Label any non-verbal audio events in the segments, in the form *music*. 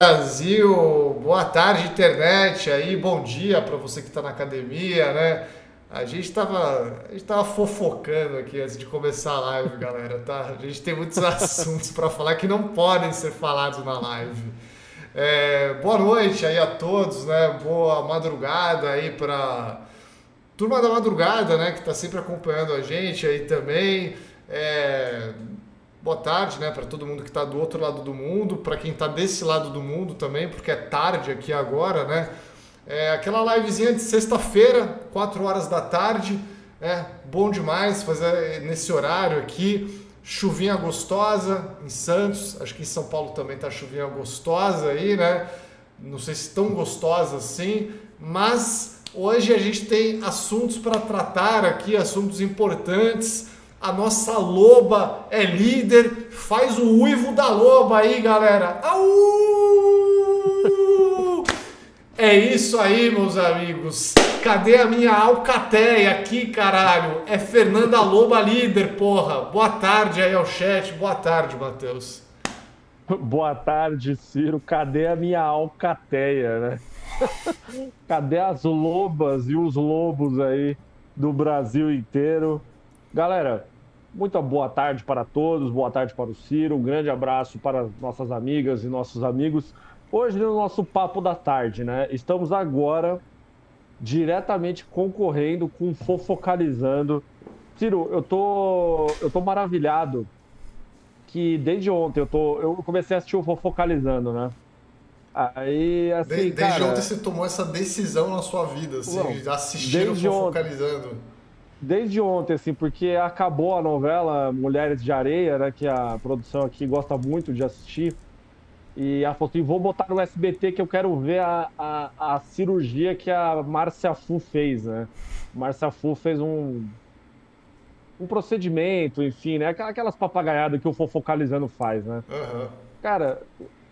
Brasil, boa tarde internet aí, bom dia para você que está na academia, né? A gente estava a gente tava fofocando aqui antes de começar a live, galera, tá? A gente tem muitos *laughs* assuntos para falar que não podem ser falados na live. É, boa noite aí a todos, né? Boa madrugada aí para turma da madrugada, né? Que está sempre acompanhando a gente aí também. É, boa tarde, né, para todo mundo que está do outro lado do mundo, para quem está desse lado do mundo também, porque é tarde aqui agora, né? É aquela livezinha de sexta-feira, 4 horas da tarde, é bom demais fazer nesse horário aqui. Chuvinha gostosa em Santos, acho que em São Paulo também tá chuvinha gostosa aí, né? Não sei se tão gostosa assim, mas hoje a gente tem assuntos para tratar aqui, assuntos importantes a nossa loba é líder. Faz o uivo da loba aí, galera. Au! É isso aí, meus amigos. Cadê a minha alcateia aqui, caralho? É Fernanda Loba líder, porra. Boa tarde aí ao chat. Boa tarde, Matheus. Boa tarde, Ciro. Cadê a minha alcateia, né? *laughs* Cadê as lobas e os lobos aí do Brasil inteiro? Galera, muita boa tarde para todos, boa tarde para o Ciro, um grande abraço para nossas amigas e nossos amigos. Hoje no nosso papo da tarde, né? Estamos agora diretamente concorrendo com Fofocalizando. Ciro, eu tô eu tô maravilhado que desde ontem eu tô eu comecei a assistir o Fofocalizando, né? Aí, assim, desde, desde cara, ontem você tomou essa decisão na sua vida, assim, não, assistir o Fofocalizando. Ontem desde ontem, assim, porque acabou a novela Mulheres de Areia, né? Que a produção aqui gosta muito de assistir. E ela falou assim: vou botar no SBT que eu quero ver a, a, a cirurgia que a Márcia Fu fez, né? Márcia Fu fez um, um procedimento, enfim, né? Aquelas papagaiadas que o Fofocalizando faz, né? Uhum. Cara,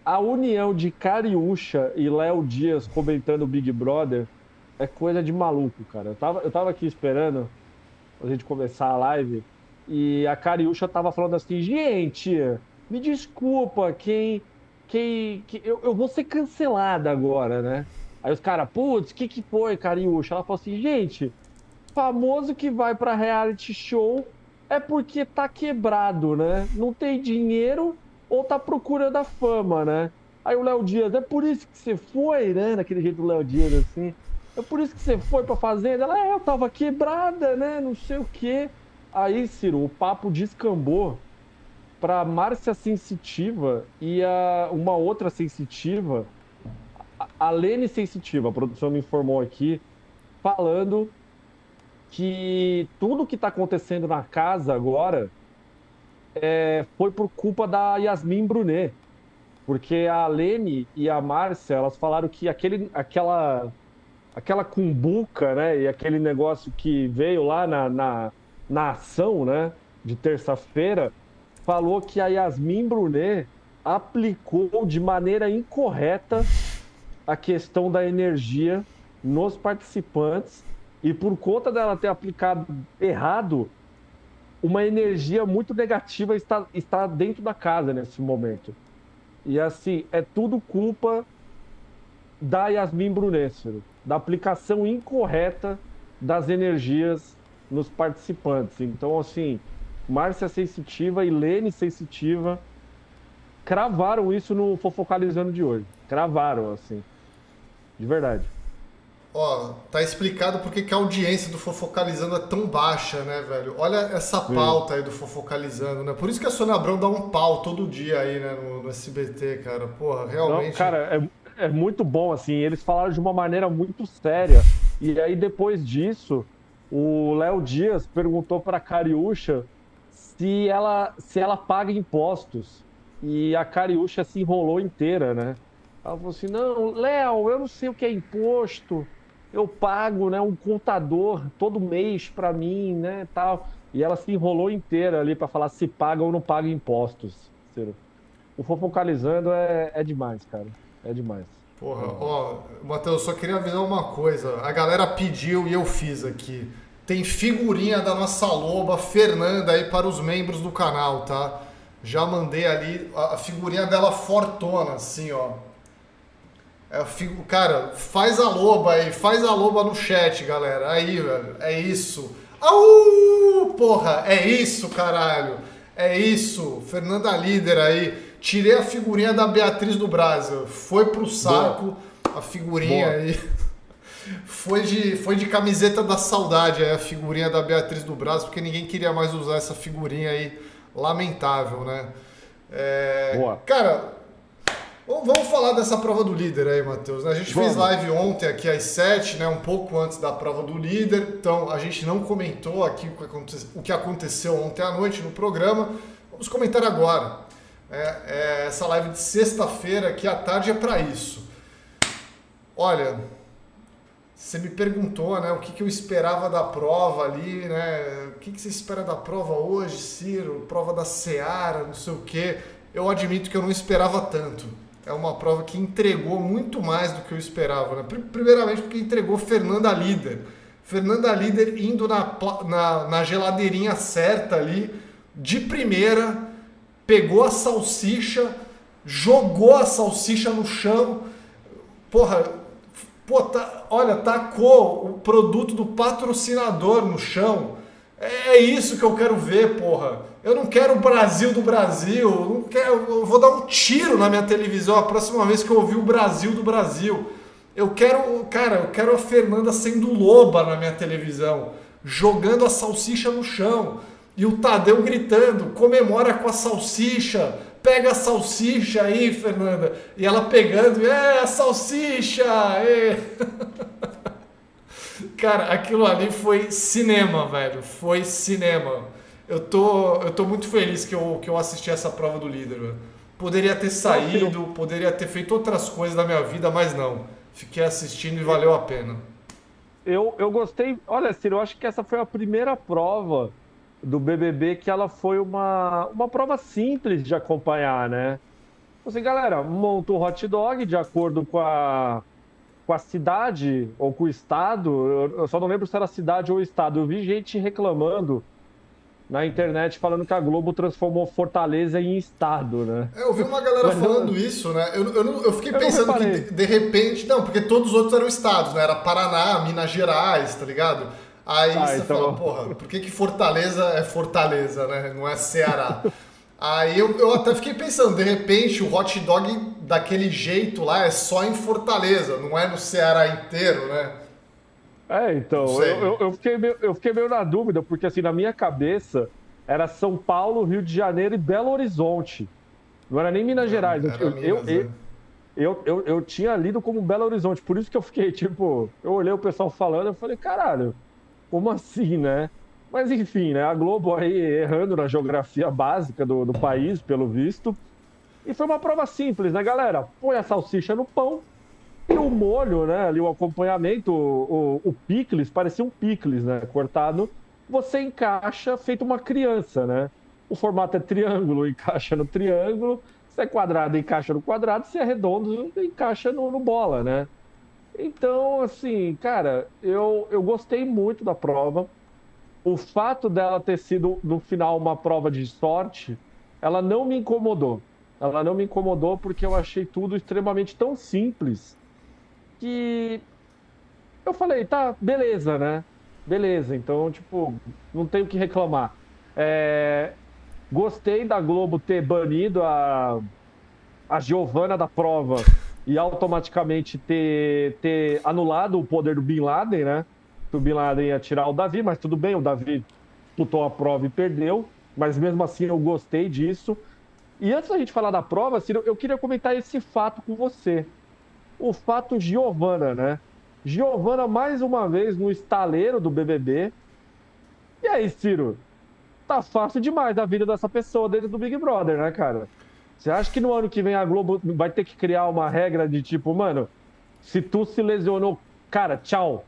a união de Cariúcha e Léo Dias comentando o Big Brother é coisa de maluco, cara. Eu tava, eu tava aqui esperando a gente começar a live, e a Cariúcha tava falando assim, gente, me desculpa, quem. quem, quem eu, eu vou ser cancelada agora, né? Aí os caras, putz, o que, que foi, Cariúcha? Ela falou assim, gente, famoso que vai pra reality show é porque tá quebrado, né? Não tem dinheiro ou tá procurando a fama, né? Aí o Léo Dias, é por isso que você foi, né? Naquele jeito do Léo Dias, assim. É por isso que você foi pra fazenda? Ela, é, eu tava quebrada, né? Não sei o quê. Aí, Ciro, o papo descambou pra Márcia Sensitiva e a, uma outra sensitiva, a Lene Sensitiva, a produção me informou aqui, falando que tudo que tá acontecendo na casa agora é, foi por culpa da Yasmin Brunet. Porque a Lene e a Márcia, elas falaram que aquele, aquela aquela cumbuca, né? E aquele negócio que veio lá na, na, na ação, né? De terça-feira, falou que a Yasmin Brunet aplicou de maneira incorreta a questão da energia nos participantes e por conta dela ter aplicado errado, uma energia muito negativa está, está dentro da casa nesse momento. E assim, é tudo culpa da Yasmin Brunet, da aplicação incorreta das energias nos participantes. Então, assim, Márcia Sensitiva e Lene Sensitiva cravaram isso no Fofocalizando de hoje. Cravaram, assim. De verdade. Ó, tá explicado porque que a audiência do Fofocalizando é tão baixa, né, velho? Olha essa pauta aí do Fofocalizando, né? Por isso que a Sônia Abrão dá um pau todo dia aí, né, no, no SBT, cara. Porra, realmente. Não, cara, é, é muito bom, assim. Eles falaram de uma maneira muito séria. E aí, depois disso, o Léo Dias perguntou para a Cariúcha se ela, se ela paga impostos. E a Cariúcha se enrolou inteira, né? Ela falou assim: não, Léo, eu não sei o que é imposto. Eu pago, né, um contador todo mês para mim, né, tal. E ela se enrolou inteira ali para falar se paga ou não paga impostos. O fofocalizando é, é demais, cara. É demais. Porra, ó, Matheus, só queria avisar uma coisa. A galera pediu e eu fiz aqui. Tem figurinha da nossa loba, Fernanda, aí para os membros do canal, tá? Já mandei ali a figurinha dela fortona, assim, ó. É, figo, cara, faz a loba aí, faz a loba no chat, galera. Aí, velho, é isso. Au! Porra, é isso, caralho. É isso. Fernanda Líder aí. Tirei a figurinha da Beatriz do Brasil. Foi pro saco Boa. a figurinha Boa. aí. Foi de, foi de camiseta da saudade aí, a figurinha da Beatriz do Brasil, porque ninguém queria mais usar essa figurinha aí. Lamentável, né? É, Boa. Cara, Vamos falar dessa prova do líder aí, Matheus. A gente Vamos. fez live ontem aqui às 7, né, um pouco antes da prova do líder. Então a gente não comentou aqui o que aconteceu ontem à noite no programa. Vamos comentar agora. É, é, essa live de sexta-feira aqui à tarde é para isso. Olha, você me perguntou né, o que, que eu esperava da prova ali, né? O que, que você espera da prova hoje, Ciro? Prova da Seara, não sei o quê. Eu admito que eu não esperava tanto é uma prova que entregou muito mais do que eu esperava. Né? Primeiramente porque entregou Fernanda Líder. Fernanda Líder indo na, na, na geladeirinha certa ali, de primeira, pegou a salsicha, jogou a salsicha no chão. Porra, pô, tá, olha, tacou o produto do patrocinador no chão. É isso que eu quero ver, porra. Eu não quero o Brasil do Brasil. Não quero, eu vou dar um tiro na minha televisão a próxima vez que eu ouvir o Brasil do Brasil. Eu quero, cara, eu quero a Fernanda sendo loba na minha televisão, jogando a salsicha no chão. E o Tadeu gritando, comemora com a salsicha, pega a salsicha aí, Fernanda. E ela pegando, é, a salsicha! É. *laughs* Cara, aquilo ali foi cinema, velho. Foi cinema eu tô, eu tô muito feliz que eu, que eu assisti essa prova do líder. Mano. Poderia ter saído, poderia ter feito outras coisas da minha vida, mas não. Fiquei assistindo e valeu a pena. Eu, eu gostei. Olha, Ciro, eu acho que essa foi a primeira prova do BBB que ela foi uma, uma prova simples de acompanhar, né? Assim, galera, monta o hot dog de acordo com a, com a cidade ou com o estado. Eu, só não lembro se era cidade ou estado. Eu vi gente reclamando na internet falando que a Globo transformou Fortaleza em estado, né? É, eu vi uma galera Mas falando isso, né? Eu, eu, eu fiquei eu pensando que de, de, repente. Não, porque todos os outros eram estados, né? Era Paraná, Minas Gerais, tá ligado? Aí ah, você então... fala, porra, por que, que Fortaleza é Fortaleza, né? Não é Ceará? Aí eu, eu até fiquei pensando, de repente o hot dog daquele jeito lá é só em Fortaleza, não é no Ceará inteiro, né? É, então, eu, eu, eu, fiquei meio, eu fiquei meio na dúvida, porque assim, na minha cabeça era São Paulo, Rio de Janeiro e Belo Horizonte. Não era nem Minas Gerais. Eu, Minas, eu, né? eu, eu, eu, tinha lido como Belo Horizonte, por isso que eu fiquei, tipo, eu olhei o pessoal falando, eu falei, caralho, como assim, né? Mas enfim, né? A Globo aí errando na geografia básica do, do país, pelo visto. E foi uma prova simples, né, galera? Põe a salsicha no pão, e o molho, né? Ali o acompanhamento, o, o, o picles, parecia um picles, né? Cortado. Você encaixa feito uma criança, né? O formato é triângulo, *laughs* encaixa no triângulo. Se é quadrado, encaixa no quadrado. Se é redondo, encaixa no, no bola, né? Então, assim, cara, eu, eu gostei muito da prova. O fato dela ter sido, no final, uma prova de sorte, ela não me incomodou. Ela não me incomodou porque eu achei tudo extremamente tão simples que eu falei, tá, beleza, né? Beleza, então, tipo, não tenho que reclamar. É... Gostei da Globo ter banido a, a Giovana da prova e automaticamente ter, ter anulado o poder do Bin Laden, né? O Bin Laden ia tirar o Davi, mas tudo bem, o Davi disputou a prova e perdeu, mas mesmo assim eu gostei disso. E antes da gente falar da prova, Ciro, eu queria comentar esse fato com você o fato Giovana, né? Giovana mais uma vez no estaleiro do BBB. E aí, Ciro? Tá fácil demais a vida dessa pessoa dentro do Big Brother, né, cara? Você acha que no ano que vem a Globo vai ter que criar uma regra de tipo, mano, se tu se lesionou, cara, tchau.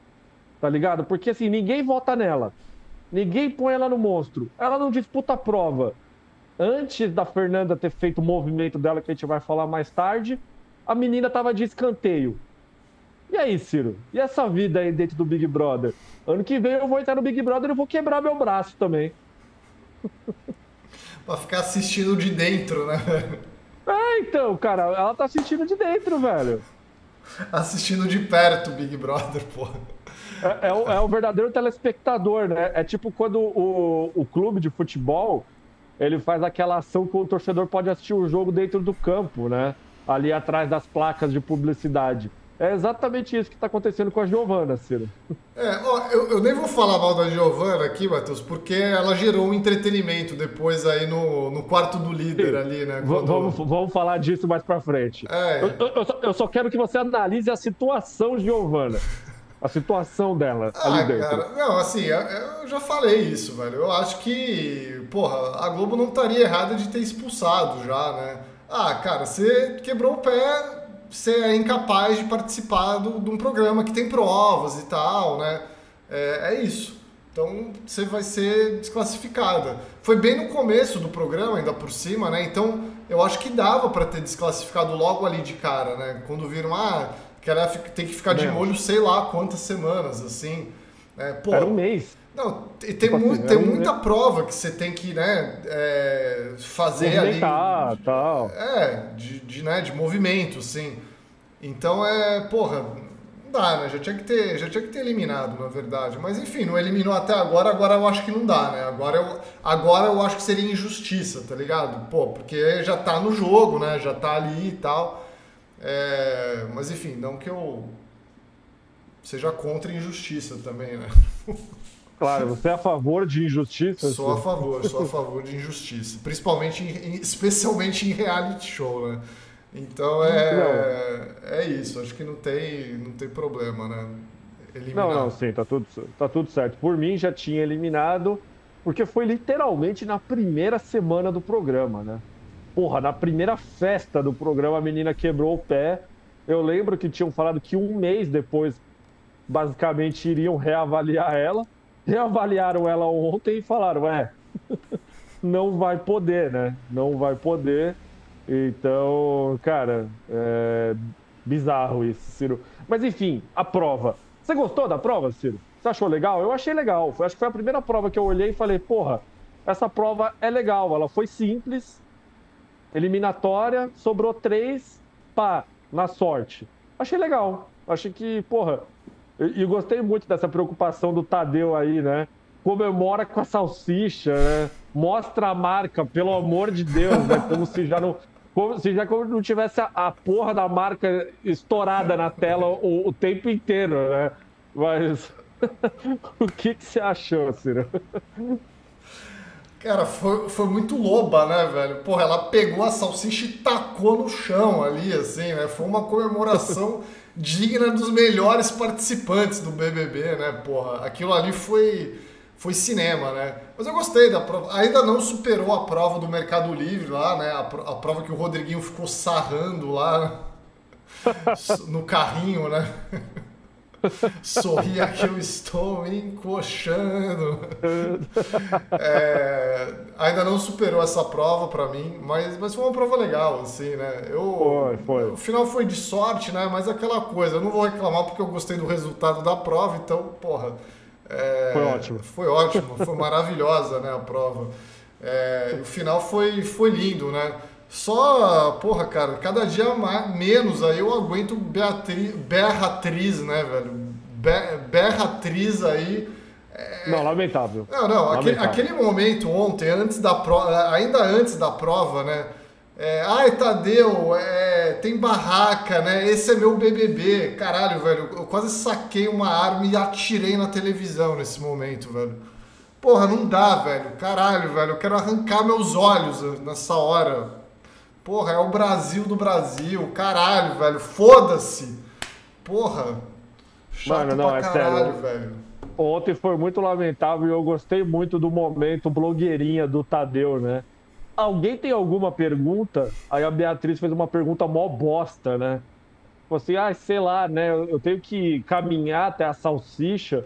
Tá ligado? Porque assim, ninguém vota nela. Ninguém põe ela no monstro. Ela não disputa a prova. Antes da Fernanda ter feito o movimento dela, que a gente vai falar mais tarde, a menina tava de escanteio. E aí, Ciro? E essa vida aí dentro do Big Brother? Ano que vem eu vou entrar no Big Brother e vou quebrar meu braço também. *laughs* pra ficar assistindo de dentro, né? É, então, cara, ela tá assistindo de dentro, velho. assistindo de perto Big Brother, porra. É, é, o, é, o, verdadeiro telespectador, né? É tipo quando o, o clube de futebol ele faz aquela ação que o torcedor pode assistir o jogo dentro do campo, né? Ali atrás das placas de publicidade. É exatamente isso que está acontecendo com a Giovana, Ciro. É, ó, eu, eu, nem vou falar mal da Giovana aqui, Matheus, porque ela gerou um entretenimento depois aí no, no quarto do líder Sim. ali, né? Quando... Vamos, vamos falar disso mais pra frente. É. Eu, eu, só, eu, só, quero que você analise a situação Giovana. A situação dela ah, ali dentro. Cara, não, assim, eu já falei isso, velho. Eu acho que, porra, a Globo não estaria errada de ter expulsado já, né? Ah, cara, você quebrou o pé, você é incapaz de participar do, de um programa que tem provas e tal, né? É, é, isso. Então você vai ser desclassificada. Foi bem no começo do programa, ainda por cima, né? Então eu acho que dava para ter desclassificado logo ali de cara, né? Quando viram, ah, que ela tem que ficar de molho sei lá quantas semanas, assim. É, pô, Era um mês. Não, tem, tipo assim, muito, tem muita prova que você tem que né, é, fazer ali. tal. É, de, de, né, de movimento, sim. Então é, porra, não dá, né? Já tinha, que ter, já tinha que ter eliminado, na verdade. Mas enfim, não eliminou até agora, agora eu acho que não dá, né? Agora eu, agora eu acho que seria injustiça, tá ligado? Pô, porque já tá no jogo, né? Já tá ali e tal. É, mas enfim, não que eu seja contra injustiça também, né? *laughs* Claro, você é a favor de injustiça? Sou a favor, sou a favor de injustiça. Principalmente, em, especialmente em reality show, né? Então é, é isso, acho que não tem, não tem problema, né? Eliminar. Não, não, sim, tá tudo, tá tudo certo. Por mim já tinha eliminado, porque foi literalmente na primeira semana do programa, né? Porra, na primeira festa do programa a menina quebrou o pé. Eu lembro que tinham falado que um mês depois, basicamente, iriam reavaliar ela reavaliaram ela ontem e falaram, é, *laughs* não vai poder, né? Não vai poder. Então, cara, é bizarro isso, Ciro. Mas enfim, a prova. Você gostou da prova, Ciro? Você achou legal? Eu achei legal. Acho que foi a primeira prova que eu olhei e falei, porra, essa prova é legal. Ela foi simples, eliminatória, sobrou três, pá, na sorte. Achei legal. Achei que, porra, e, gostei muito dessa preocupação do Tadeu aí, né? Comemora com a salsicha, né? Mostra a marca, pelo amor de Deus, né? Como se já não. Como se já não tivesse a, a porra da marca estourada na tela o, o tempo inteiro, né? Mas. *laughs* o que, que você achou, Ciro? Cara, foi, foi muito loba, né, velho? Porra, ela pegou a salsicha e tacou no chão ali, assim, né? Foi uma comemoração *laughs* digna dos melhores participantes do BBB, né? Porra, aquilo ali foi, foi cinema, né? Mas eu gostei da prova. Ainda não superou a prova do Mercado Livre lá, né? A, prova que o Rodriguinho ficou sarrando lá *laughs* no carrinho, né? *laughs* Sorria que eu estou me encoxando. É, ainda não superou essa prova para mim, mas, mas foi uma prova legal, assim, né? Eu, foi, foi. O final foi de sorte, né? Mas aquela coisa, eu não vou reclamar porque eu gostei do resultado da prova, então, porra. É, foi ótimo. Foi ótimo, foi maravilhosa, né? A prova. É, o final foi, foi lindo, né? Só, porra, cara, cada dia mais, menos aí eu aguento Beatriz, Berratriz, né, velho? Be, Berratriz aí. É... Não, lamentável. Não, não, lamentável. Aquele, aquele momento ontem, antes da prova, ainda antes da prova, né? É, Ai, Tadeu, é, tem barraca, né? Esse é meu BBB. Caralho, velho, eu quase saquei uma arma e atirei na televisão nesse momento, velho. Porra, não dá, velho. Caralho, velho, eu quero arrancar meus olhos nessa hora. Porra, é o Brasil do Brasil. Caralho, velho. Foda-se. Porra. Chato Mano, não, pra é caralho, sério. velho. Ontem foi muito lamentável e eu gostei muito do momento blogueirinha do Tadeu, né? Alguém tem alguma pergunta? Aí a Beatriz fez uma pergunta mó bosta, né? Falei assim, ah, sei lá, né? Eu tenho que caminhar até a salsicha.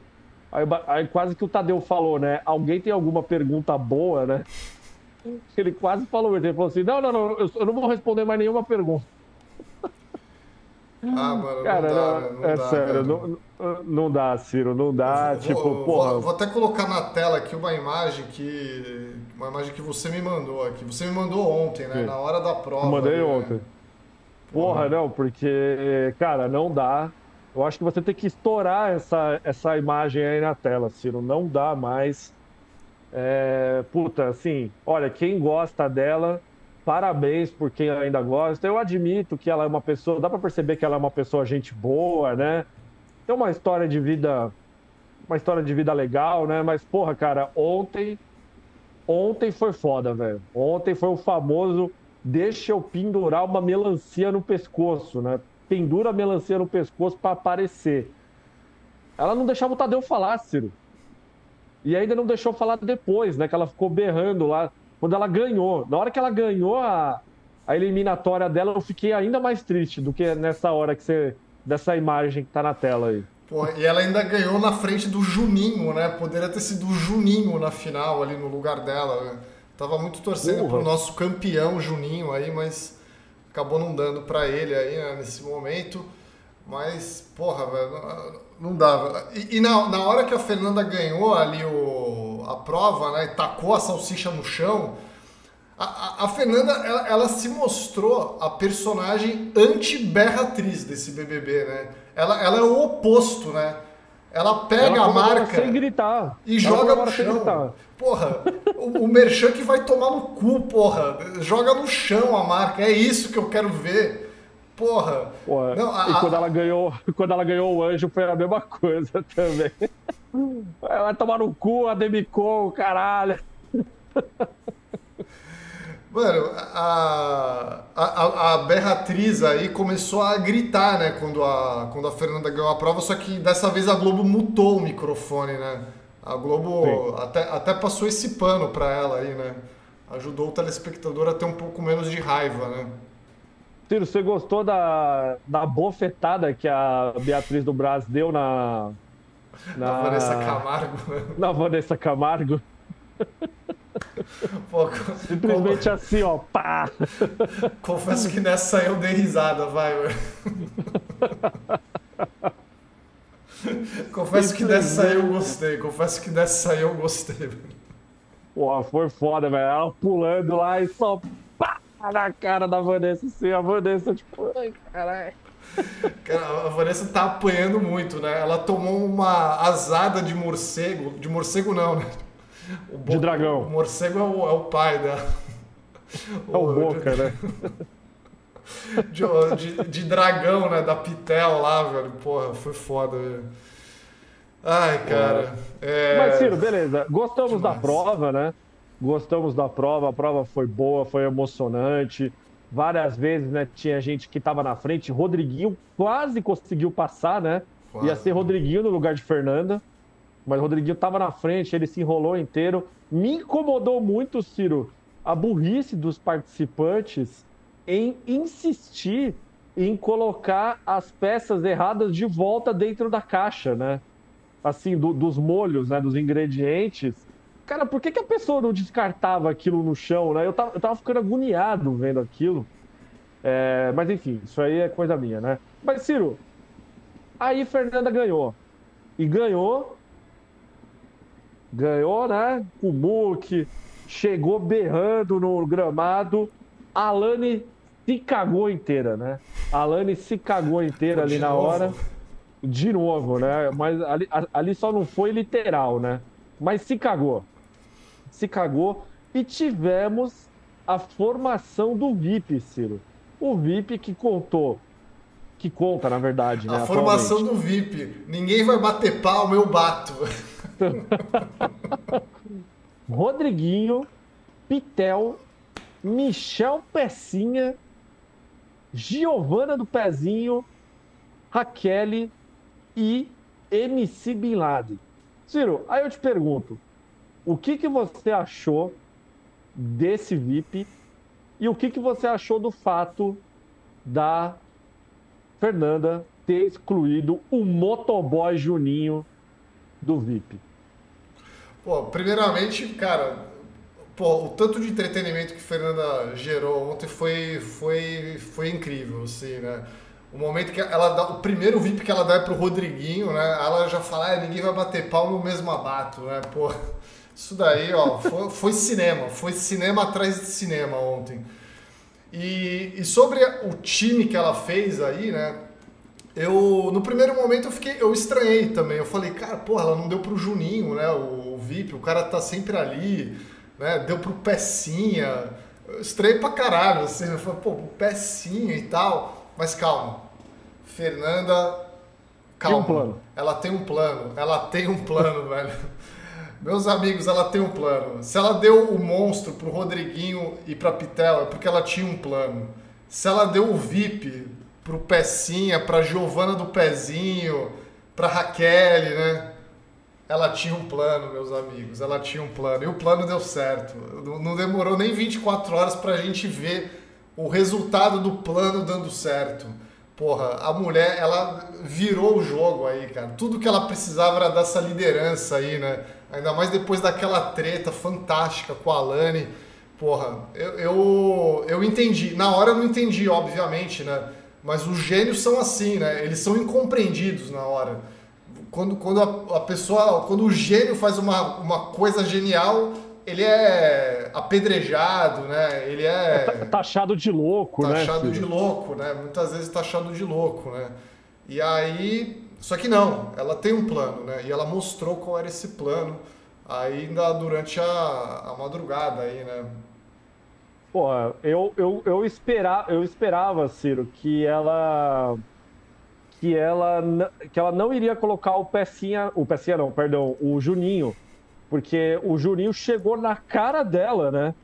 Aí, aí quase que o Tadeu falou, né? Alguém tem alguma pergunta boa, né? Ele quase falou, ele falou assim: não, não, não, eu não vou responder mais nenhuma pergunta. Ah, mano, cara, não dá, não, é dá, sério, não, não dá, Ciro, não dá, vou, tipo, vou, porra. Vou até colocar na tela aqui uma imagem que. Uma imagem que você me mandou aqui. Você me mandou ontem, né? Sim. Na hora da prova. Mandei né? ontem. Porra, não, porque, cara, não dá. Eu acho que você tem que estourar essa, essa imagem aí na tela, Ciro. Não dá mais. É, puta, assim, olha, quem gosta dela, parabéns por quem ainda gosta. Eu admito que ela é uma pessoa, dá para perceber que ela é uma pessoa gente boa, né? Tem uma história de vida, uma história de vida legal, né? Mas, porra, cara, ontem, ontem foi foda, velho. Ontem foi o famoso deixa eu pendurar uma melancia no pescoço, né? pendura a melancia no pescoço para aparecer. Ela não deixava o Tadeu falar, Ciro. E ainda não deixou falar depois, né? Que ela ficou berrando lá quando ela ganhou. Na hora que ela ganhou a, a eliminatória dela, eu fiquei ainda mais triste do que nessa hora que você. dessa imagem que tá na tela aí. Pô, e ela ainda ganhou na frente do Juninho, né? Poderia ter sido o Juninho na final ali no lugar dela. Né? Tava muito torcendo Porra. pro nosso campeão Juninho aí, mas acabou não dando para ele aí né, nesse momento. Mas, porra, velho, não dava. E, e, na, na hora que a Fernanda ganhou ali o, a prova, né, e tacou a salsicha no chão, a, a, a Fernanda, ela, ela, se mostrou a personagem anti-berratriz desse BBB, né? Ela, ela é o oposto, né? Ela pega ela a marca sem gritar. e ela joga no chão. Porra, o, o Merchan que vai tomar no cu, porra. Joga no chão a marca. É isso que eu quero ver. Porra. porra. Não, a, e quando ela, ganhou, *laughs* quando ela ganhou o anjo foi a mesma coisa *laughs* também. Vai tomar no cu a Demicon, caralho. Mano, a, a, a Berratriz aí começou a gritar, né, quando a, quando a Fernanda ganhou a prova, só que dessa vez a Globo mutou o microfone, né? A Globo até, até passou esse pano pra ela aí, né? Ajudou o telespectador a ter um pouco menos de raiva, né? Ciro, você gostou da, da bofetada que a Beatriz do Brás deu na. Na, na Vanessa Camargo? *laughs* Na Vanessa Camargo. Pô, Simplesmente como... assim, ó, pá! *laughs* Confesso que nessa eu dei risada, vai, Confesso que dessa eu gostei, confesso que dessa eu gostei. Pô, foi foda, velho. Ela pulando lá e só na cara da Vanessa, assim, a Vanessa, tipo, ai, caralho. a Vanessa tá apanhando muito, né? Ela tomou uma azada de morcego, de morcego não, né? O de dragão. O morcego é o, é o pai dela. É o, o Boca, de, né? *laughs* De, de, de, dragão, né? Da Pitel lá, velho. Porra, foi foda, velho. Ai, cara. É... Mas, Ciro, beleza. Gostamos Demais. da prova, né? Gostamos da prova. A prova foi boa, foi emocionante. Várias vezes, né? Tinha gente que tava na frente. Rodriguinho quase conseguiu passar, né? Quase. Ia ser Rodriguinho no lugar de Fernanda mas o Rodriguinho estava na frente, ele se enrolou inteiro. Me incomodou muito, Ciro, a burrice dos participantes em insistir em colocar as peças erradas de volta dentro da caixa, né? Assim, do, dos molhos, né? Dos ingredientes. Cara, por que, que a pessoa não descartava aquilo no chão, né? Eu tava, eu tava ficando agoniado vendo aquilo. É, mas enfim, isso aí é coisa minha, né? Mas, Ciro, aí Fernanda ganhou. E ganhou ganhou, né? O Muque, chegou berrando no gramado. A Alane se cagou inteira, né? A Alane se cagou inteira ali na hora. De novo, né? Mas ali, ali só não foi literal, né? Mas se cagou. Se cagou. E tivemos a formação do VIP, Ciro. O VIP que contou que conta, na verdade. Né, a formação do VIP. Ninguém vai bater palma, eu bato. *laughs* Rodriguinho, Pitel, Michel Pecinha, Giovana do Pezinho, Raquel e MC Bin Laden. Ciro, aí eu te pergunto, o que, que você achou desse VIP e o que, que você achou do fato da Fernanda ter excluído o motoboy Juninho do VIP? Pô, primeiramente, cara, pô, o tanto de entretenimento que Fernanda gerou ontem foi, foi, foi incrível, assim, né? O momento que ela dá, o primeiro VIP que ela dá é pro Rodriguinho, né? Ela já fala, ah, ninguém vai bater pau mesmo abato, né? Pô, isso daí, ó, foi, foi cinema, foi cinema atrás de cinema ontem. E, e sobre o time que ela fez aí, né? Eu, no primeiro momento, eu fiquei, eu estranhei também. Eu falei, cara, porra, ela não deu pro Juninho, né? O, o VIP, o cara tá sempre ali, né? Deu pro Pecinha. Eu estranhei pra caralho, assim. Eu falei, pô, Pecinha e tal. Mas calma. Fernanda, calma. Tem um. Ela tem um plano. Ela tem um plano, *laughs* velho. Meus amigos, ela tem um plano. Se ela deu o monstro pro Rodriguinho e pra Pitel, é porque ela tinha um plano. Se ela deu o VIP pro Pecinha, pra Giovana do Pezinho, pra Raquel, né? Ela tinha um plano, meus amigos. Ela tinha um plano. E o plano deu certo. Não demorou nem 24 horas pra gente ver o resultado do plano dando certo. Porra, a mulher, ela virou o jogo aí, cara. Tudo que ela precisava era dessa liderança aí, né? Ainda mais depois daquela treta fantástica com a Alane. Porra, eu, eu, eu entendi. Na hora eu não entendi, obviamente, né? Mas os gênios são assim, né? Eles são incompreendidos na hora. Quando, quando a, a pessoa, quando o gênio faz uma, uma coisa genial, ele é apedrejado, né? Ele é. é taxado de louco, taxado né? Taxado de louco, né? Muitas vezes taxado de louco, né? E aí. Só que não, ela tem um plano, né? E ela mostrou qual era esse plano ainda durante a, a madrugada aí, né? Pô, eu, eu, eu, espera, eu esperava, Ciro, que ela que ela que ela não iria colocar o Pecinha, o Pecinha não, perdão, o Juninho, porque o Juninho chegou na cara dela, né?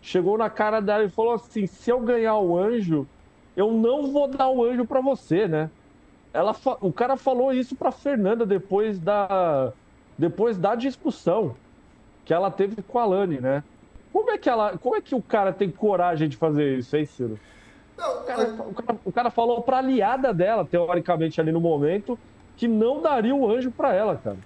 Chegou na cara dela e falou assim: "Se eu ganhar o anjo, eu não vou dar o anjo para você, né?" Ela, o cara falou isso para Fernanda depois da depois da discussão que ela teve com a Lani, né? Como é que ela, como é que o cara tem coragem de fazer isso, hein, Ciro? Não, o, cara, o, cara, o cara falou pra aliada dela, teoricamente, ali no momento, que não daria o anjo para ela, cara.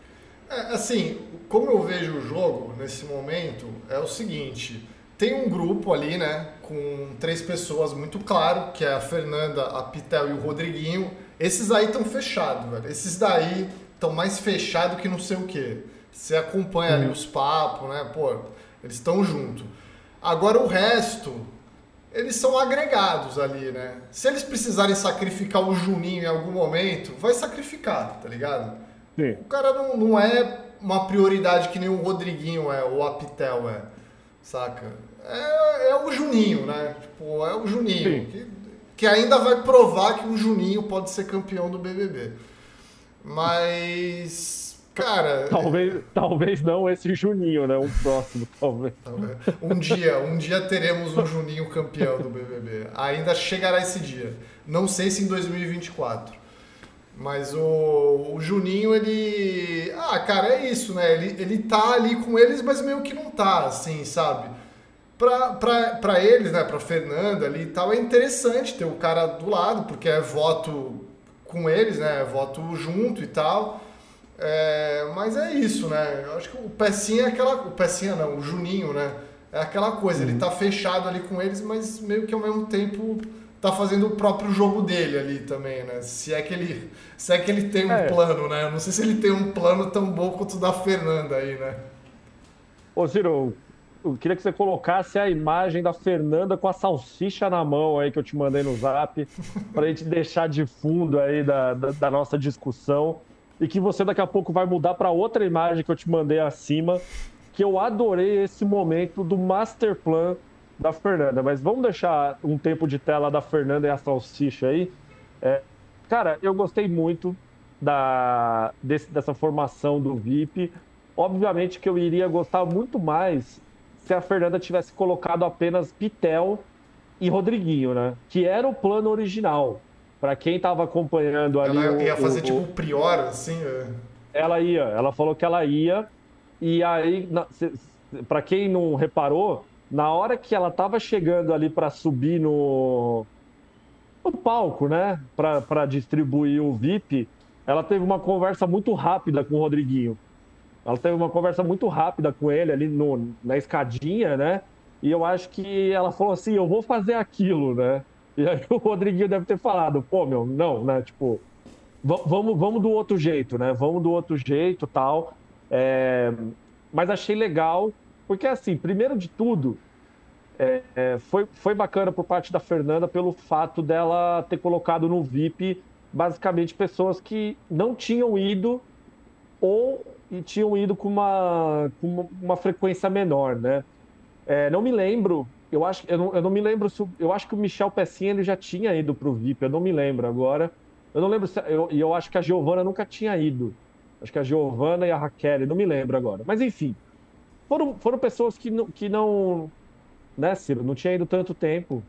É, assim, como eu vejo o jogo nesse momento, é o seguinte: tem um grupo ali, né, com três pessoas muito claro, que é a Fernanda, a Pitel e o Rodriguinho. Esses aí estão fechados, velho. Esses daí estão mais fechados que não sei o quê. Você acompanha hum. ali os papos, né? Pô, eles estão junto. Agora o resto, eles são agregados ali, né? Se eles precisarem sacrificar o Juninho em algum momento, vai sacrificar, tá ligado? Sim. O cara não, não é uma prioridade que nem o Rodriguinho é, ou a Pitel é, saca? É, é o Juninho, né? Tipo, é o Juninho. Que, que ainda vai provar que o Juninho pode ser campeão do BBB. Mas Cara. Talvez, talvez não esse Juninho, né? Um próximo, *laughs* talvez. Um dia, um dia teremos um Juninho campeão do BBB. Ainda chegará esse dia. Não sei se em 2024. Mas o, o Juninho, ele. Ah, cara, é isso, né? Ele, ele tá ali com eles, mas meio que não tá, assim, sabe? Pra eles, né? Pra Fernanda ali e tal, é interessante ter o cara do lado, porque é voto com eles, né? É voto junto e tal. É, mas é isso, né? Eu acho que o Pecinha é aquela. O Pecinha não, o Juninho, né? É aquela coisa, uhum. ele tá fechado ali com eles, mas meio que ao mesmo tempo tá fazendo o próprio jogo dele ali também, né? Se é que ele, se é que ele tem um é. plano, né? Eu não sei se ele tem um plano tão bom quanto o da Fernanda aí, né? Ô, Ciro, eu queria que você colocasse a imagem da Fernanda com a salsicha na mão aí que eu te mandei no zap, pra gente deixar de fundo aí da, da, da nossa discussão e que você daqui a pouco vai mudar para outra imagem que eu te mandei acima, que eu adorei esse momento do master plan da Fernanda. Mas vamos deixar um tempo de tela da Fernanda e a salsicha aí. É, cara, eu gostei muito da, desse, dessa formação do VIP. Obviamente que eu iria gostar muito mais se a Fernanda tivesse colocado apenas Pitel e Rodriguinho, né? Que era o plano original. Para quem estava acompanhando ali. Ela ia o, fazer o, tipo o prior, assim? É. Ela ia, ela falou que ela ia. E aí, para quem não reparou, na hora que ela estava chegando ali para subir no, no palco, né? Para distribuir o VIP, ela teve uma conversa muito rápida com o Rodriguinho. Ela teve uma conversa muito rápida com ele ali no, na escadinha, né? E eu acho que ela falou assim: eu vou fazer aquilo, né? E aí *laughs* o Rodriguinho deve ter falado, pô, meu, não, né? Tipo, vamos, vamos do outro jeito, né? Vamos do outro jeito tal. É... Mas achei legal, porque assim, primeiro de tudo, é, é, foi, foi bacana por parte da Fernanda pelo fato dela ter colocado no VIP basicamente pessoas que não tinham ido ou e tinham ido com uma, com uma, uma frequência menor, né? É, não me lembro, eu acho, eu não, eu não me lembro se, eu acho que o Michel Pecinha ele já tinha ido para o VIP, eu não me lembro agora. Eu não lembro se, eu, eu acho que a Giovana nunca tinha ido. Acho que a Giovana e a Raquel, não me lembro agora. Mas enfim, foram, foram pessoas que não, que não, né, Ciro, não tinha ido tanto tempo,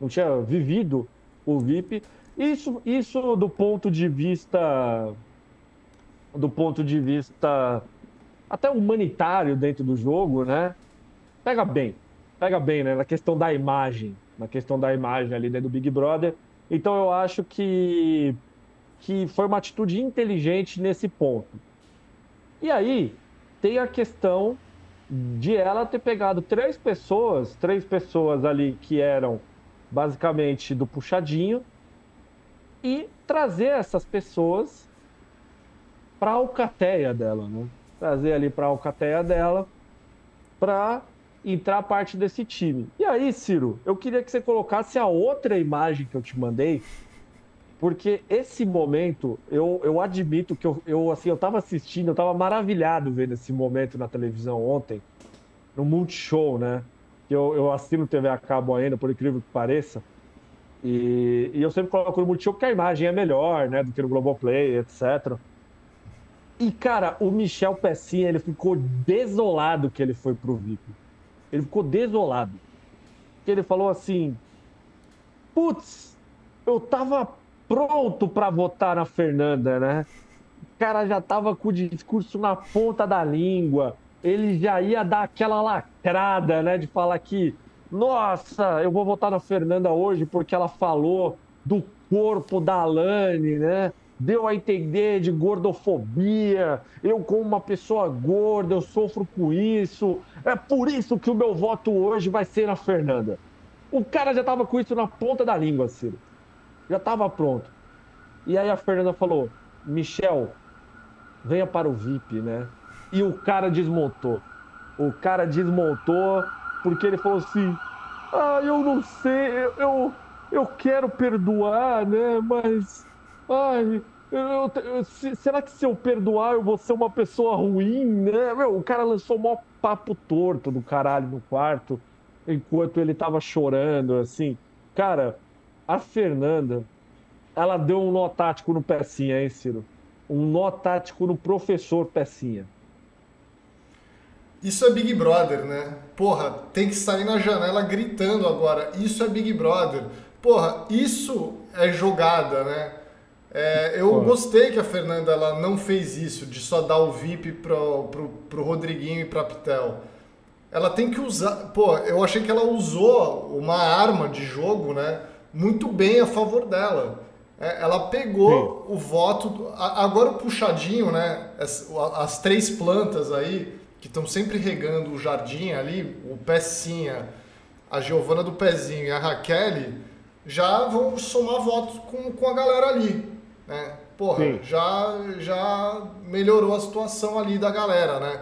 não tinha vivido o VIP. Isso, isso do ponto de vista do ponto de vista até humanitário dentro do jogo, né? Pega bem, pega bem, né? Na questão da imagem, na questão da imagem ali dentro do Big Brother. Então eu acho que que foi uma atitude inteligente nesse ponto. E aí tem a questão de ela ter pegado três pessoas, três pessoas ali que eram basicamente do puxadinho e trazer essas pessoas para a alcateia dela, né? Trazer ali para a alcateia dela para entrar parte desse time. E aí, Ciro, eu queria que você colocasse a outra imagem que eu te mandei, porque esse momento, eu, eu admito que eu, eu, assim, eu tava assistindo, eu tava maravilhado vendo esse momento na televisão ontem, no Multishow, né? Eu, eu assino TV a cabo ainda, por incrível que pareça. E, e eu sempre coloco no Multishow porque a imagem é melhor, né? Do que no Globoplay, etc. E, cara, o Michel Pecinha, ele ficou desolado que ele foi pro VIP. Ele ficou desolado. Que ele falou assim: Putz, eu tava pronto para votar na Fernanda, né? O cara já tava com o discurso na ponta da língua. Ele já ia dar aquela lacrada, né? De falar que, nossa, eu vou votar na Fernanda hoje porque ela falou do corpo da Alane, né? Deu a entender de gordofobia. Eu, como uma pessoa gorda, eu sofro com isso. É por isso que o meu voto hoje vai ser na Fernanda. O cara já tava com isso na ponta da língua, Ciro já estava pronto. E aí a Fernanda falou: Michel, venha para o VIP, né? E o cara desmontou. O cara desmontou porque ele falou assim: Ah, eu não sei, eu, eu quero perdoar, né? Mas. Ai, eu, eu, se, será que se eu perdoar eu vou ser uma pessoa ruim, né? Meu, o cara lançou um papo torto do caralho no quarto enquanto ele tava chorando, assim. Cara, a Fernanda, ela deu um nó tático no Pecinha, hein, Ciro? Um nó tático no professor Pecinha. Isso é Big Brother, né? Porra, tem que sair na janela gritando agora. Isso é Big Brother. Porra, isso é jogada, né? É, eu Porra. gostei que a Fernanda ela não fez isso, de só dar o VIP pro, pro, pro Rodriguinho e pra Pitel. Ela tem que usar. Pô, eu achei que ela usou uma arma de jogo, né? muito bem a favor dela. É, ela pegou Sim. o voto. Agora o puxadinho, né? As, as três plantas aí, que estão sempre regando o jardim ali, o Pecinha, a Giovana do Pezinho e a Raquel, já vão somar votos com, com a galera ali. Né? Porra, já, já melhorou a situação ali da galera, né?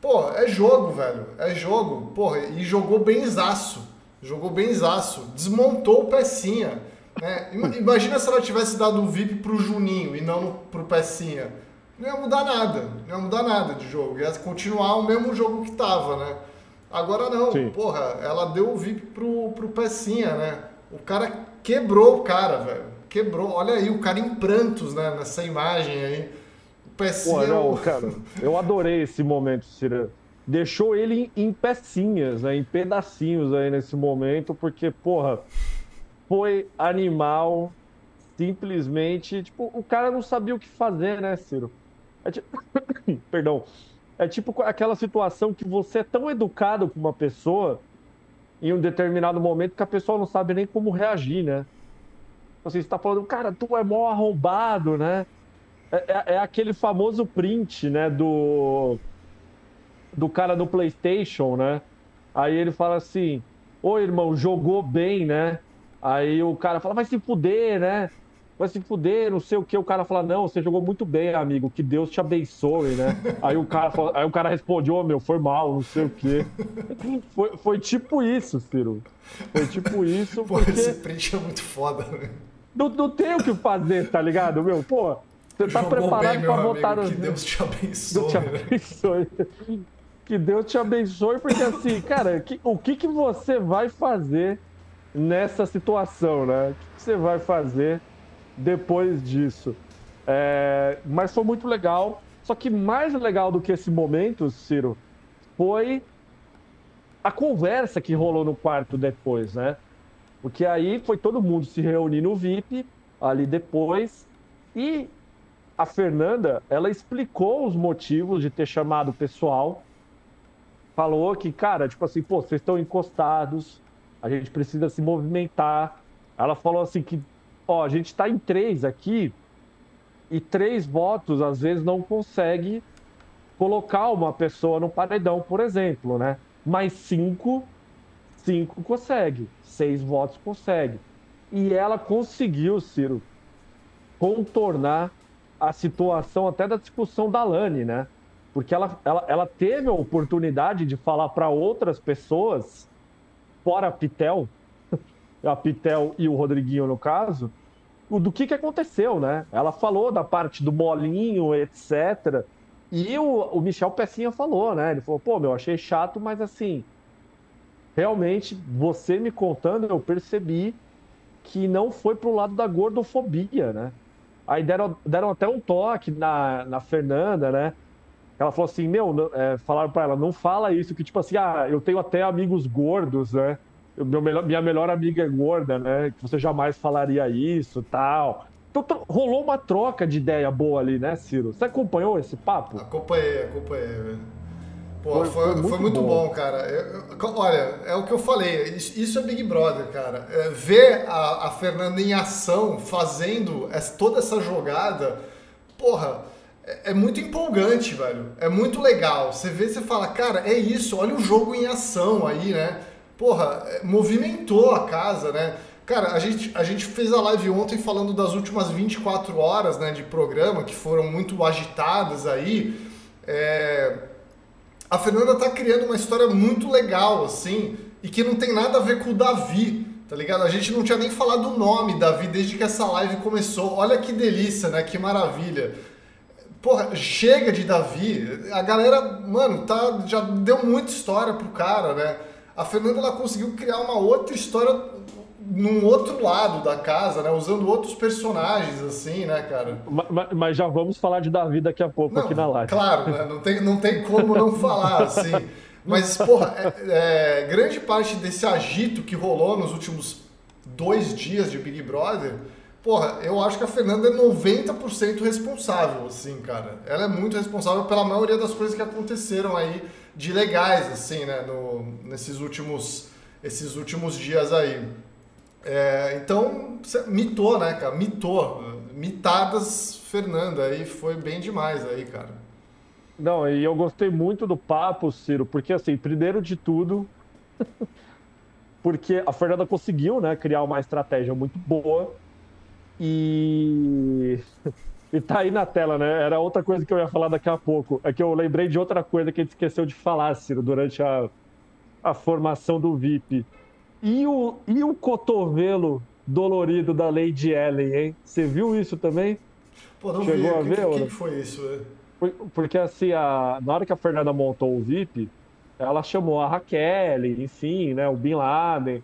Pô, é jogo, velho. É jogo. Porra, e jogou bem zaço. Jogou bem zaço, desmontou o Pecinha. Né? Imagina se ela tivesse dado o VIP pro Juninho e não pro Pecinha. Não ia mudar nada, não ia mudar nada de jogo. Ia continuar o mesmo jogo que tava, né? Agora não, Sim. porra, ela deu o VIP pro, pro Pecinha, né? O cara quebrou o cara, velho. Quebrou. Olha aí, o cara em prantos, né? Nessa imagem aí. O Pecinha. Pô, não, cara, eu adorei esse momento, Cira deixou ele em pecinhas, né, em pedacinhos aí nesse momento, porque, porra, foi animal, simplesmente, tipo, o cara não sabia o que fazer, né, Ciro? É tipo... *coughs* Perdão. É tipo aquela situação que você é tão educado com uma pessoa em um determinado momento que a pessoa não sabe nem como reagir, né? Você está falando, cara, tu é mó arrombado, né? É, é, é aquele famoso print, né, do do cara do PlayStation, né? Aí ele fala assim: Ô irmão, jogou bem, né? Aí o cara fala: vai se fuder, né? Vai se fuder, não sei o que. O cara fala, não, você jogou muito bem, amigo, que Deus te abençoe, né? *laughs* aí, o cara fala, aí o cara responde, ô oh, meu, foi mal, não sei o que. *laughs* Foi, foi tipo isso, Ciro. Foi tipo isso. Pô, porque... esse print é muito foda, né? Não, não tem o que fazer, tá ligado, meu? Pô, você tá Jogou preparado bem, pra votar no. Que Deus te abençoe. Deus te abençoe. que Deus te abençoe, porque assim, cara, que, o que, que você vai fazer nessa situação, né? O que, que você vai fazer depois disso? É, mas foi muito legal. Só que mais legal do que esse momento, Ciro, foi a conversa que rolou no quarto depois, né? Porque aí foi todo mundo se reunir no VIP ali depois e a Fernanda, ela explicou os motivos de ter chamado o pessoal. Falou que, cara, tipo assim, pô, vocês estão encostados, a gente precisa se movimentar. Ela falou assim que, ó, a gente está em três aqui e três votos às vezes não consegue colocar uma pessoa no paredão, por exemplo, né? Mas cinco, cinco consegue, seis votos consegue. E ela conseguiu, Ciro, contornar a situação até da discussão da Lani, né? Porque ela, ela, ela teve a oportunidade de falar para outras pessoas, fora Pitel, a Pitel e o Rodriguinho no caso, do que, que aconteceu, né? Ela falou da parte do bolinho, etc. E o, o Michel Pecinha falou, né? Ele falou, pô, meu, achei chato, mas assim, realmente, você me contando, eu percebi que não foi pro lado da gordofobia, né? Aí deram, deram até um toque na, na Fernanda, né? Ela falou assim, meu, é, falaram para ela, não fala isso, que tipo assim, ah, eu tenho até amigos gordos, né? Meu melhor, minha melhor amiga é gorda, né? Que você jamais falaria isso, tal. Então rolou uma troca de ideia boa ali, né, Ciro? Você acompanhou esse papo? Acompanhei, acompanhei. Pô, foi, foi, foi, muito, foi muito bom. bom, cara. Eu, eu, olha, é o que eu falei, isso, isso é Big Brother, cara. É, ver a, a, Fernanda em ação, fazendo essa, toda essa jogada, porra, é, é, muito empolgante, velho. É muito legal. Você vê, você fala, cara, é isso, olha o jogo em ação aí, né? Porra, é, movimentou a casa, né? Cara, a gente, a gente fez a live ontem falando das últimas 24 horas né, de programa, que foram muito agitadas aí. É, a Fernanda tá criando uma história muito legal, assim, e que não tem nada a ver com o Davi, tá ligado? A gente não tinha nem falado o nome Davi desde que essa live começou. Olha que delícia, né? Que maravilha. Porra, chega de Davi. A galera, mano, tá, já deu muita história pro cara, né? A Fernanda ela conseguiu criar uma outra história num outro lado da casa, né? Usando outros personagens, assim, né, cara? Mas, mas já vamos falar de Davi daqui a pouco não, aqui na live. Claro, né? não, tem, não tem como não falar, assim. Mas, porra, é, é, grande parte desse agito que rolou nos últimos dois dias de Big Brother, porra, eu acho que a Fernanda é 90% responsável, assim, cara. Ela é muito responsável pela maioria das coisas que aconteceram aí de legais, assim, né, no, nesses últimos, esses últimos dias aí. É, então, mitou, né, cara? Mitou. Mitadas Fernanda aí foi bem demais aí, cara. Não, e eu gostei muito do papo, Ciro, porque assim, primeiro de tudo, *laughs* porque a Fernanda conseguiu, né, criar uma estratégia muito boa e *laughs* e tá aí na tela, né? Era outra coisa que eu ia falar daqui a pouco. É que eu lembrei de outra coisa que a gente esqueceu de falar, Ciro, durante a, a formação do VIP. E o, e o cotovelo dolorido da Lady Ellen, hein? Você viu isso também? Pô, não Chegou vi. a ver? O que, que foi isso? É? Porque assim, a, na hora que a Fernanda montou o VIP, ela chamou a Raquel, enfim, né? O Bin Laden.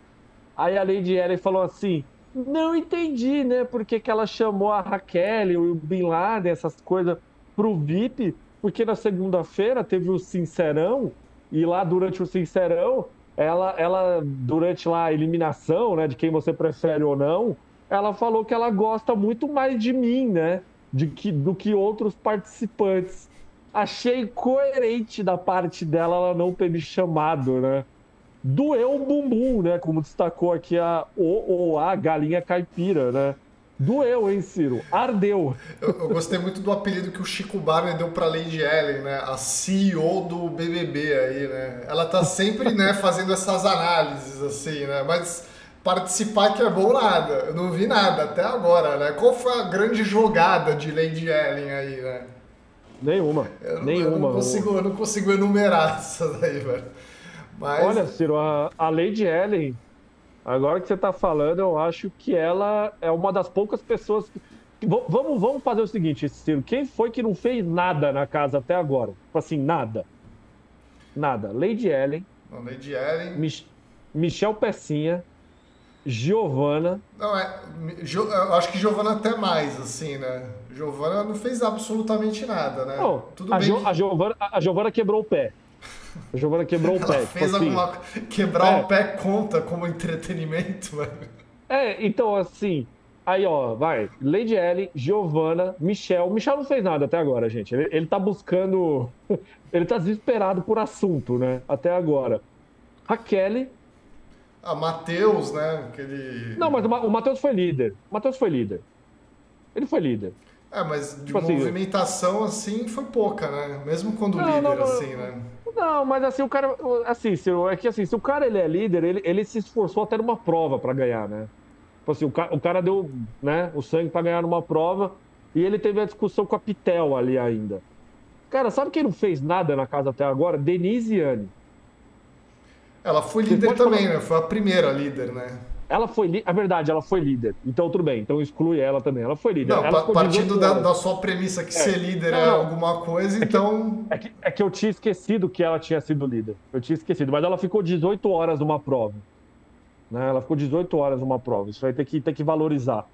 Aí a Lady Ellen falou assim: não entendi, né? Por que, ela chamou a Raquel, o Bin Laden, essas coisas, pro VIP? Porque na segunda-feira teve o Sincerão, e lá durante o Sincerão ela, ela durante lá a eliminação, né, de quem você prefere ou não, ela falou que ela gosta muito mais de mim, né, de que, do que outros participantes. Achei coerente da parte dela ela não ter me chamado, né? Doeu o bumbum, né? Como destacou aqui a o, ou a galinha caipira, né? Doeu, hein, Ciro? Ardeu. Eu, eu, gostei muito do apelido que o Chico Barney deu pra Lady Ellen, né? A CEO do BBB aí, né? Ela tá sempre, né, fazendo essas análises, assim, né? Mas, participar que é bom nada. Eu não vi nada até agora, né? Qual foi a grande jogada de Lady Ellen aí, né? Nenhuma. Eu, nenhuma. Eu não, consigo, eu não consigo enumerar *laughs* essa daí, velho. Mas... Olha, Ciro, a, a Lady Ellen, agora que você tá falando, eu acho que ela é uma das poucas pessoas que. Vamos, vamos fazer o seguinte, Ciro. Quem foi que não fez nada na casa até agora? Tipo assim, nada. Nada. Lady Ellen. Não, Lady Ellen. Mich Michel Pecinha. Giovana. Não, é. Eu acho que Giovana até mais, assim, né? Giovana não fez absolutamente nada, né? Não, Tudo a, bem jo que... a, Giovana, a Giovana quebrou o pé. A Giovana quebrou o pé. Tipo fez tipo alguma... Quebrar é. o pé conta como entretenimento, *laughs* velho. É, então, assim. Aí, ó, vai. Lady Ellen, Giovana, Michel. Michel não fez nada até agora, gente. Ele, ele tá buscando. *laughs* ele tá desesperado por assunto, né? Até agora. Raquel, ah, Matheus, né? Aquele... Não, mas o Matheus foi líder. O Matheus foi líder. Ele foi líder. É, mas de tipo assim, movimentação assim foi pouca, né? Mesmo quando não, líder, não, assim, né? Não, mas assim, o cara. Assim, se, é que assim, se o cara ele é líder, ele, ele se esforçou até numa prova para ganhar, né? Tipo assim, o cara, o cara deu né, o sangue para ganhar numa prova e ele teve a discussão com a Pitel ali ainda. Cara, sabe quem não fez nada na casa até agora? Denise e Anne. Ela foi líder também, falar... né? Foi a primeira líder, né? Ela foi líder. É verdade, ela foi líder. Então tudo bem, então exclui ela também. Ela foi líder. Não, ela partindo da, da, sua premissa que é. ser líder não, é alguma coisa, é então. Que, é, que, é que eu tinha esquecido que ela tinha sido líder. Eu tinha esquecido, mas ela ficou 18 horas numa prova. Né? Ela ficou 18 horas numa prova. Isso vai ter que, ter que valorizar.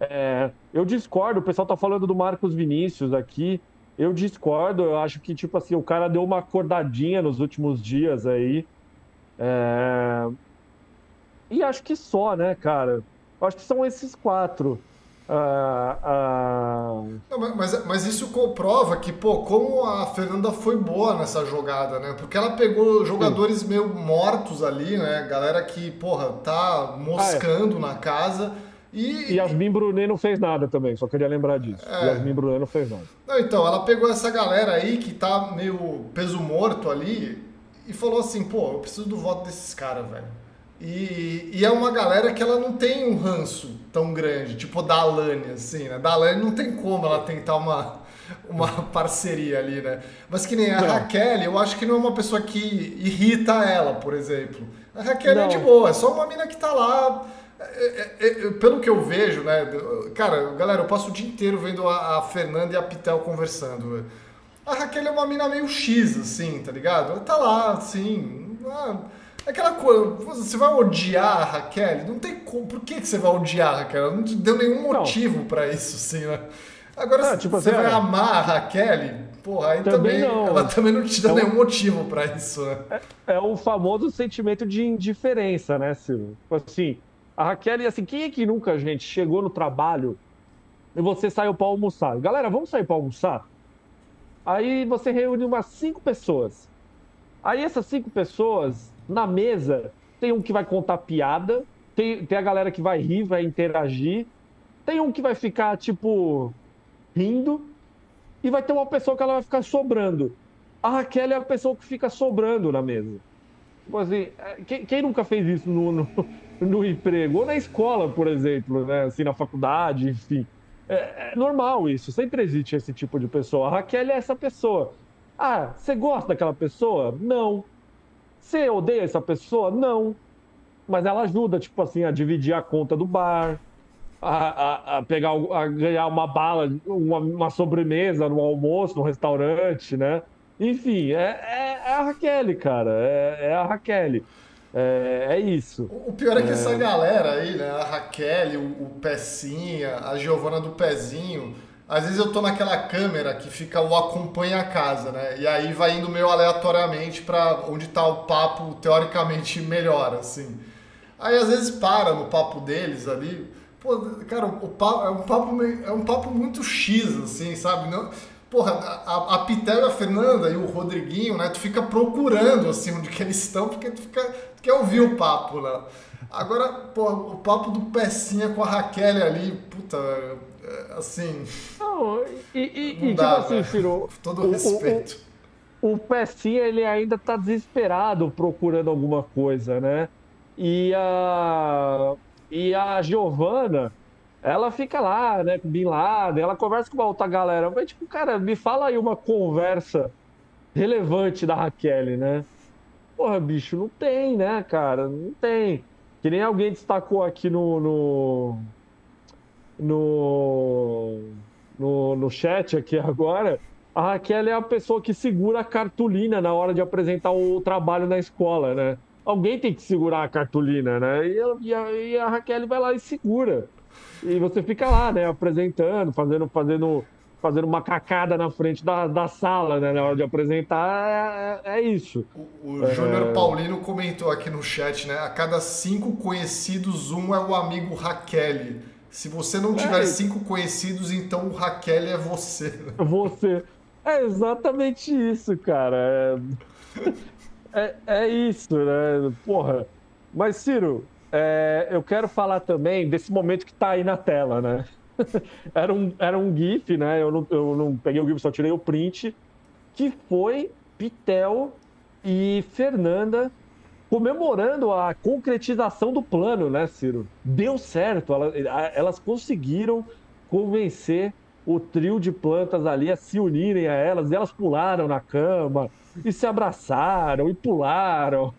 É, eu discordo, o pessoal tá falando do Marcos Vinícius aqui. Eu discordo, eu acho que, tipo assim, o cara deu uma acordadinha nos últimos dias aí. É... E acho que só, né, cara? Acho que são esses quatro. Ah, ah... Não, mas, mas isso comprova que, pô, como a Fernanda foi boa nessa jogada, né? Porque ela pegou jogadores Sim. meio mortos ali, né? Galera que, porra, tá moscando ah, é. na casa. E, e Yasmin Brunet não fez nada também, só queria lembrar disso. É. Yasmin Brunet não fez nada. Não, então, ela pegou essa galera aí que tá meio peso morto ali e falou assim, pô, eu preciso do voto desses caras, velho. E, e, é uma galera que ela não tem um ranço tão grande, tipo da Alane, assim, né? Da Alane não tem como ela tentar uma, uma *laughs* parceria ali, né? Mas que nem a Raquel, eu acho que não é uma pessoa que irrita ela, por exemplo. A Raquel não. é de boa, é só uma mina que tá lá. É, é, é, pelo que eu vejo, né? Cara, galera, eu passo o dia inteiro vendo a, a Fernanda e a Pitel conversando. A Raquel é uma mina meio X, assim, tá ligado? Ela tá lá, assim. Ah, aquela coisa. Você vai odiar a Raquel? Não tem como. Por que, que você vai odiar a Raquel? Não te deu nenhum motivo para isso, assim, né? Agora, ah, tipo, você assim, vai é... amar a Raquel, porra, aí também, também ela também não te dá é nenhum motivo para isso, né? É, é, o famoso sentimento de indiferença, né, Silvio? Tipo assim, a Raquel, assim, quem é que nunca, gente, chegou no trabalho e você saiu para almoçar? Galera, vamos sair para almoçar? Aí você reúne umas cinco pessoas. Aí essas cinco pessoas, na mesa, tem um que vai contar piada, tem, tem a galera que vai rir, vai interagir, tem um que vai ficar, tipo, rindo, e vai ter uma pessoa que ela vai ficar sobrando. A Raquel é a pessoa que fica sobrando na mesa. Tipo assim, é, quem, quem nunca fez isso no, no, no, emprego? Ou na escola, por exemplo, né? Assim, na faculdade, enfim. É, é, normal isso, sempre existe esse tipo de pessoa. A Raquel é essa pessoa. Ah, você gosta daquela pessoa? Não. Você odeia essa pessoa? Não. Mas ela ajuda, tipo assim, a dividir a conta do bar, a, a, a pegar, a ganhar uma bala, uma, uma, sobremesa no almoço, no restaurante, né? Enfim, é, é, é a Raquel, cara. É, é a Raquel. É, é, isso. O pior é que é... essa galera aí, né? A Raquel, o, o Pecinha, a Giovana do Pezinho. Às vezes eu tô naquela câmera que fica o acompanha a casa, né? E aí vai indo meio aleatoriamente para onde tá o papo teoricamente melhor, assim. Aí às vezes para no papo deles ali. Pô, cara, o papo, é um papo é um papo muito X, assim, sabe? Não, porra, a, a Pitel e a Fernanda e o Rodriguinho, né? Tu fica procurando assim onde que eles estão, porque tu fica quer ouvir o papo, né? Agora, pô, o papo do Pecinha com a Raquel ali, puta, assim. Não, e, e, não e dá, tipo assim, Ciro. Todo o, respeito. O, o, o Pecinha, ele ainda tá desesperado procurando alguma coisa, né? E a, e a Giovana, ela fica lá, né, com Bin Laden, ela conversa com uma outra galera. Mas, tipo, cara, me fala aí uma conversa relevante da Raquel, né? Porra, bicho, não tem, né, cara? Não tem. Que nem alguém destacou aqui no. no. No, no, no chat aqui agora. A Raquel é a pessoa que segura a cartolina na hora de apresentar o trabalho na escola, né? Alguém tem que segurar a cartolina, né? E a, e a Raquel vai lá e segura. E você fica lá, né, apresentando, fazendo, fazendo, fazendo uma cacada na frente da, da sala, né, na hora de apresentar, é, é isso. O, o Júnior é... Paulino comentou aqui no chat, né, a cada cinco conhecidos, um é o amigo Raquel. Se você não tiver é. cinco conhecidos, então o Raquel é você. *laughs* Você. É exatamente isso, cara. É, é, é isso, né? Porra. Mas, Ciro, é, eu quero falar também desse momento que está aí na tela, né? *laughs* era, um, era um GIF, né? Eu não, eu não peguei o GIF, só tirei o print, que foi Pitel e Fernanda comemorando a concretização do plano, né, Ciro? Deu certo, elas, conseguiram convencer o trio de plantas ali a se unirem a elas, e elas pularam na cama, e se abraçaram, e pularam.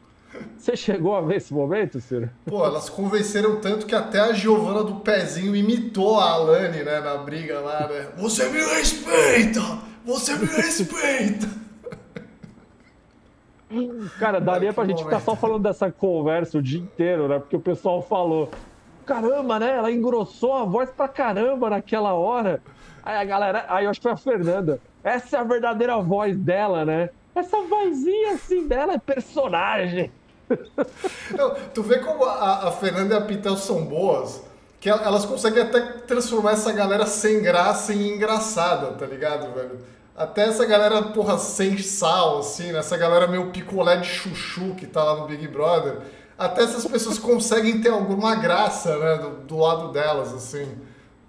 Você chegou a ver esse momento, Ciro? Pô, elas convenceram tanto que até a Giovana do Pezinho imitou a Alane, né, na briga lá, né? Você me respeita! Você me respeita! Cara, daria pra gente ficar só falando dessa conversa o dia inteiro, né? Porque o pessoal falou, caramba, né? Ela engrossou a voz pra caramba naquela hora. Aí a galera, aí eu acho que foi a Fernanda. Essa é a verdadeira voz dela, né? Essa vozinha assim dela é personagem. *laughs* Não, tu vê como a, a Fernanda e a Pitel são boas, que elas conseguem até transformar essa galera sem graça em engraçada, tá ligado, velho? Até essa galera, porra, sem sal, assim, né? essa galera meio picolé de chuchu que tá lá no Big Brother, até essas pessoas *laughs* conseguem ter alguma graça, né, do, do lado delas, assim.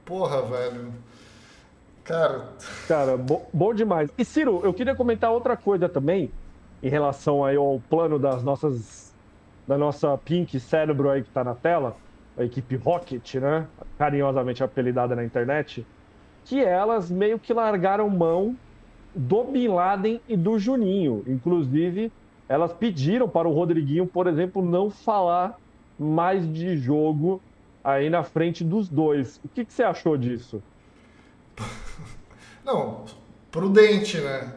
Porra, velho. Cara. *laughs* Cara, bo bom demais. E Ciro, eu queria comentar outra coisa também, em relação aí ao plano das nossas da nossa Pink Cérebro aí que está na tela, a equipe Rocket, né? Carinhosamente apelidada na internet, que elas meio que largaram mão do Bin Laden e do Juninho. Inclusive, elas pediram para o Rodriguinho, por exemplo, não falar mais de jogo aí na frente dos dois. O que, que você achou disso? *laughs* Não, prudente, né?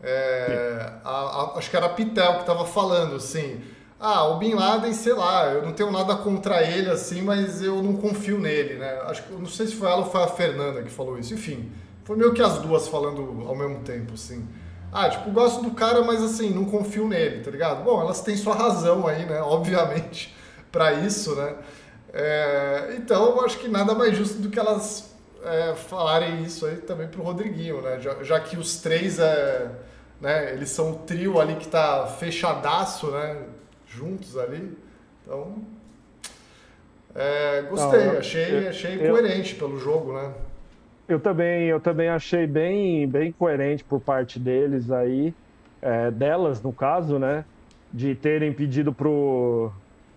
É, a, a, acho que era a Pitel que estava falando, assim ah, o Bin Laden, sei lá, eu não tenho nada contra ele assim, mas eu não confio nele, né? Acho que não sei se foi ela ou foi a Fernanda que falou isso. Enfim, foi meio que as duas falando ao mesmo tempo, assim. Ah, tipo, gosto do cara, mas assim, não confio nele, tá ligado? Bom, elas têm sua razão aí, né? *laughs* Obviamente, para isso, né? É, então, eu acho que nada mais justo do que elas é, falarem isso aí também pro Rodriguinho, né? Já, já que os três, é, né, eles são o trio ali que tá fechadaço, né? juntos ali. Então, é, gostei, Não, eu, achei, eu, achei eu, coerente pelo jogo, né? Eu também, eu também achei bem, bem coerente por parte deles aí, é, delas no caso, né? De terem pedido pro.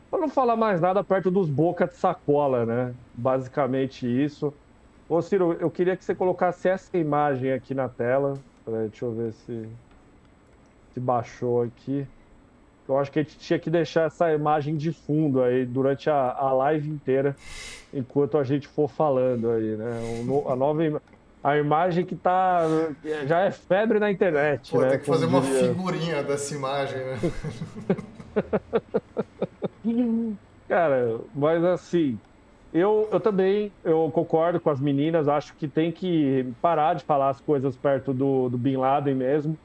Pra não falar mais nada perto dos boca de sacola, né? Basicamente isso. Ô Ciro, eu queria que você colocasse essa imagem aqui na tela. Deixa eu ver se, se baixou aqui. Eu acho que a gente tinha que deixar essa imagem de fundo aí durante a, a live inteira, enquanto a gente for falando aí, né? a nova a imagem que tá já é febre na internet, Pô, né? Tem que fazer uma figurinha dessa imagem, né? *laughs* Cara, mas assim, eu, eu também eu concordo com as meninas, acho que tem que parar de falar as coisas perto do, do Bin Laden mesmo.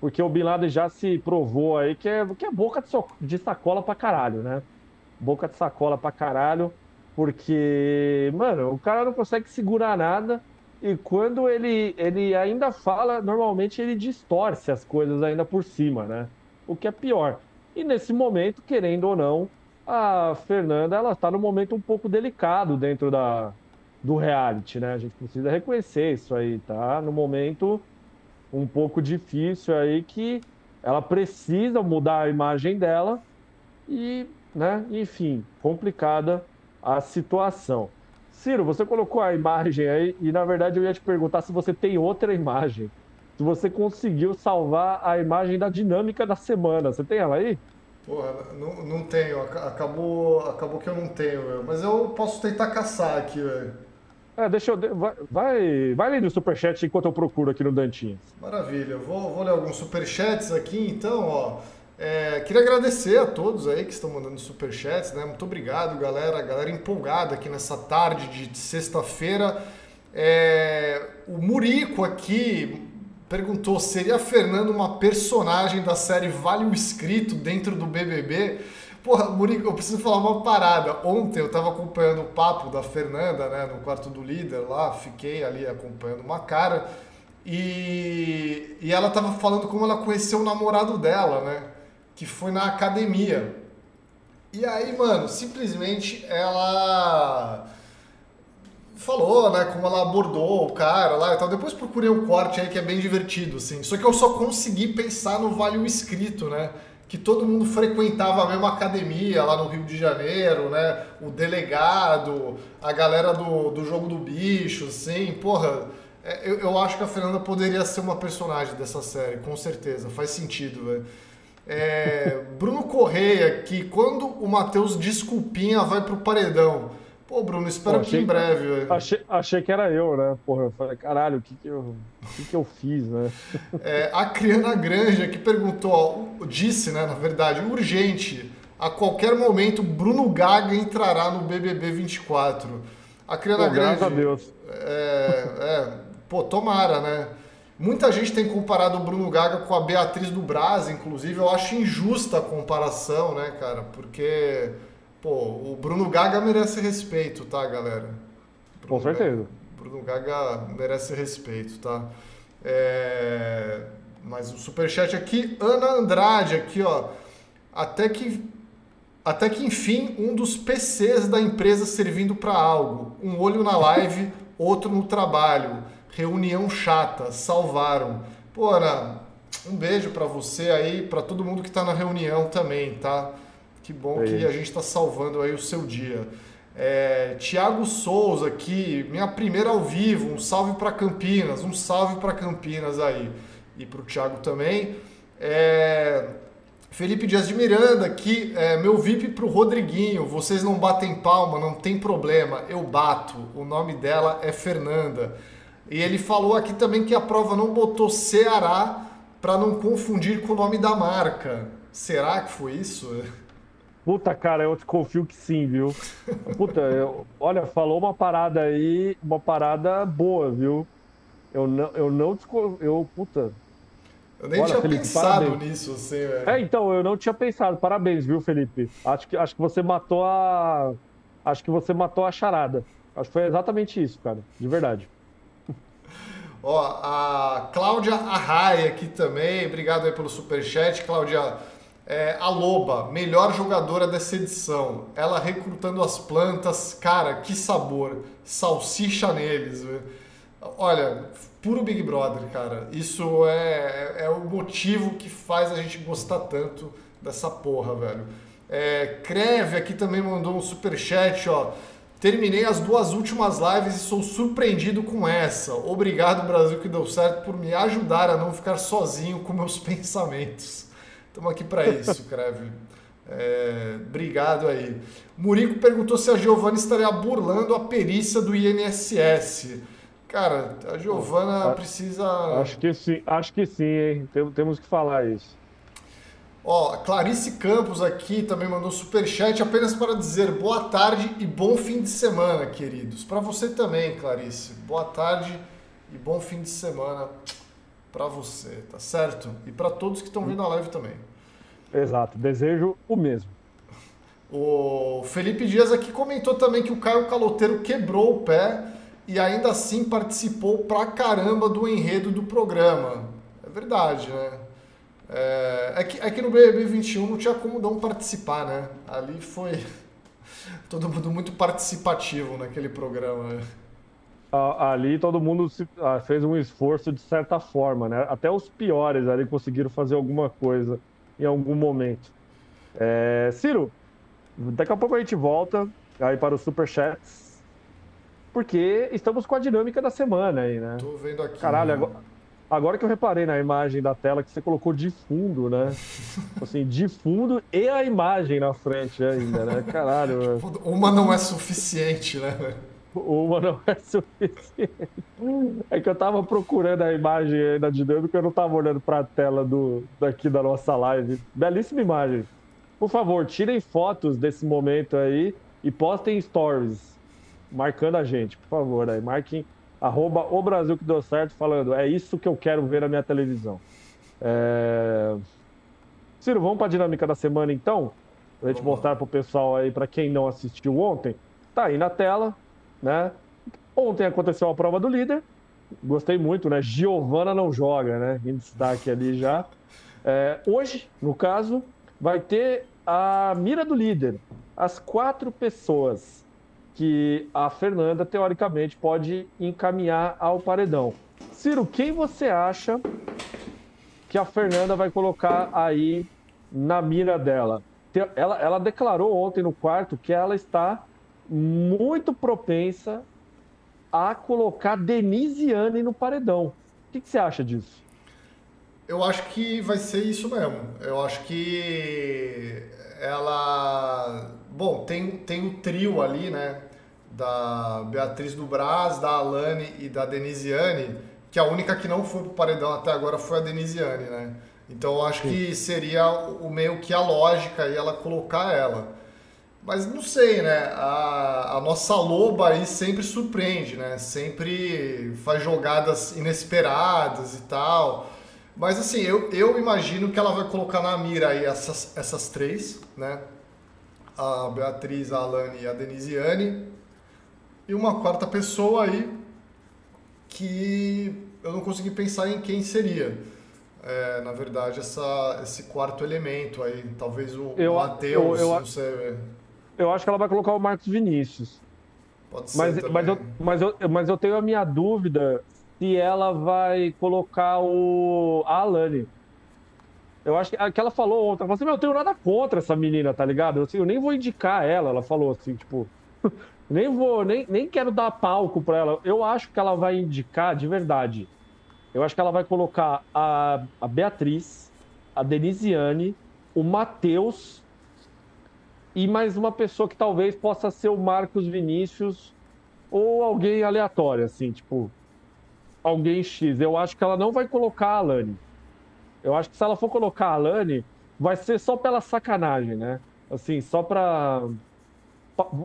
Porque o Bin Laden já se provou aí que é, que é boca de, so, de sacola pra caralho, né? Boca de sacola pra caralho. Porque, mano, o cara não consegue segurar nada. E quando ele, ele ainda fala, normalmente ele distorce as coisas ainda por cima, né? O que é pior. E nesse momento, querendo ou não, a Fernanda, ela tá num momento um pouco delicado dentro da, do reality, né? A gente precisa reconhecer isso aí, tá? No momento um pouco difícil aí que ela precisa mudar a imagem dela e né? Enfim, complicada a situação. Ciro, você colocou a imagem aí e na verdade eu ia te perguntar se você tem outra imagem. Se você conseguiu salvar a imagem da dinâmica da semana. Você tem ela aí? Porra, não, não tenho. Acabou, acabou que eu não tenho. Mas eu posso tentar caçar aqui, velho. É, deixa eu. Vai, vai, ler no superchat enquanto eu procuro aqui no Dantinhas. Maravilha. Vou, vou ler alguns superchats aqui, então, ó. É, queria agradecer a todos aí que estão mandando superchats, né? Muito obrigado, galera. Galera empolgada aqui nessa tarde de sexta-feira. É, o Murico aqui perguntou: seria a Fernanda uma personagem da série Vale o Escrito dentro do BBB? Porra, Murico, eu preciso falar uma parada. Ontem eu tava acompanhando o papo da Fernanda, né, no quarto do líder lá, fiquei ali acompanhando uma cara. E, e ela tava falando como ela conheceu o namorado dela, né? Que foi na academia. E aí, mano, simplesmente ela falou, né, como ela abordou o cara lá e tal. Depois procurei um corte aí que é bem divertido, assim. Só que eu só consegui pensar no Vale o Escrito, né? Que todo mundo frequentava a mesma academia lá no Rio de Janeiro, né? O delegado, a galera do, do jogo do bicho, assim, porra. É, eu, eu acho que a Fernanda poderia ser uma personagem dessa série, com certeza, faz sentido, velho. É, Bruno Correia, que quando o Matheus Desculpinha vai pro paredão, Pô, Bruno, espero Pô, que em breve. Achei, achei que era eu, né? Porra, eu falei, caralho, o que que eu, o que que eu fiz, né? É, a Criana Granja que perguntou, ó, disse, né, na verdade, urgente, a qualquer momento Bruno Gaga entrará no BBB 24. A Criana pô, Granja... Graças a Deus. É, é, pô, tomara, né? Muita gente tem comparado o Bruno Gaga com a Beatriz do Braz, inclusive. Eu acho injusta a comparação, né, cara? Porque Pô, o Bruno Gaga merece respeito, tá, galera? Bruno Com certeza. Gaga, Bruno Gaga merece respeito, tá? É... Mas o superchat aqui, Ana Andrade, aqui, ó. Até que, até que enfim, um dos PCs da empresa servindo para algo. Um olho na live, *laughs* outro no trabalho. Reunião chata, salvaram. Pô, Ana, um beijo para você aí, para todo mundo que tá na reunião também, tá? Que bom é que a gente está salvando aí o seu dia. É, Tiago Souza aqui, minha primeira ao vivo, um salve para Campinas, um salve para Campinas aí. E para o Tiago também. É, Felipe Dias de Miranda aqui, é, meu VIP para o Rodriguinho, vocês não batem palma, não tem problema, eu bato. O nome dela é Fernanda. E ele falou aqui também que a prova não botou Ceará para não confundir com o nome da marca. Será que foi isso? *laughs* Puta, cara, eu te confio que sim, viu? Puta, eu, olha, falou uma parada aí, uma parada boa, viu? Eu não, eu não eu, puta. Eu nem olha, tinha Felipe, pensado parabéns. nisso, assim, velho. É, então, eu não tinha pensado. Parabéns, viu, Felipe? Acho que, acho que você matou a. Acho que você matou a charada. Acho que foi exatamente isso, cara. De verdade. Ó, a Cláudia Arraia aqui também. Obrigado aí pelo superchat, Cláudia. É, a Loba, melhor jogadora dessa edição. Ela recrutando as plantas, cara, que sabor. Salsicha neles. Olha, puro Big Brother, cara. Isso é, é, é o motivo que faz a gente gostar tanto dessa porra, velho. É, Creve aqui também mandou um super chat, ó. Terminei as duas últimas lives e sou surpreendido com essa. Obrigado, Brasil, que deu certo por me ajudar a não ficar sozinho com meus *laughs* pensamentos. Estamos aqui para isso, Creve. É, obrigado aí. Murico perguntou se a Giovana estaria burlando a perícia do INSS. Cara, a Giovana precisa. Acho que sim, acho que sim, hein? Temos que falar isso. Ó, Clarice Campos aqui também mandou super chat apenas para dizer boa tarde e bom fim de semana, queridos. Para você também, Clarice. Boa tarde e bom fim de semana para você, tá certo? E para todos que estão vendo a live também. Exato, desejo o mesmo. O Felipe Dias aqui comentou também que o Caio Caloteiro quebrou o pé e ainda assim participou pra caramba do enredo do programa. É verdade, né? É, é, que, é que no BBB 21 não tinha como não participar, né? Ali foi *laughs* todo mundo muito participativo naquele programa. Né? ali todo mundo se, ah, fez um esforço de certa forma, né? Até os piores ali conseguiram fazer alguma coisa em algum momento. É, Ciro, Daqui a pouco a gente volta aí para os superchats. Porque estamos com a dinâmica da semana aí, né? Tô vendo aqui. Caralho, agora, agora que eu reparei na imagem da tela que você colocou de fundo, né? *laughs* assim, de fundo e a imagem na frente ainda, né? Caralho. *laughs* Uma não é suficiente, né? Uma não é suficiente. É que eu tava procurando a imagem aí da dinâmica, eu não tava olhando para a tela do, daqui da nossa live. Belíssima imagem. Por favor, tirem fotos desse momento aí e postem stories marcando a gente, por favor. Aí, marquem arroba o Brasil que deu certo, falando é isso que eu quero ver na minha televisão. É... Ciro, vamos para a dinâmica da semana então? Pra gente mostrar pro pessoal aí, para quem não assistiu ontem. Tá aí na tela, né? Ontem aconteceu a prova do líder. Gostei muito, né? Giovana não joga, né? Em destaque ali já. É, hoje, no caso, vai ter a mira do líder. As quatro pessoas que a Fernanda, teoricamente, pode encaminhar ao paredão. Ciro, quem você acha que a Fernanda vai colocar aí na mira dela? Ela, ela declarou ontem no quarto que ela está muito propensa a colocar Denisiane no paredão. O que, que você acha disso? Eu acho que vai ser isso mesmo. Eu acho que ela. Bom, tem, tem o trio ali, né? Da Beatriz do Braz, da Alane e da Denisiane, que a única que não foi pro paredão até agora foi a Denisiane, né? Então eu acho Sim. que seria o meio que a lógica e ela colocar ela. Mas não sei, né? A, a nossa loba aí sempre surpreende, né? Sempre faz jogadas inesperadas e tal. Mas assim, eu, eu imagino que ela vai colocar na mira aí essas, essas três, né? A Beatriz, a Alane e a Denisiane. E uma quarta pessoa aí que eu não consegui pensar em quem seria. É, na verdade, essa, esse quarto elemento aí. Talvez o Matheus, não sei. Eu acho que ela vai colocar o Marcos Vinícius. Pode ser mas, mas, eu, mas, eu, mas eu tenho a minha dúvida se ela vai colocar o a Alane. Eu acho que, que ela falou ontem, ela falou assim, meu, eu tenho nada contra essa menina, tá ligado? Eu, assim, eu nem vou indicar ela, ela falou assim, tipo, *laughs* nem vou, nem, nem quero dar palco pra ela. Eu acho que ela vai indicar, de verdade, eu acho que ela vai colocar a, a Beatriz, a Denisiane, o Matheus e mais uma pessoa que talvez possa ser o Marcos Vinícius ou alguém aleatório, assim, tipo, alguém X. Eu acho que ela não vai colocar a Alane. Eu acho que se ela for colocar a Alane, vai ser só pela sacanagem, né? Assim, só pra.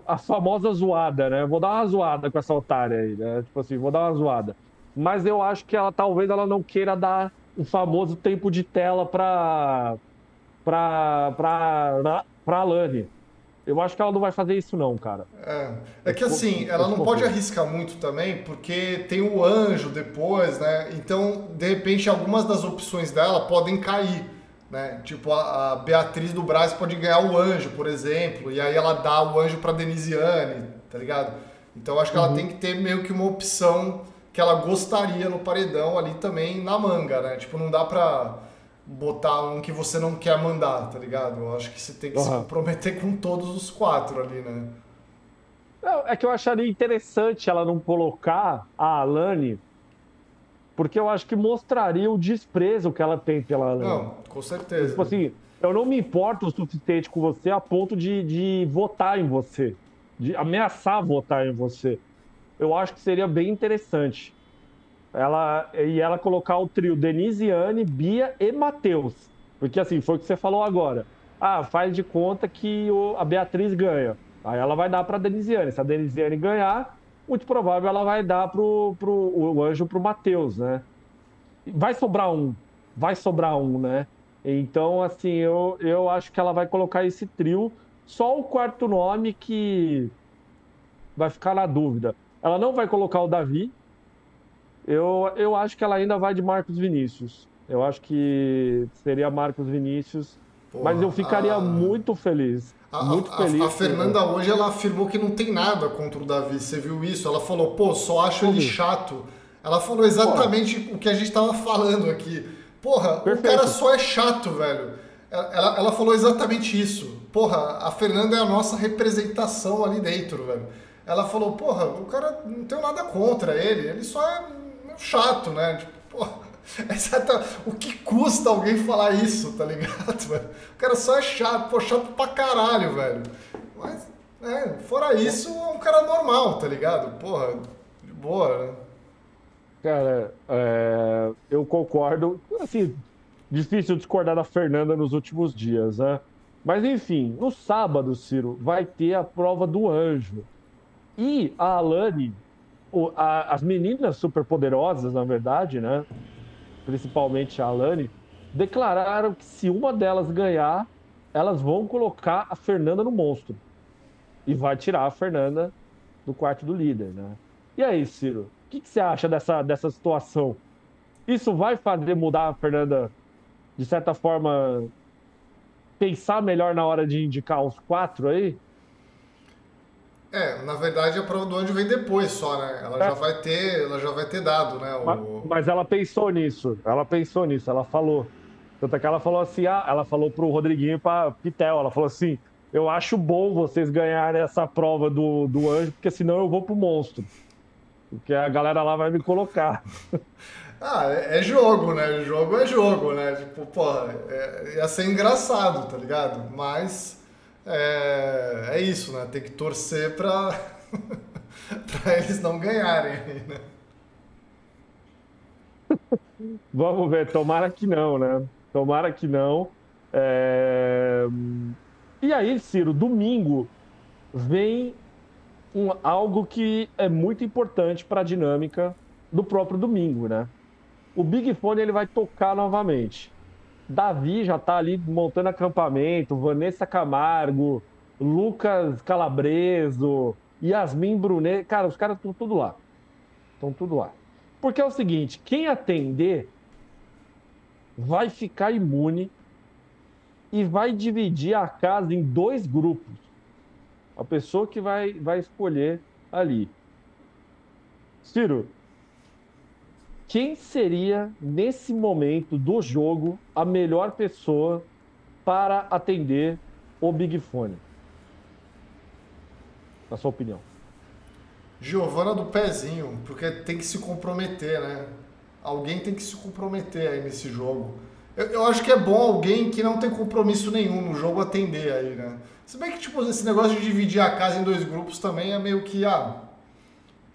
A famosa zoada, né? Vou dar uma zoada com essa otária aí, né? Tipo assim, vou dar uma zoada. Mas eu acho que ela talvez ela não queira dar o famoso tempo de tela pra. pra. pra. pra Alane. Eu acho que ela não vai fazer isso não, cara. É, é que assim, ela não pode arriscar muito também, porque tem o anjo depois, né? Então, de repente, algumas das opções dela podem cair, né? Tipo, a, Beatriz do Braz pode ganhar o anjo, por exemplo, e aí ela dá o anjo pra Denisiane, tá ligado? Então, acho que ela uhum. tem que ter meio que uma opção que ela gostaria no paredão ali também na manga, né? Tipo, não dá pra botar um que você não quer mandar, tá ligado? Eu acho que você tem que uhum. se comprometer com todos os quatro ali, né? Não, é que eu acharia interessante ela não colocar a Alane, porque eu acho que mostraria o desprezo que ela tem pela Alane. Não, com certeza. Tipo assim, eu não me importo o suficiente com você a ponto de, de votar em você, de ameaçar votar em você. Eu acho que seria bem interessante ela e ela colocar o trio Denisiane, Bia e Matheus. Porque assim, foi o que você falou agora. Ah, faz de conta que o, a Beatriz ganha. Aí ela vai dar para Denisiane. Se a Denisiane ganhar, muito provável ela vai dar pro, pro o anjo pro Matheus, né? Vai sobrar um. Vai sobrar um, né? Então, assim, eu, eu acho que ela vai colocar esse trio. Só o quarto nome que vai ficar na dúvida. Ela não vai colocar o Davi, eu, eu acho que ela ainda vai de Marcos Vinícius. Eu acho que seria Marcos Vinícius. mas eu ficaria a... muito feliz. A, muito a, feliz. A, Fernanda hoje ela afirmou que não tem nada contra o Davi. Você viu isso? Ela falou, pô, só acho ele chato. Ela falou exatamente Porra. o que a gente estava falando aqui. Porra, Perfeito. o cara só é chato, velho. Ela, ela falou exatamente isso. porra, a Fernanda é a nossa representação ali dentro, velho. Ela falou, porra, o cara não tem nada contra ele, ele só é chato, né? Tipo, porra, *laughs* exata, o que custa alguém falar isso, tá ligado, *laughs* velho? O cara só é chato, pô, chato pra caralho, velho. Mas, é, fora isso, é um cara normal, tá ligado? Porra, de boa, né? Cara, é, eu concordo. Assim, difícil discordar da Fernanda nos últimos dias, né? Mas enfim, no sábado, Ciro, vai ter a prova do anjo. E a Alane, a, as meninas superpoderosas, na verdade, né? Principalmente a Alane, declararam que se uma delas ganhar, elas vão colocar a Fernanda no monstro. E vai tirar a Fernanda do quarto do líder, né? E aí, Ciro, o que, que você acha dessa, dessa situação? Isso vai fazer mudar a Fernanda de certa forma, pensar melhor na hora de indicar os quatro aí? É, na verdade a prova do anjo vem depois só, né? Ela é. já vai ter, ela já vai ter dado, né? O... Mas, mas, ela pensou nisso, ela pensou nisso, ela falou. Tanto é que ela falou assim, ah, ela falou pro Rodriguinho e pra Pitel, ela falou assim, eu acho bom vocês ganharem essa prova do, do anjo, porque senão eu vou pro monstro. Porque a galera lá vai me colocar. *laughs* Ah, é, é, jogo, né? Jogo é jogo, né? Tipo, porra, é, ia ser engraçado, tá ligado? Mas é, é isso, né? Tem que torcer pra *laughs* eles não ganharem né? Vamos ver, tomara que não, né? Tomara que não. É... E aí, Ciro, domingo vem um, algo que é muito importante para a dinâmica do próprio domingo, né? o Big Fone ele vai tocar novamente. Davi já tá ali montando acampamento, Vanessa Camargo, Lucas Calabreso, Yasmin Brunet. Cara, os caras estão tudo lá. Estão tudo lá. Porque é o seguinte: quem atender vai ficar imune e vai dividir a casa em dois grupos. A pessoa que vai, vai escolher ali. Ciro, quem seria, nesse momento do jogo, a melhor pessoa para atender o Big Fone? Na sua opinião. Giovana do Pezinho, porque tem que se comprometer, né? Alguém tem que se comprometer aí nesse jogo. Eu, eu, acho que é bom alguém que não tem compromisso nenhum no jogo atender aí, né? Se bem que, tipo, esse negócio de dividir a casa em dois grupos também é meio que, ah,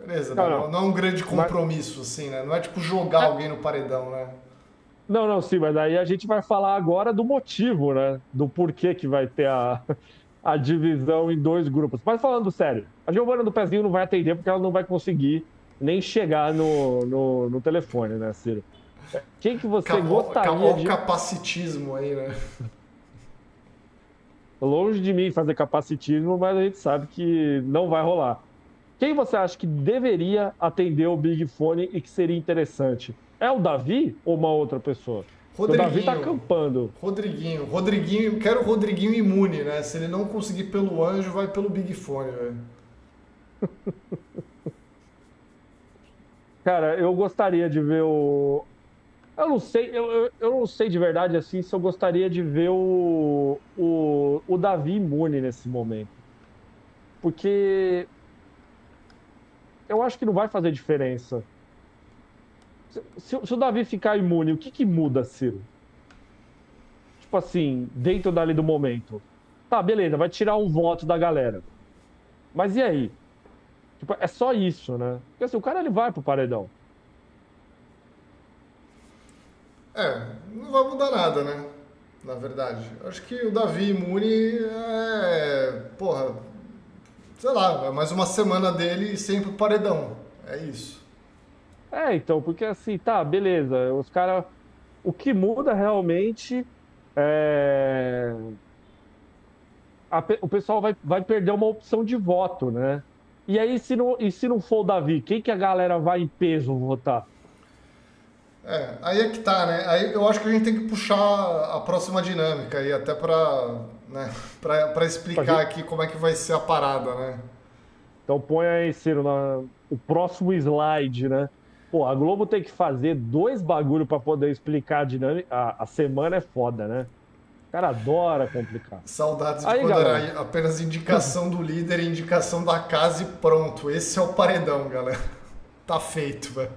Beleza, não, não. não é um grande compromisso, mas... assim, né? Não é tipo jogar é... alguém no paredão, né? Não, não, sim, mas daí a gente vai falar agora do motivo, né? Do porquê que vai ter a, a divisão em dois grupos. Mas falando sério, a Giovana do Pezinho não vai atender porque ela não vai conseguir nem chegar no, no, no telefone, né, Ciro? Quem que você Cap gostaria de... capacitismo aí, né? Longe de mim fazer capacitismo, mas a gente sabe que não vai rolar. Quem você acha que deveria atender o Big Fone e que seria interessante? É o Davi ou uma outra pessoa? o Davi tá acampando. Rodriguinho. Rodriguinho, quero o Rodriguinho imune, né? Se ele não conseguir pelo anjo, vai pelo Big Fone, velho. *laughs* Cara, eu gostaria de ver o. Eu não sei, eu, eu, eu, não sei de verdade assim se eu gostaria de ver o, o, o Davi imune nesse momento. Porque eu acho que não vai fazer diferença. Se, se, o Davi ficar imune, o que, que muda, Ciro? Tipo assim, dentro dali do momento. Tá, beleza, vai tirar um voto da galera. Mas e aí? Tipo, é só isso, né? Porque assim, o cara ele vai pro paredão. É, não vai mudar nada, né? Na verdade. Acho que o Davi imune é. Porra, sei lá, é mais uma semana dele e sempre paredão. É isso. É, então, porque assim, tá, beleza. Os caras. O que muda realmente é. A, o pessoal vai, vai perder uma opção de voto, né? E aí, se não, e se não for o Davi, quem que a galera vai em peso votar? É, aí é que tá, né? Aí eu acho que a gente tem que puxar a próxima dinâmica aí, até para né, para explicar aqui como é que vai ser a parada, né? Então põe aí, Ciro, na, o próximo slide, né? Pô, a Globo tem que fazer dois bagulho para poder explicar a dinâmica. A, a, semana é foda, né? O cara adora complicar. Saudades de Aí, quando galera. era apenas indicação do líder indicação da casa e pronto. Esse é o paredão, galera. *laughs* Tá feito, velho.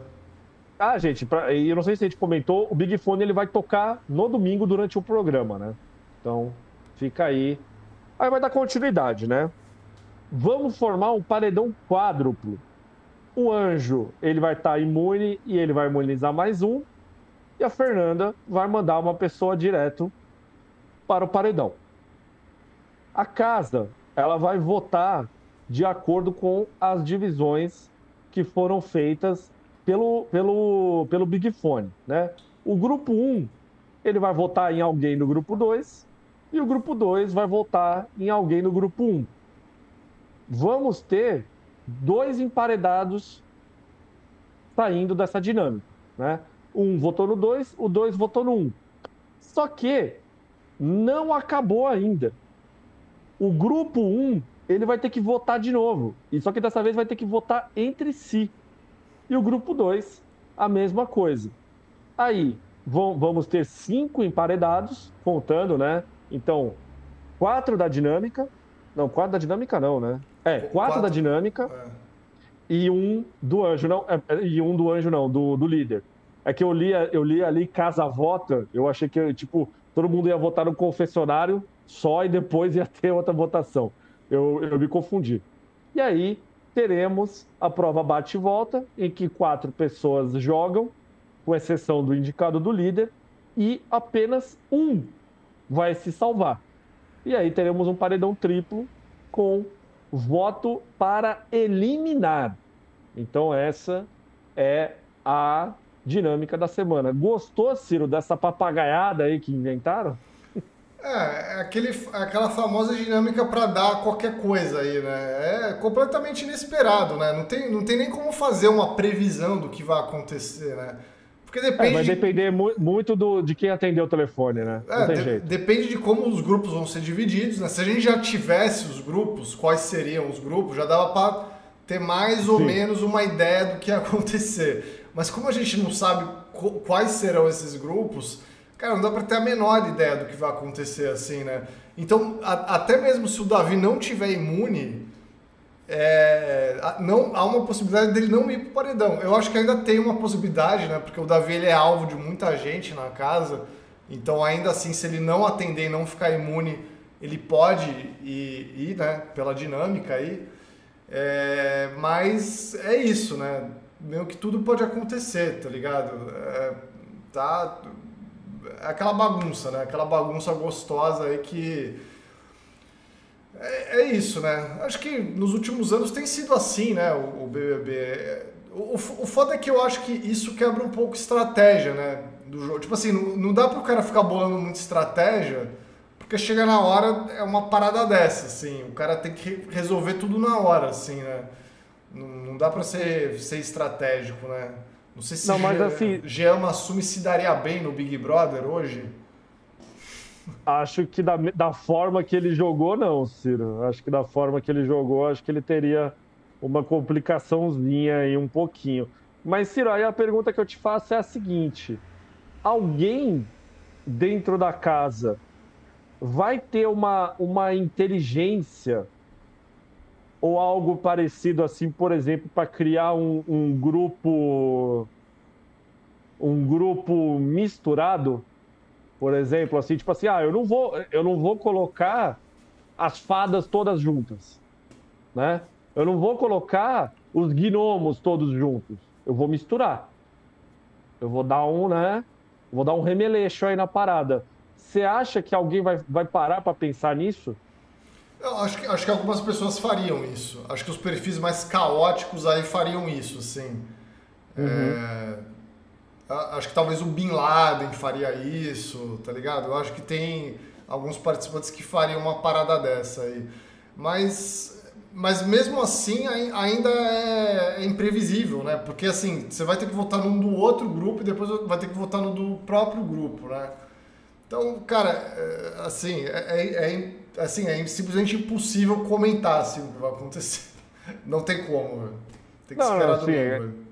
Ah, gente, pra, eu não sei se a gente comentou, o Big Fone ele vai tocar no domingo durante o programa, né? Então, fica aí. Aí vai dar continuidade, né? Vamos formar um paredão quádruplo. O anjo, ele vai estar tá imune e ele vai imunizar mais um. E a Fernanda vai mandar uma pessoa direto para o paredão. A casa, ela vai votar de acordo com as divisões que foram feitas pelo, pelo, pelo Big Fone, né? O grupo 1, ele vai votar em alguém no grupo 2 e o grupo 2 vai votar em alguém no grupo 1. Vamos ter dois emparedados saindo dessa dinâmica, né? Um votou no 2, o 2 votou no 1. Um. Só que não acabou ainda. O grupo 1, um, ele vai ter que votar de novo. E só que dessa vez vai ter que votar entre si. E o grupo 2, a mesma coisa. Aí, vão, vamos ter cinco emparedados, contando, né? Então, quatro da dinâmica. Não, quatro da dinâmica não, né? É, quatro, quatro da dinâmica. É. E um do anjo, não. É, é, e um do anjo, não, do, do líder. É que eu li, eu li ali casa vota, eu achei que, tipo, todo mundo ia votar no confessionário só e depois ia ter outra votação. Eu, eu me confundi. E aí, teremos a prova bate e volta, em que quatro pessoas jogam, com exceção do indicado do líder, e apenas um vai se salvar. E aí teremos um paredão triplo com voto para eliminar. Então, essa é a dinâmica da semana. Gostou, Ciro, dessa papagaiada aí que inventaram? É, é, aquele, é aquela famosa dinâmica para dar qualquer coisa aí, né? É completamente inesperado, né? Não tem, não tem nem como fazer uma previsão do que vai acontecer, né? Porque depende. É, vai depender de... muito do, de quem atendeu o telefone, né? Não é, tem de, jeito. Depende de como os grupos vão ser divididos, né? Se a gente já tivesse os grupos, quais seriam os grupos, já dava para ter mais ou Sim. menos uma ideia do que ia *laughs* acontecer. Mas como a gente não sabe quais serão esses grupos cara, não dá para ter a menor ideia do que vai acontecer assim, né? Então, até mesmo se o Davi não tiver imune, é, não, há uma possibilidade dele não ir pro paredão. Eu acho que ainda tem uma possibilidade, né? Porque o Davi ele é alvo de muita gente na casa. Então, ainda assim, se ele não atender e não ficar imune, ele pode ir, ir né? Pela dinâmica aí. É, mas é isso, né? Meio que tudo pode acontecer, tá ligado? É, tá, é aquela bagunça, né? Aquela bagunça gostosa aí que. É, é, isso, né? Acho que nos últimos anos tem sido assim, né? O, o BBB. O, o foda é que eu acho que isso quebra um pouco estratégia, né? Do jogo. Tipo assim, não, não dá pro cara ficar bolando muita estratégia, porque chega na hora, é uma parada dessa, assim. O cara tem que resolver tudo na hora, assim, né? Não, não dá pra ser, ser estratégico, né? Não sei se não, mas, assim, Jean Massumi se daria bem no Big Brother hoje. Acho que da, da forma que ele jogou, não, Ciro. Acho que da forma que ele jogou, acho que ele teria uma complicaçãozinha aí um pouquinho. Mas, Ciro, aí a pergunta que eu te faço é a seguinte: alguém dentro da casa vai ter uma, uma inteligência ou algo parecido assim, por exemplo, para criar um, um, grupo um grupo misturado, por exemplo, assim, tipo assim, ah, eu não vou eu não vou colocar as fadas todas juntas, né? Eu não vou colocar os gnomos todos juntos. Eu vou misturar. Eu vou dar um, né? Vou dar um remeleixo aí na parada. Você acha que alguém vai, vai parar para pensar nisso? Eu acho que, acho que algumas pessoas fariam isso. Acho que os perfis mais caóticos aí fariam isso, assim. Uhum. É, acho que talvez o Bin Laden faria isso, tá ligado? Eu acho que tem alguns participantes que fariam uma parada dessa aí. Mas, mas mesmo assim ainda é, é imprevisível, né? Porque assim, você vai ter que votar num do outro grupo e depois vai ter que votar no do próprio grupo, né? Então, cara, é, assim, é, é, é assim, é simplesmente impossível comentar assim, o que vai acontecer. *laughs* Não tem como, velho. Tem que não, esperar assim, domingo,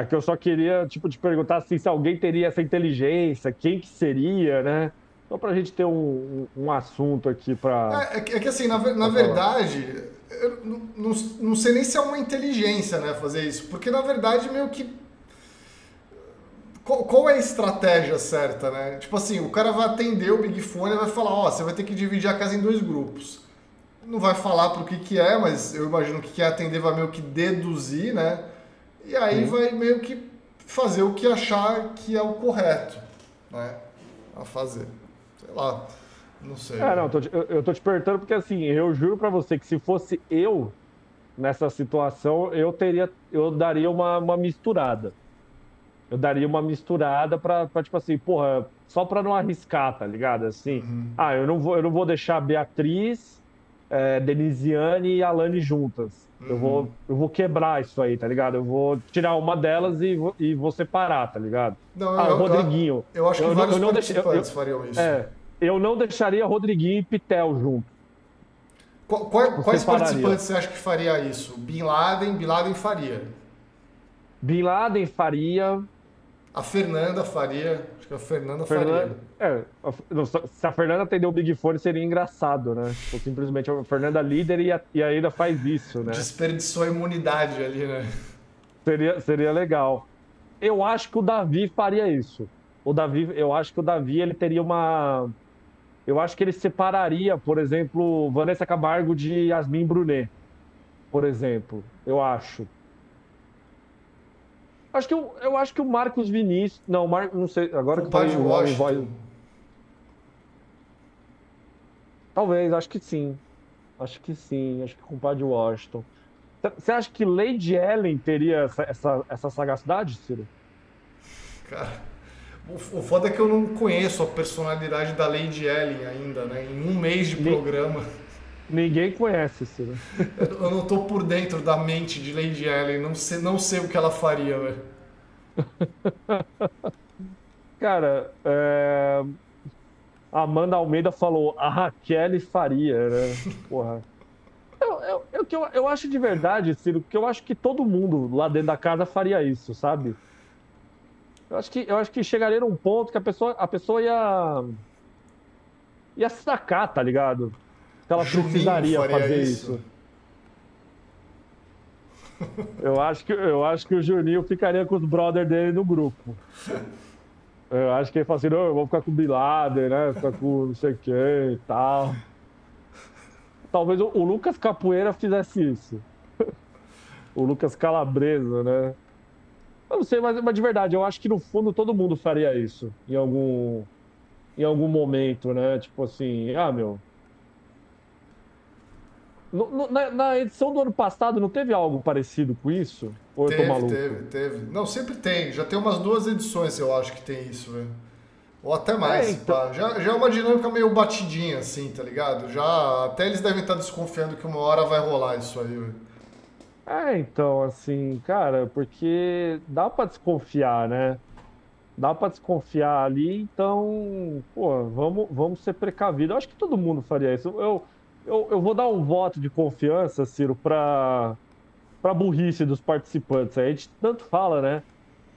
é, que eu só queria, tipo, te perguntar assim, se alguém teria essa inteligência, quem que seria, né? Só pra gente ter um, um assunto aqui pra. É, é, que, é que assim, na, na verdade, eu não, não, sei nem se é uma inteligência, né, fazer isso. Porque na verdade, meio que. Qual, qual é a estratégia certa, né? Tipo assim, o cara vai atender o Big Fone e vai falar: Ó, oh, você vai ter que dividir a casa em dois grupos. Não vai falar pro que, que é, mas eu imagino que quer atender vai meio que deduzir, né? E aí vai meio que fazer o que achar que é o correto, né? A fazer. Sei lá. Não sei. É, não, tô te, eu, eu tô te perguntando porque assim, eu juro para você que se fosse eu nessa situação, eu teria, eu daria uma, uma misturada. Eu daria uma misturada pra, pra tipo assim, porra, só pra não arriscar, tá ligado? Assim, uhum. ah, eu não vou, eu não vou deixar a Beatriz, é, Denisiane e Alane juntas. Uhum. Eu, vou, uhum. eu vou quebrar isso aí, tá ligado? Eu vou tirar uma delas e vou, e vou separar, tá ligado? Não, ah, eu, Rodriguinho. Eu, eu acho que eu, vários eu não participantes fariam isso. É, eu não deixaria Rodriguinho e Pitel junto. Qual, qual, quais participantes você acha que faria isso? Bin Laden, Bin Laden faria. Bin Laden faria. A Fernanda faria. Acho que a Fernanda, Fernanda faria. É, se a Fernanda atender o Big Fone seria engraçado, né? Ou simplesmente a Fernanda líder e, a, e ainda faz isso, né? Desperdiçou a imunidade ali, né? Seria, seria legal. Eu acho que o Davi faria isso. O Davi, eu acho que o Davi ele teria uma eu acho que ele separaria, por exemplo, Vanessa Camargo de Yasmin Brunet, por exemplo. Eu acho. Acho que eu, eu acho que o Marcos Vinícius. Não, Mar, não sei. Agora que falei o nome, voz. Talvez, acho que sim. Acho que sim. Acho que com o compadre Washington. Você acha que Lady Ellen teria essa, essa, essa sagacidade, Ciro? Cara. O, foda é que eu não conheço a personalidade da Lady Ellen ainda, né? Em um mês de programa. Ninguém conhece, Ciro. *laughs* Eu não tô por dentro da mente de Lady Ellen, não sei, não sei o que ela faria, velho. *laughs* Cara, é... Amanda Almeida falou, a Raquel faria, né? *laughs* Porra. Eu, eu, eu, eu acho de verdade, Ciro, que eu acho que todo mundo lá dentro da casa faria isso, sabe? Eu acho que, eu acho que chegaria num ponto que a pessoa, a pessoa ia. ia sacar, tá ligado? Que ela Juninho precisaria fazer isso. isso. Eu acho, que, eu acho que o Juninho ficaria com os brothers dele no grupo. Eu acho que ele fala assim, não, eu vou ficar com o Bilader, né? Ficar com não sei quem e tal. Talvez o, o Lucas Capoeira fizesse isso. o Lucas Calabresa, né? Eu não sei, mas, mas de verdade, eu acho que no fundo todo mundo faria isso em algum, em algum momento, né? Tipo assim, ah, meu. No, no, na, na, edição do ano passado não teve algo parecido com isso? Ou teve, eu tô maluco? Teve, teve. Não, sempre tem. Já tem umas duas edições, eu acho que tem isso, velho. Ou até mais, é, então... já, já é uma dinâmica meio batidinha, assim, tá ligado? Já até eles devem estar desconfiando que uma hora vai rolar isso aí, velho. É, então, assim, cara, porque dá para desconfiar, né? Dá para desconfiar ali, então, pô, vamos, vamos ser precavidos. Eu acho que todo mundo faria isso. Eu, eu, eu vou dar um voto de confiança, Ciro, para para burrice dos participantes. A gente tanto fala, né?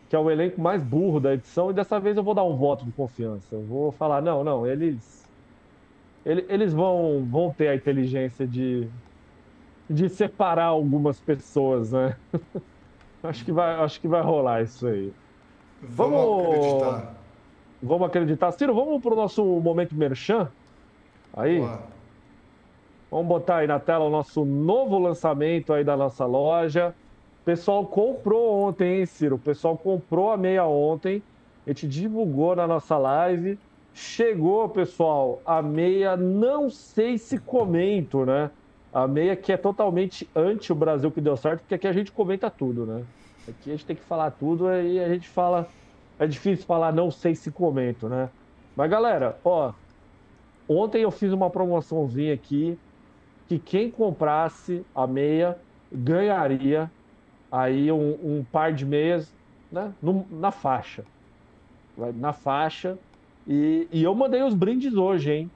Que é o elenco mais burro da edição, e dessa vez eu vou dar um voto de confiança. Eu vou falar, não, não, eles. Eles vão, vão ter a inteligência de, de separar algumas pessoas, né? *laughs* acho, que vai, acho que vai rolar isso aí. Vamos, vamos acreditar. Vamos acreditar. Ciro, vamos para o nosso momento merchan? Aí. Boa. Vamos botar aí na tela o nosso novo lançamento aí da nossa loja. O pessoal comprou ontem, hein, Ciro? O pessoal comprou a meia ontem. A gente divulgou na nossa live. Chegou, pessoal, a meia, não sei se comento, né? A meia que é totalmente anti o Brasil que deu certo, porque aqui a gente comenta tudo, né? Aqui a gente tem que falar tudo e a gente fala. É difícil falar não sei se comento, né? Mas galera, ó, ontem eu fiz uma promoçãozinha aqui que quem comprasse a meia ganharia aí um, um par de meias né, no, na faixa. Na faixa. E, e eu mandei os brindes hoje, hein?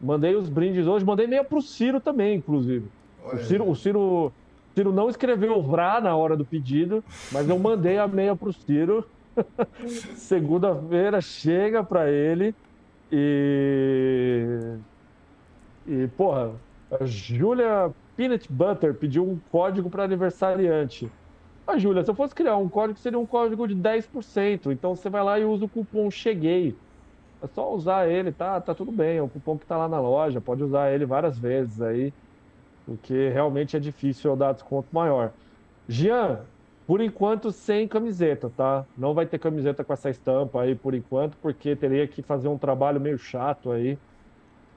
Mandei os brindes hoje, mandei meia pro Ciro também, inclusive. O Ciro, o Ciro, Ciro não escreveu Vrá na hora do pedido, mas eu mandei a meia pro Ciro. *laughs* Segunda-feira chega para ele. E. E, porra, a Julia Peanut Butter pediu um código para aniversariante. Ah, Júlia, se eu fosse criar um código, seria um código de 10%. Então você vai lá e usa o cupom CHEGUEI. É só usar ele, tá? Tá tudo bem. É o cupom que tá lá na loja. Pode usar ele várias vezes aí. Porque realmente é difícil eu dar desconto maior. Jean, por enquanto sem camiseta, tá? Não vai ter camiseta com essa estampa aí por enquanto, porque teria que fazer um trabalho meio chato aí.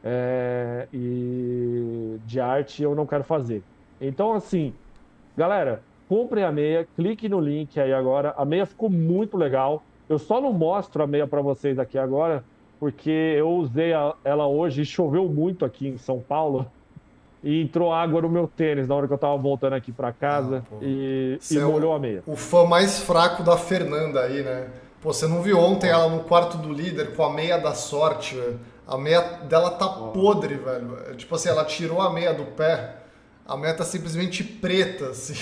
É... E de arte eu não quero fazer. Então, assim, galera, comprem a meia, clique no link aí agora. A meia ficou muito legal. Eu só não mostro a meia para vocês aqui agora, porque eu usei a, ela hoje e choveu muito aqui em São Paulo. *laughs* E entrou água no meu tênis na hora que eu tava voltando aqui para casa ah, e, e é molhou o, a meia. O fã mais fraco da Fernanda aí, né? Pô, você não viu ontem ela no quarto do líder com a meia da sorte, velho? A meia dela tá oh. podre, velho. É, tipo assim, ela tirou a meia do pé, a meia tá simplesmente preta, assim.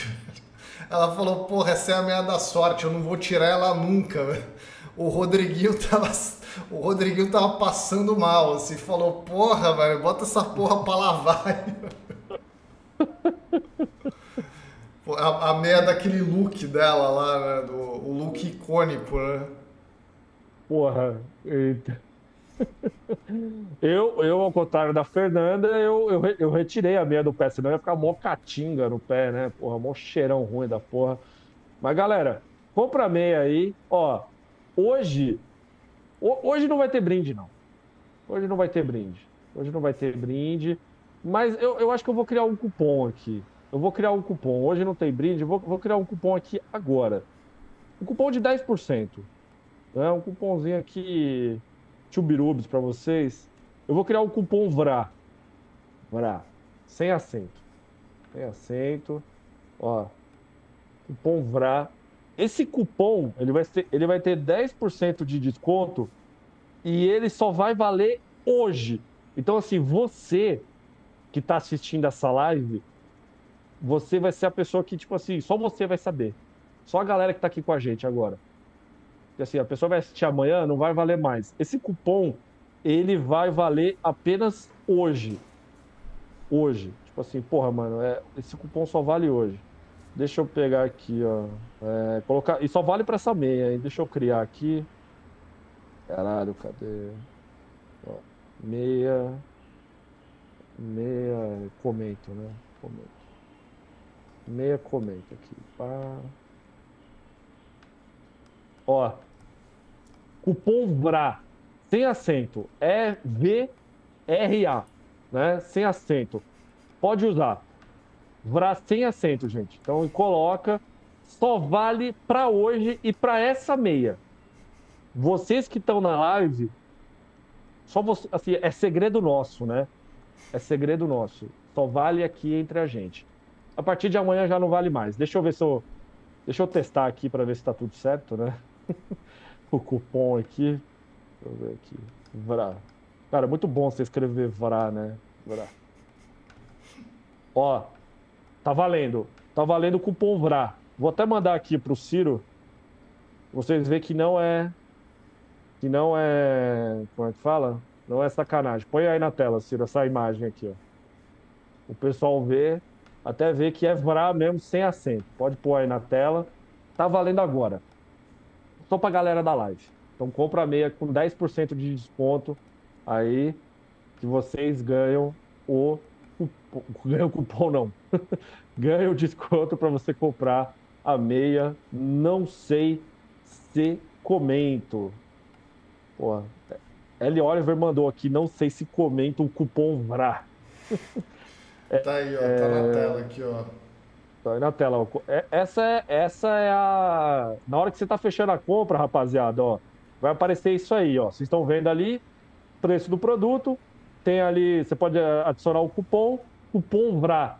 *laughs* Ela falou, porra, essa é a meia da sorte, eu não vou tirar ela nunca. *laughs* O Rodriguinho tava, o Rodriguinho tava passando mal, assim, falou, porra, velho, bota essa porra pra lavar. *laughs* A, a meia daquele look dela lá, né? Do, o look icônico, né? Porra, eita. *laughs* eu, eu, ao contrário da Fernanda, eu, eu, eu retirei a meia do pé, senão ia ficar mó catinga no pé, né? Porra, mó cheirão ruim da porra. Mas galera, compra a meia aí. Ó, hoje. Hoje não vai ter brinde, não. Hoje não vai ter brinde. Hoje não vai ter brinde. Mas eu, eu acho que eu vou criar um cupom aqui. Eu vou criar um cupom. Hoje não tem brinde, vou, vou criar um cupom aqui agora. Um cupom de 10%. Né? Um cupomzinho aqui chubirubes para vocês. Eu vou criar o cupom VRA. VRA. Sem acento. Sem acento. Ó. Cupom VRA. Esse cupom, ele vai ter, ele vai ter 10% de desconto e ele só vai valer hoje. Então, assim, você que está assistindo essa live, você vai ser a pessoa que, tipo assim, só você vai saber. Só a galera que está aqui com a gente agora assim, a pessoa vai assistir amanhã, não vai valer mais. Esse cupom, ele vai valer apenas hoje. Hoje. Tipo assim, porra, mano, é, esse cupom só vale hoje. Deixa eu pegar aqui, ó. É, colocar, e só vale para essa meia, hein? Deixa eu criar aqui. Caralho, cadê? Ó, meia. Meia. Comento, né? Comento. Meia comento aqui. Pá. Ó, Cupom VRA, sem acento, é V-R-A, né? Sem acento. Pode usar. VRA sem acento, gente. Então coloca, só vale para hoje e para essa meia. Vocês que estão na live, só você, assim, é segredo nosso, né? É segredo nosso. Só vale aqui entre a gente. A partir de amanhã já não vale mais. Deixa eu ver se eu Deixa eu testar aqui para ver se está tudo certo, né? *laughs* o cupom aqui. Deixa eu ver aqui. VRA. Cara, é muito bom você escrever VRA, né? VRA. Ó, tá valendo. Tá valendo o cupom VRA. Vou até mandar aqui pro Ciro. Vocês verem que não é. Que não é. Como é que fala? Não é sacanagem. Põe aí na tela, Ciro, essa imagem aqui, ó. O pessoal vê, até ver que é VRA mesmo sem acento. Pode pôr aí na tela. Tá valendo agora só pra galera da live. Então compra a meia com 10% de desconto aí que vocês ganham o cupom, *laughs* ganham o cupom não. *laughs* ganham o desconto para você comprar a meia. Não sei se comento. Pô, L. Oliver mandou aqui, não sei se comento o cupom VRA. tá aí, ó, tá na é, tela aqui, ó. Tá na tela. É, essa é, essa é a. Na hora que você está fechando a compra, rapaziada, ó, vai aparecer isso aí, ó. Vocês estão vendo ali, preço do produto. Tem ali, você pode adicionar o cupom, cupom VRA,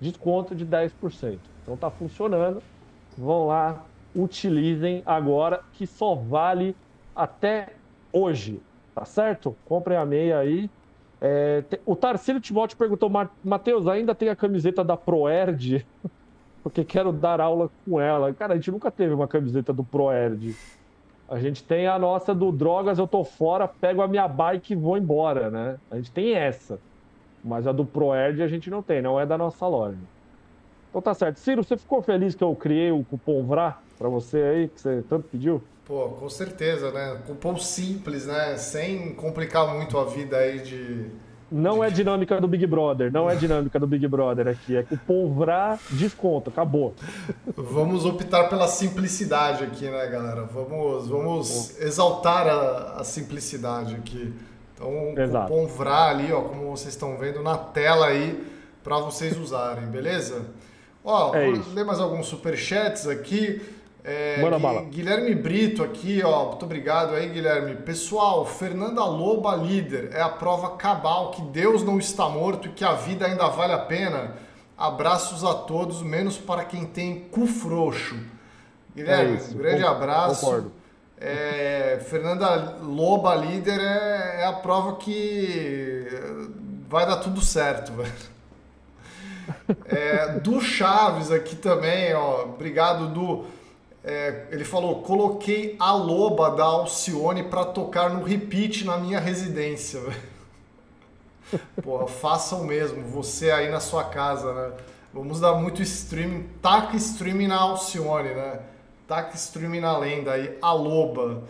desconto de 10%. Então tá funcionando. Vão lá, utilizem agora, que só vale até hoje, tá certo? Comprem a meia aí. É, o Tarcílio Timóteo perguntou, Matheus, ainda tem a camiseta da Proerd? *laughs* Porque quero dar aula com ela. Cara, a gente nunca teve uma camiseta do Proerd. A gente tem a nossa do drogas, eu tô fora, pego a minha bike e vou embora, né? A gente tem essa. Mas a do ProErd a gente não tem, não é da nossa loja. Então tá certo. Ciro, você ficou feliz que eu criei o cupom VRA para você aí, que você tanto pediu? Pô, com certeza, né? Cupom simples, né? Sem complicar muito a vida aí de. Não é dinâmica do Big Brother, não é dinâmica do Big Brother aqui. É cupom VRA desconto, acabou. Vamos optar pela simplicidade aqui, né, galera? Vamos, vamos exaltar a, a simplicidade aqui. Então, Exato. cupom VRA ali, ó, como vocês estão vendo na tela aí, para vocês usarem, beleza? Ó, é vou isso. ler mais alguns superchats aqui. É, Manda bala. Guilherme Brito aqui, ó. Muito obrigado aí, Guilherme. Pessoal, Fernanda Loba líder. É a prova cabal que Deus não está morto e que a vida ainda vale a pena. Abraços a todos, menos para quem tem cu frouxo. Guilherme, é um grande abraço. Concordo. É, Fernanda Loba líder é, é, a prova que vai dar tudo certo, *laughs* velho. É, do Chaves aqui também, ó. Obrigado, do é, ele falou: coloquei a loba da Alcione para tocar no repeat na minha residência. *laughs* Porra, façam mesmo, você aí na sua casa, né? Vamos dar muito streaming, taca streaming na Alcione, né? Taca streaming na lenda aí, a loba.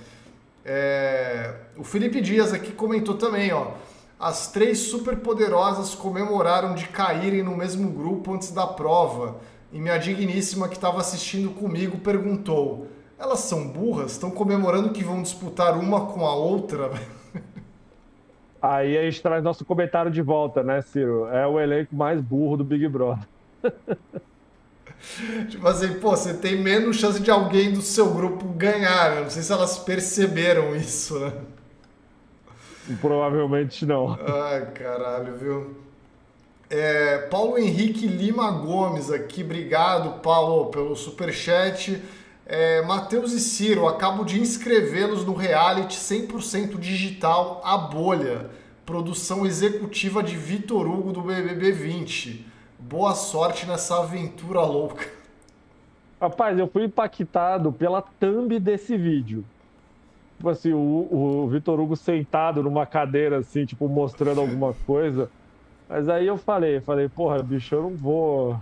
É... O Felipe Dias aqui comentou também, ó. As três superpoderosas comemoraram de caírem no mesmo grupo antes da prova e minha digníssima que estava assistindo comigo perguntou: Elas são burras? Estão comemorando que vão disputar uma com a outra? *laughs* Aí a gente traz nosso comentário de volta, né, Ciro? É o elenco mais burro do Big Brother. *laughs* tipo assim, pô, você tem menos chance de alguém do seu grupo ganhar. Né? Não sei se elas perceberam isso, né? Provavelmente não. Ai, caralho, viu? É, Paulo Henrique Lima Gomes aqui, obrigado, Paulo, pelo superchat. É, Matheus e Ciro, acabo de inscrevê-los no reality 100% digital A Bolha, produção executiva de Vitor Hugo do BBB 20. Boa sorte nessa aventura louca. Rapaz, eu fui impactado pela thumb desse vídeo. Tipo assim, o, o Vitor Hugo sentado numa cadeira, assim, tipo, mostrando alguma coisa. Mas aí eu falei, falei, porra, bicho, eu não vou.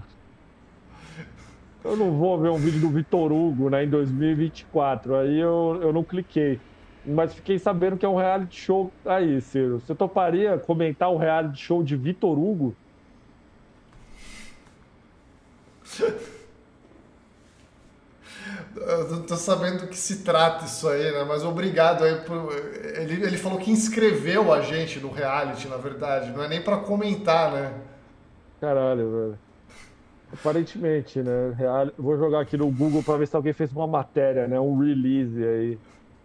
Eu não vou ver um vídeo do Vitor Hugo né, em 2024. Aí eu, eu não cliquei. Mas fiquei sabendo que é um reality show aí, Ciro. Você toparia comentar um reality show de Vitor Hugo? *laughs* Eu não tô sabendo do que se trata isso aí, né? Mas obrigado aí por. Ele, ele falou que inscreveu a gente no reality, na verdade. Não é nem para comentar, né? Caralho, velho. Aparentemente, né? Real... Vou jogar aqui no Google para ver se alguém fez uma matéria, né? Um release aí.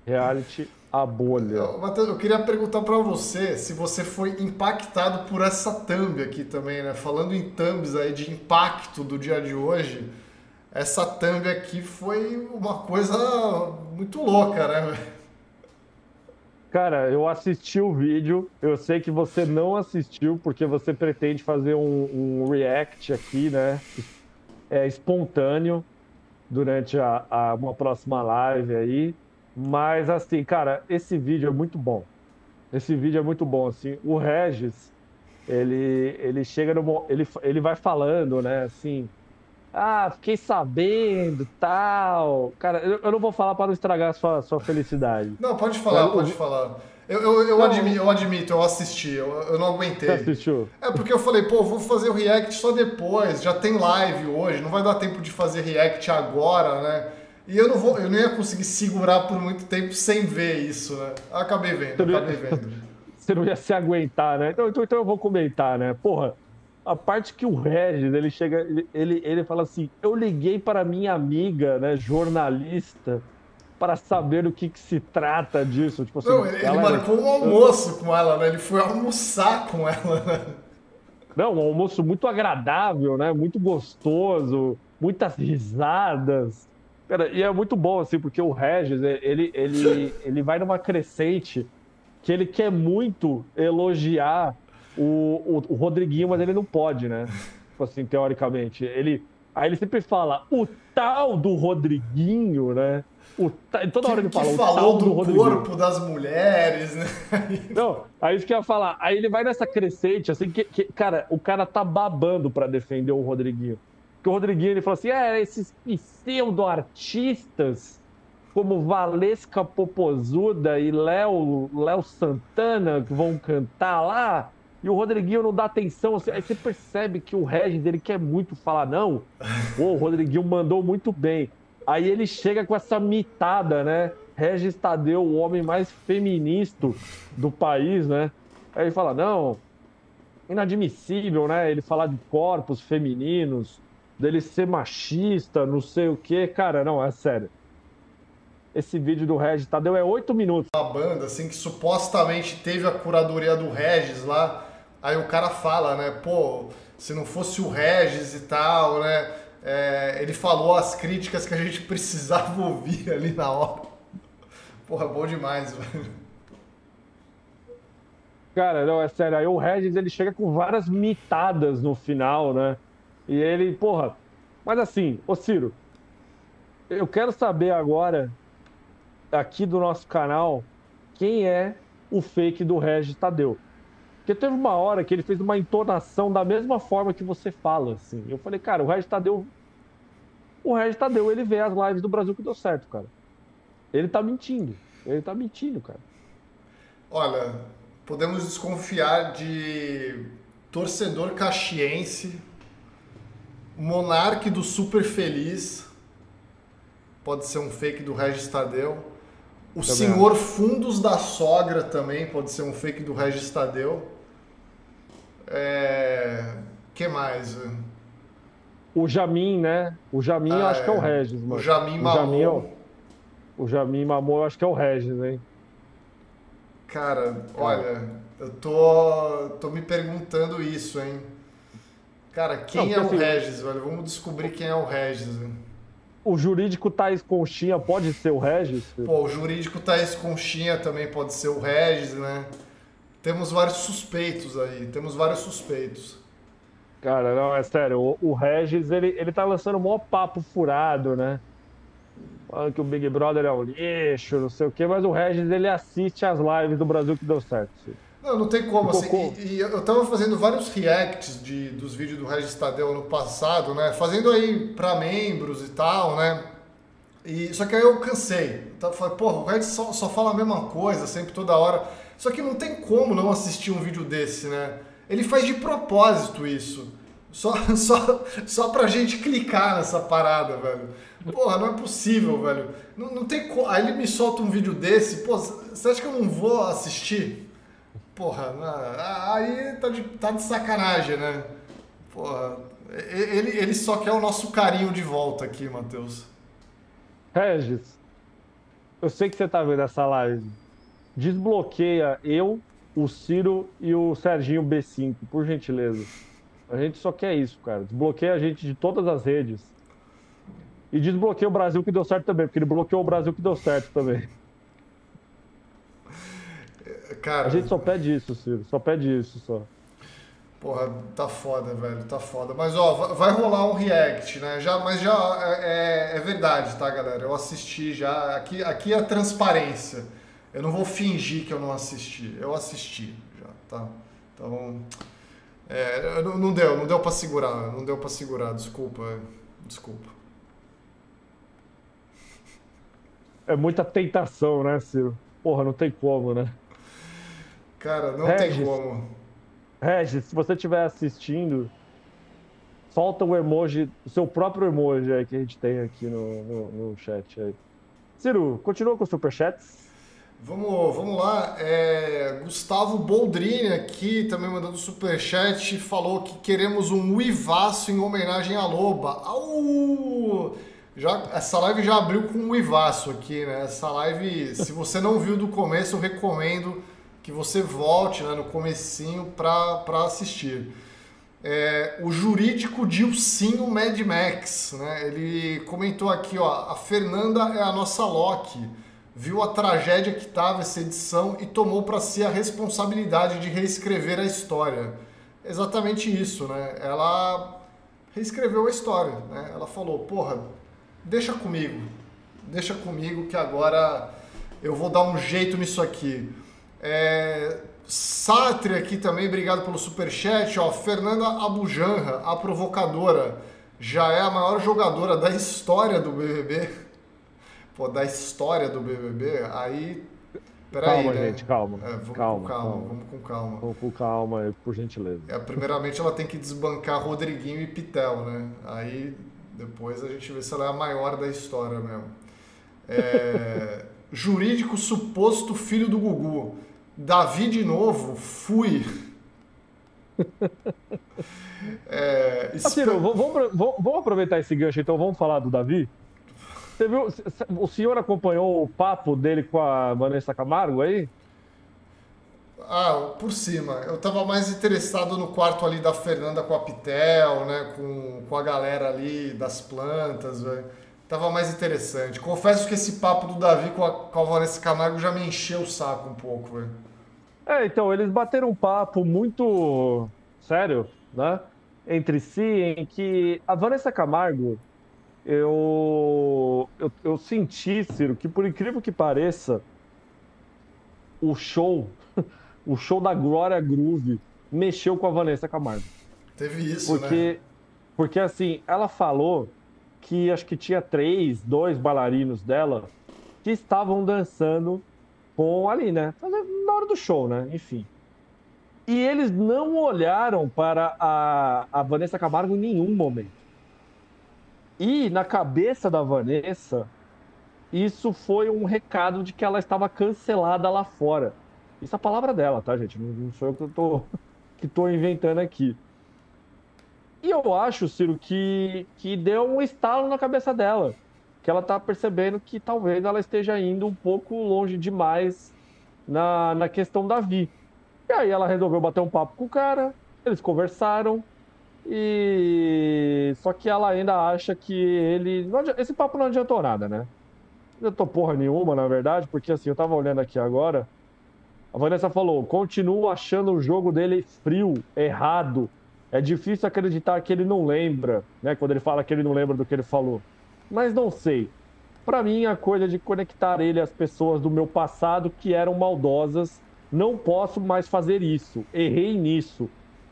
Reality a bolha. Matheus, eu queria perguntar para você se você foi impactado por essa thumb aqui também, né? Falando em thumbs aí de impacto do dia de hoje essa thumb aqui foi uma coisa muito louca, né? Cara, eu assisti o vídeo, eu sei que você não assistiu porque você pretende fazer um, um react aqui, né? É espontâneo durante a, a, uma próxima live aí. Mas assim, cara, esse vídeo é muito bom. Esse vídeo é muito bom, assim. O Regis, ele, ele chega no. Ele, ele vai falando, né, assim ah, fiquei sabendo, tal. Cara, eu, eu não vou falar para não estragar a sua, sua felicidade. Não, pode falar, eu, pode falar. Eu, eu, eu, admito, eu admito, eu assisti, eu, eu não aguentei. Você assistiu? É porque eu falei, pô, vou fazer o react só depois, já tem live hoje, não vai dar tempo de fazer react agora, né? E eu não vou, eu não ia conseguir segurar por muito tempo sem ver isso, né? Acabei vendo, acabei vendo. *laughs* Você não ia se aguentar, né? Então, então, então eu vou comentar, né? Porra, a parte que o Regis, ele chega, ele, ele fala assim, eu liguei para minha amiga, né, jornalista, para saber o que, que se trata disso. Tipo assim, Não, ele, ele marcou um almoço com ela, né? Ele foi almoçar com ela, né? Não, um almoço muito agradável, né? Muito gostoso, muitas risadas. Cara, e é muito bom, assim, porque o Regis, ele, ele, ele vai numa crescente que ele quer muito elogiar o, o, o Rodriguinho, mas ele não pode, né? *laughs* Tipo assim, teoricamente. Ele. Aí ele sempre fala, o tal do Rodriguinho, né? O, toda hora ele fala, o falou tal do, do corpo das mulheres, né? *laughs* Não, aí isso que eu ia falar. Aí ele vai nessa crescente, assim, que, que cara, o cara tá babando para defender o Rodriguinho. Porque o Rodriguinho, ele fala assim, é, esses pseudo-artistas como Valesca Popozuda e Léo Santana que vão cantar lá, e o Rodriguinho não dá atenção. Assim, aí você percebe que o Regis ele quer muito falar, não. Pô, o Rodriguinho mandou muito bem. Aí ele chega com essa mitada, né? Regis Tadeu, o homem mais feminista do país, né? Aí ele fala, não, inadmissível, né? Ele falar de corpos femininos, dele ser machista, não sei o quê. Cara, não, é sério. Esse vídeo do Regis Tadeu é oito minutos. Uma banda, assim, que supostamente teve a curadoria do Regis lá. Aí o cara fala, né? Pô, se não fosse o Regis e tal, né? É, ele falou as críticas que a gente *laughs* precisava ouvir ali na hora. Porra, bom demais, velho. Cara, não, é sério. Aí o Regis ele chega com várias mitadas no final, né? E ele, porra. Mas assim, ô Ciro, eu quero saber agora, aqui do nosso canal, quem é o fake do Regis Tadeu. Porque teve uma hora que ele fez uma entonação da mesma forma que você fala, assim. Eu falei, cara, o Regis Tadeu. O Regis Tadeu, ele vê as lives do Brasil que deu certo, cara. Ele tá mentindo. Ele tá mentindo, cara. Olha, podemos desconfiar de torcedor caxiense, monarque do super feliz. Pode ser um fake do Regis Tadeu. O também senhor acho. Fundos da Sogra também pode ser um fake do Regis Tadeu. É... que mais? O Jamin, né? O Jamin ah, eu acho é. que é o Regis, mano. O Jamin Mamon. O Jamin, é o... o Jamin Mamon eu acho que é o Regis, hein? Cara, olha, eu tô, tô me perguntando isso, hein? Cara, quem Não, é o assim, Regis, velho? Vamos descobrir quem é o Regis. O jurídico Thaís Conchinha pode ser o Regis? Pô, o jurídico Thaís Conchinha também pode ser o Regis, né? Temos vários suspeitos aí, temos vários suspeitos. Cara, não, é sério, o, o Regis, ele, ele tá lançando um maior papo furado, né? Falando que o Big Brother é um lixo, não sei o quê, mas o Regis, ele assiste as lives do Brasil que deu certo. Não, não tem como, assim. E, e, eu tava fazendo vários reacts de, dos vídeos do Regis Tadeu no passado, né? Fazendo aí pra membros e tal, né? E, só que aí eu cansei. Então, eu falei, porra, o Regis só, só fala a mesma coisa, sempre, toda hora. Só que não tem como não assistir um vídeo desse, né? Ele faz de propósito isso. Só, *laughs* só, só pra gente clicar nessa parada, velho. Porra, não é possível, velho. Não, não tem como. Aí ele me solta um vídeo desse, pô, você acha que eu não vou assistir? Porra, aí tá de, tá de sacanagem, né? Porra, ele, ele só quer o nosso carinho de volta aqui, Matheus. Regis, eu sei que você tá vendo essa live desbloqueia eu, o Ciro e o Serginho B5, por gentileza. A gente só quer isso, cara. Desbloqueia a gente de todas as redes. E desbloqueia o Brasil que deu certo também, porque ele bloqueou o Brasil que deu certo também. *laughs* Cara, a gente só pede isso, Ciro. Só pede isso só. Porra, tá foda, velho, tá foda. Mas ó, vai rolar um react, né? Já, mas já é, é, é verdade, tá, galera? Eu assisti já. Aqui, aqui é a transparência. Eu não vou fingir que eu não assisti. Eu assisti já, tá? Então, é, não deu, não deu para segurar, não deu para segurar, desculpa, desculpa. É muita tentação, né, Ciro? Porra, não tem como, né? Cara, não Regis, tem como. Regis, se você estiver assistindo, solta o emoji, o seu próprio emoji aí que a gente tem aqui no, no, no chat aí. Ciro, continua com os superchats. Vamos, vamos lá. É, Gustavo Boldrini aqui também mandando superchat falou que queremos um uivaço em homenagem à Loba. Au! Já, essa live já abriu com um uivaço aqui, né? Essa live, se você não viu do começo, eu recomendo que você volte né, no comecinho para assistir. É, o jurídico Dilcinho Mad Max, né? Ele comentou aqui, ó, a Fernanda é a nossa Loki viu a tragédia que estava essa edição e tomou para si a responsabilidade de reescrever a história. Exatamente isso, né? Ela reescreveu a história, né? Ela falou, porra, deixa comigo, deixa comigo que agora eu vou dar um jeito nisso aqui. É, aqui também, obrigado pelo superchat. Ó, Fernanda Abujanra, a provocadora, já é a maior jogadora da história do BBB. Pô, da história do BBB, aí. Peraí, calma, né? gente, calma. É, vamos calma, com calma, calma, vamos com calma. Vamos com calma, por gentileza. É, primeiramente, ela tem que desbancar Rodriguinho e Pitel, né? Aí depois a gente vê se ela é a maior da história mesmo. É, *laughs* jurídico suposto filho do Gugu. Davi de novo, fui. *laughs* é, Ciro, vamos, vamos, aproveitar esse gancho então, vamos falar do Davi? Você viu, o senhor acompanhou o papo dele com a Vanessa Camargo aí? Ah, por cima. Eu estava mais interessado no quarto ali da Fernanda com a Pitel, né? Com, com a galera ali das plantas, velho. Tava mais interessante. Confesso que esse papo do Davi com a, com a Vanessa Camargo já me encheu o saco um pouco, velho. É, então, eles bateram um papo muito sério, né? Entre si, em que a Vanessa Camargo, eu, eu, eu senti, Ciro, que por incrível que pareça, o show, *laughs* o show da Glória Groove mexeu com a Vanessa Camargo. Teve isso, porque, né? Porque, assim, ela falou que acho que tinha três, dois bailarinos dela que estavam dançando com ali, né? Na hora do show, né? Enfim. E eles não olharam para a, a Vanessa Camargo em nenhum momento. E na cabeça da Vanessa, isso foi um recado de que ela estava cancelada lá fora. Isso é a palavra dela, tá, gente? Não, não sou eu que tô, *laughs* que tô inventando aqui. E eu acho, Ciro, que, que deu um estalo na cabeça dela que ela está percebendo que talvez ela esteja indo um pouco longe demais na, na questão da Vi. E aí ela resolveu bater um papo com o cara, eles conversaram, e só que ela ainda acha que ele. Esse papo não adiantou nada, né? Não adiantou porra nenhuma, na verdade, porque assim, eu tava olhando aqui agora. A Vanessa falou: continuo achando o jogo dele frio, errado. É difícil acreditar que ele não lembra, né? Quando ele fala que ele não lembra do que ele falou mas não sei. Para mim, a coisa de conectar ele às pessoas do meu passado que eram maldosas, não posso mais fazer isso. Errei nisso.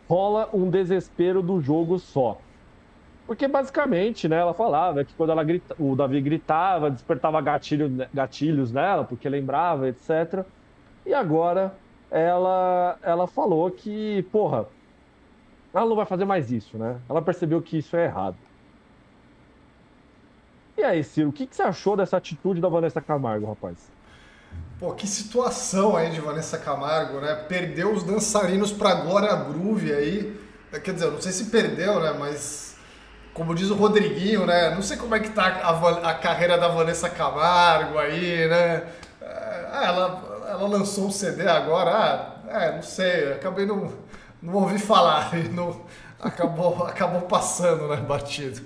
Rola um desespero do jogo só. Porque basicamente, né, ela falava que quando ela grita, o Davi gritava, despertava gatilho, gatilhos nela, porque lembrava, etc. E agora ela ela falou que, porra, ela não vai fazer mais isso, né? Ela percebeu que isso é errado. E aí, Ciro, o que, que você achou dessa atitude da Vanessa Camargo, rapaz? Pô, que situação aí de Vanessa Camargo, né? Perdeu os dançarinos pra Glória Groove aí. Quer dizer, eu não sei se perdeu, né? Mas, como diz o Rodriguinho, né? Não sei como é que tá a, a carreira da Vanessa Camargo aí, né? Ah, ela, ela lançou um CD agora. Ah, é, não sei. Acabei não, não ouvi falar. *laughs* E não, acabou, acabou passando, né? Batido.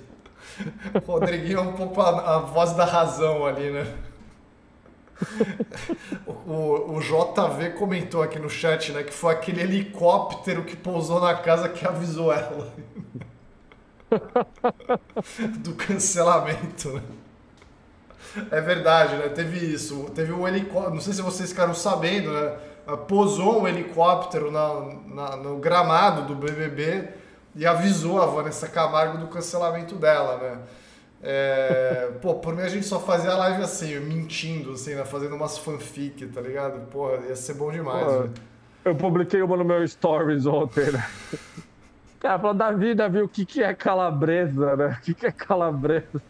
Rodriguinho é um pouco a, a, voz da razão ali, né? *laughs* O, o, JV comentou aqui no chat, né, que foi aquele helicóptero que pousou na casa que avisou ela *laughs* do cancelamento. Né? É verdade, né? Teve isso. Teve um helicóptero. Não sei se vocês ficaram sabendo, né? Pousou um helicóptero na, na, no gramado do BBB e avisou a Vanessa Camargo do cancelamento dela, né? É, pô, por mim a gente só fazia a live assim, mentindo, assim, né? Fazendo umas fanfic, tá ligado? Pô, ia ser bom demais, pô? Eu publiquei uma no meu stories ontem, né? Cara, falou, Davi, Davi, o que, que é calabresa, né? O que, que é calabresa?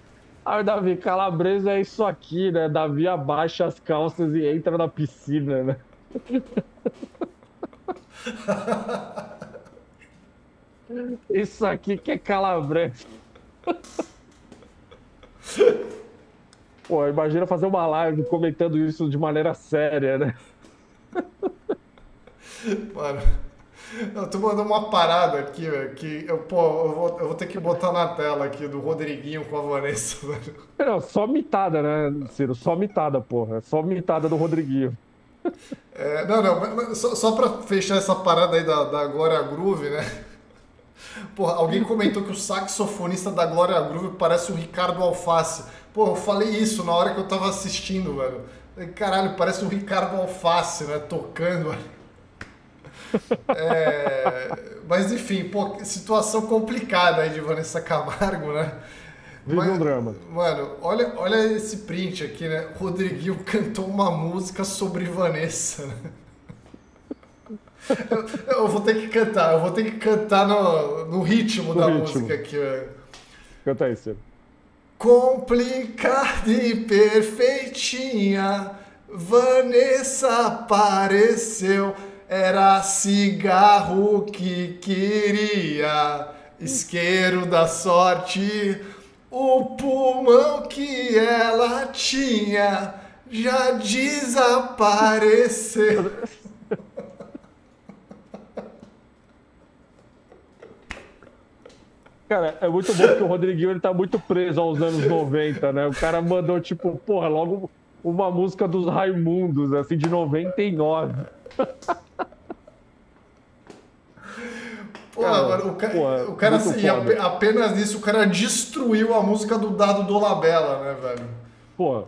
Aí, Davi, calabresa é isso aqui, né? Davi abaixa as calças e entra na piscina, né? *laughs* Isso aqui que é calabresa. *laughs* *laughs* Pô, imagina fazer uma live comentando isso de maneira séria, né? Mano, eu tô mandando uma parada aqui, velho, que eu, pô, eu vou, eu vou ter que botar na tela aqui do Rodriguinho com a Vanessa, *laughs* velho. Não, só mitada, né, Ciro? Só mitada, porra. Só mitada do Rodriguinho. É, não, não, só, só pra fechar essa parada aí da, da Glória Groove, né? Porra, alguém comentou que o saxofonista da Glória Groove parece o Ricardo Alface. Pô, eu falei isso na hora que eu tava assistindo, velho. Caralho, parece o Ricardo Alface, né? Tocando. *laughs* É... Mas enfim, pô, situação complicada aí de Vanessa Camargo, né? Vive um drama. Mano, olha, olha esse print aqui, né? Rodriguinho cantou uma música sobre Vanessa, né? Eu, eu, vou ter que cantar, eu vou ter que cantar no, no ritmo no da ritmo. música aqui. Canta aí, Ciro. Complicada e perfeitinha, Vanessa apareceu, era cigarro que queria, isqueiro da sorte, o pulmão que ela tinha já desapareceu. *laughs* Cara, é muito bom que o Rodriguinho ele tá muito preso aos anos 90, né? O cara mandou, tipo, porra, logo uma música dos Raimundos, assim, de 99. Porra, cara, mano, o, ca... porra, o cara, assim, foda. apenas nisso, o cara destruiu a música do Dado Dolabella, né, velho? Porra.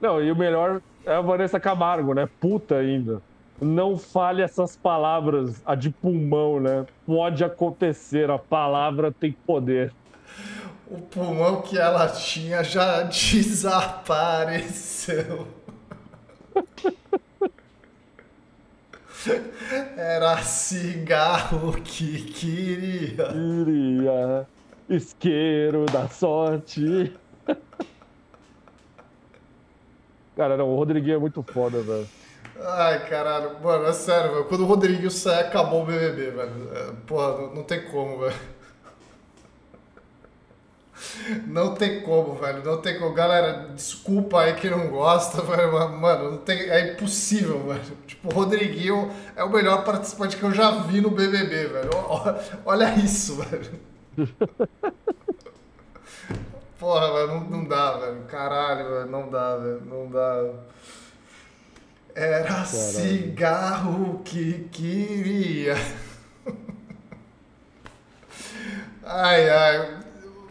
Não, e o melhor é a Vanessa Camargo, né? Puta ainda não fale essas palavras, a de pulmão, né? Pode acontecer, a palavra tem poder. O pulmão que ela tinha já *laughs* desapareceu. Era cigarro que queria. Queria. Isqueiro da sorte. *laughs* Cara, não, o Rodriguinho é muito foda, velho. Ai, caralho. Mano, é sério, velho. Quando o Rodriguinho sai, acabou o BBB, velho. É, porra, não, não tem como, velho. *laughs* Não tem como, velho. Não tem como. Galera, desculpa aí quem não gosta, *laughs* velho. Mano, não tem... é impossível, velho. Tipo, o Rodriguinho é o melhor participante que eu já vi no BBB, velho. Olha isso, *laughs* velho. Porra, velho, não, não dá, velho. Caralho, velho. Não dá, velho. Não dá. Era Caralho. cigarro que queria. Ai, ai.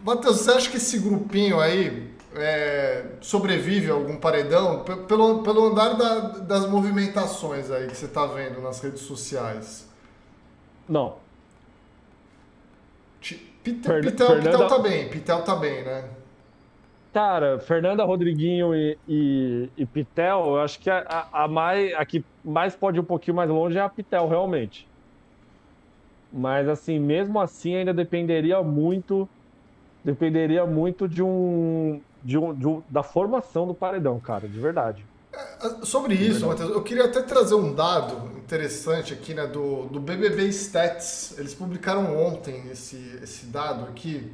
Matheus, você acha que esse grupinho aí é, sobrevive a algum paredão? Pelo, pelo andar da, das movimentações aí que você está vendo nas redes sociais. Não. Pitel, Pitel, Fernanda... Pitel tá bem, Pitel tá bem, né? Cara, Fernanda Rodriguinho e, e, e Pitel, eu acho que a, a, mais, a que mais pode ir um pouquinho mais longe é a Pitel, realmente. Mas, assim, mesmo assim, ainda dependeria muito dependeria muito de um, de um, de um da formação do paredão, cara, de verdade. É, sobre isso, Matheus, eu queria até trazer um dado interessante aqui, né, do, do BBB Stats. Eles publicaram ontem esse, esse dado aqui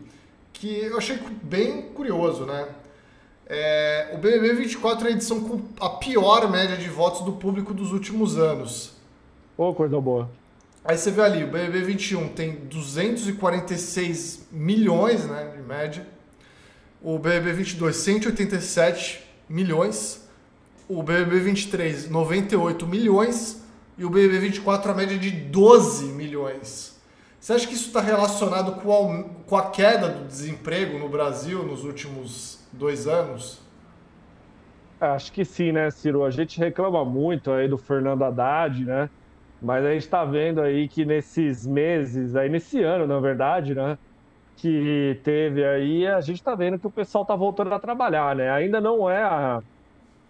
que eu achei bem curioso, né? É, o BBB 24 é a edição com a pior média de votos do público dos últimos anos. Ô, oh, coisa boa. Aí você vê ali, o BBB 21 tem 246 milhões, né, de média. O BBB 22, 187 milhões. O BBB 23, 98 milhões. E o BBB 24, a média de 12 milhões. Você acha que isso está relacionado com a, com a queda do desemprego no Brasil nos últimos dois anos? Acho que sim, né, Ciro? A gente reclama muito aí do Fernando Haddad, né? Mas a gente está vendo aí que nesses meses, aí nesse ano, na verdade, né? Que teve aí, a gente está vendo que o pessoal está voltando a trabalhar, né? Ainda não é a,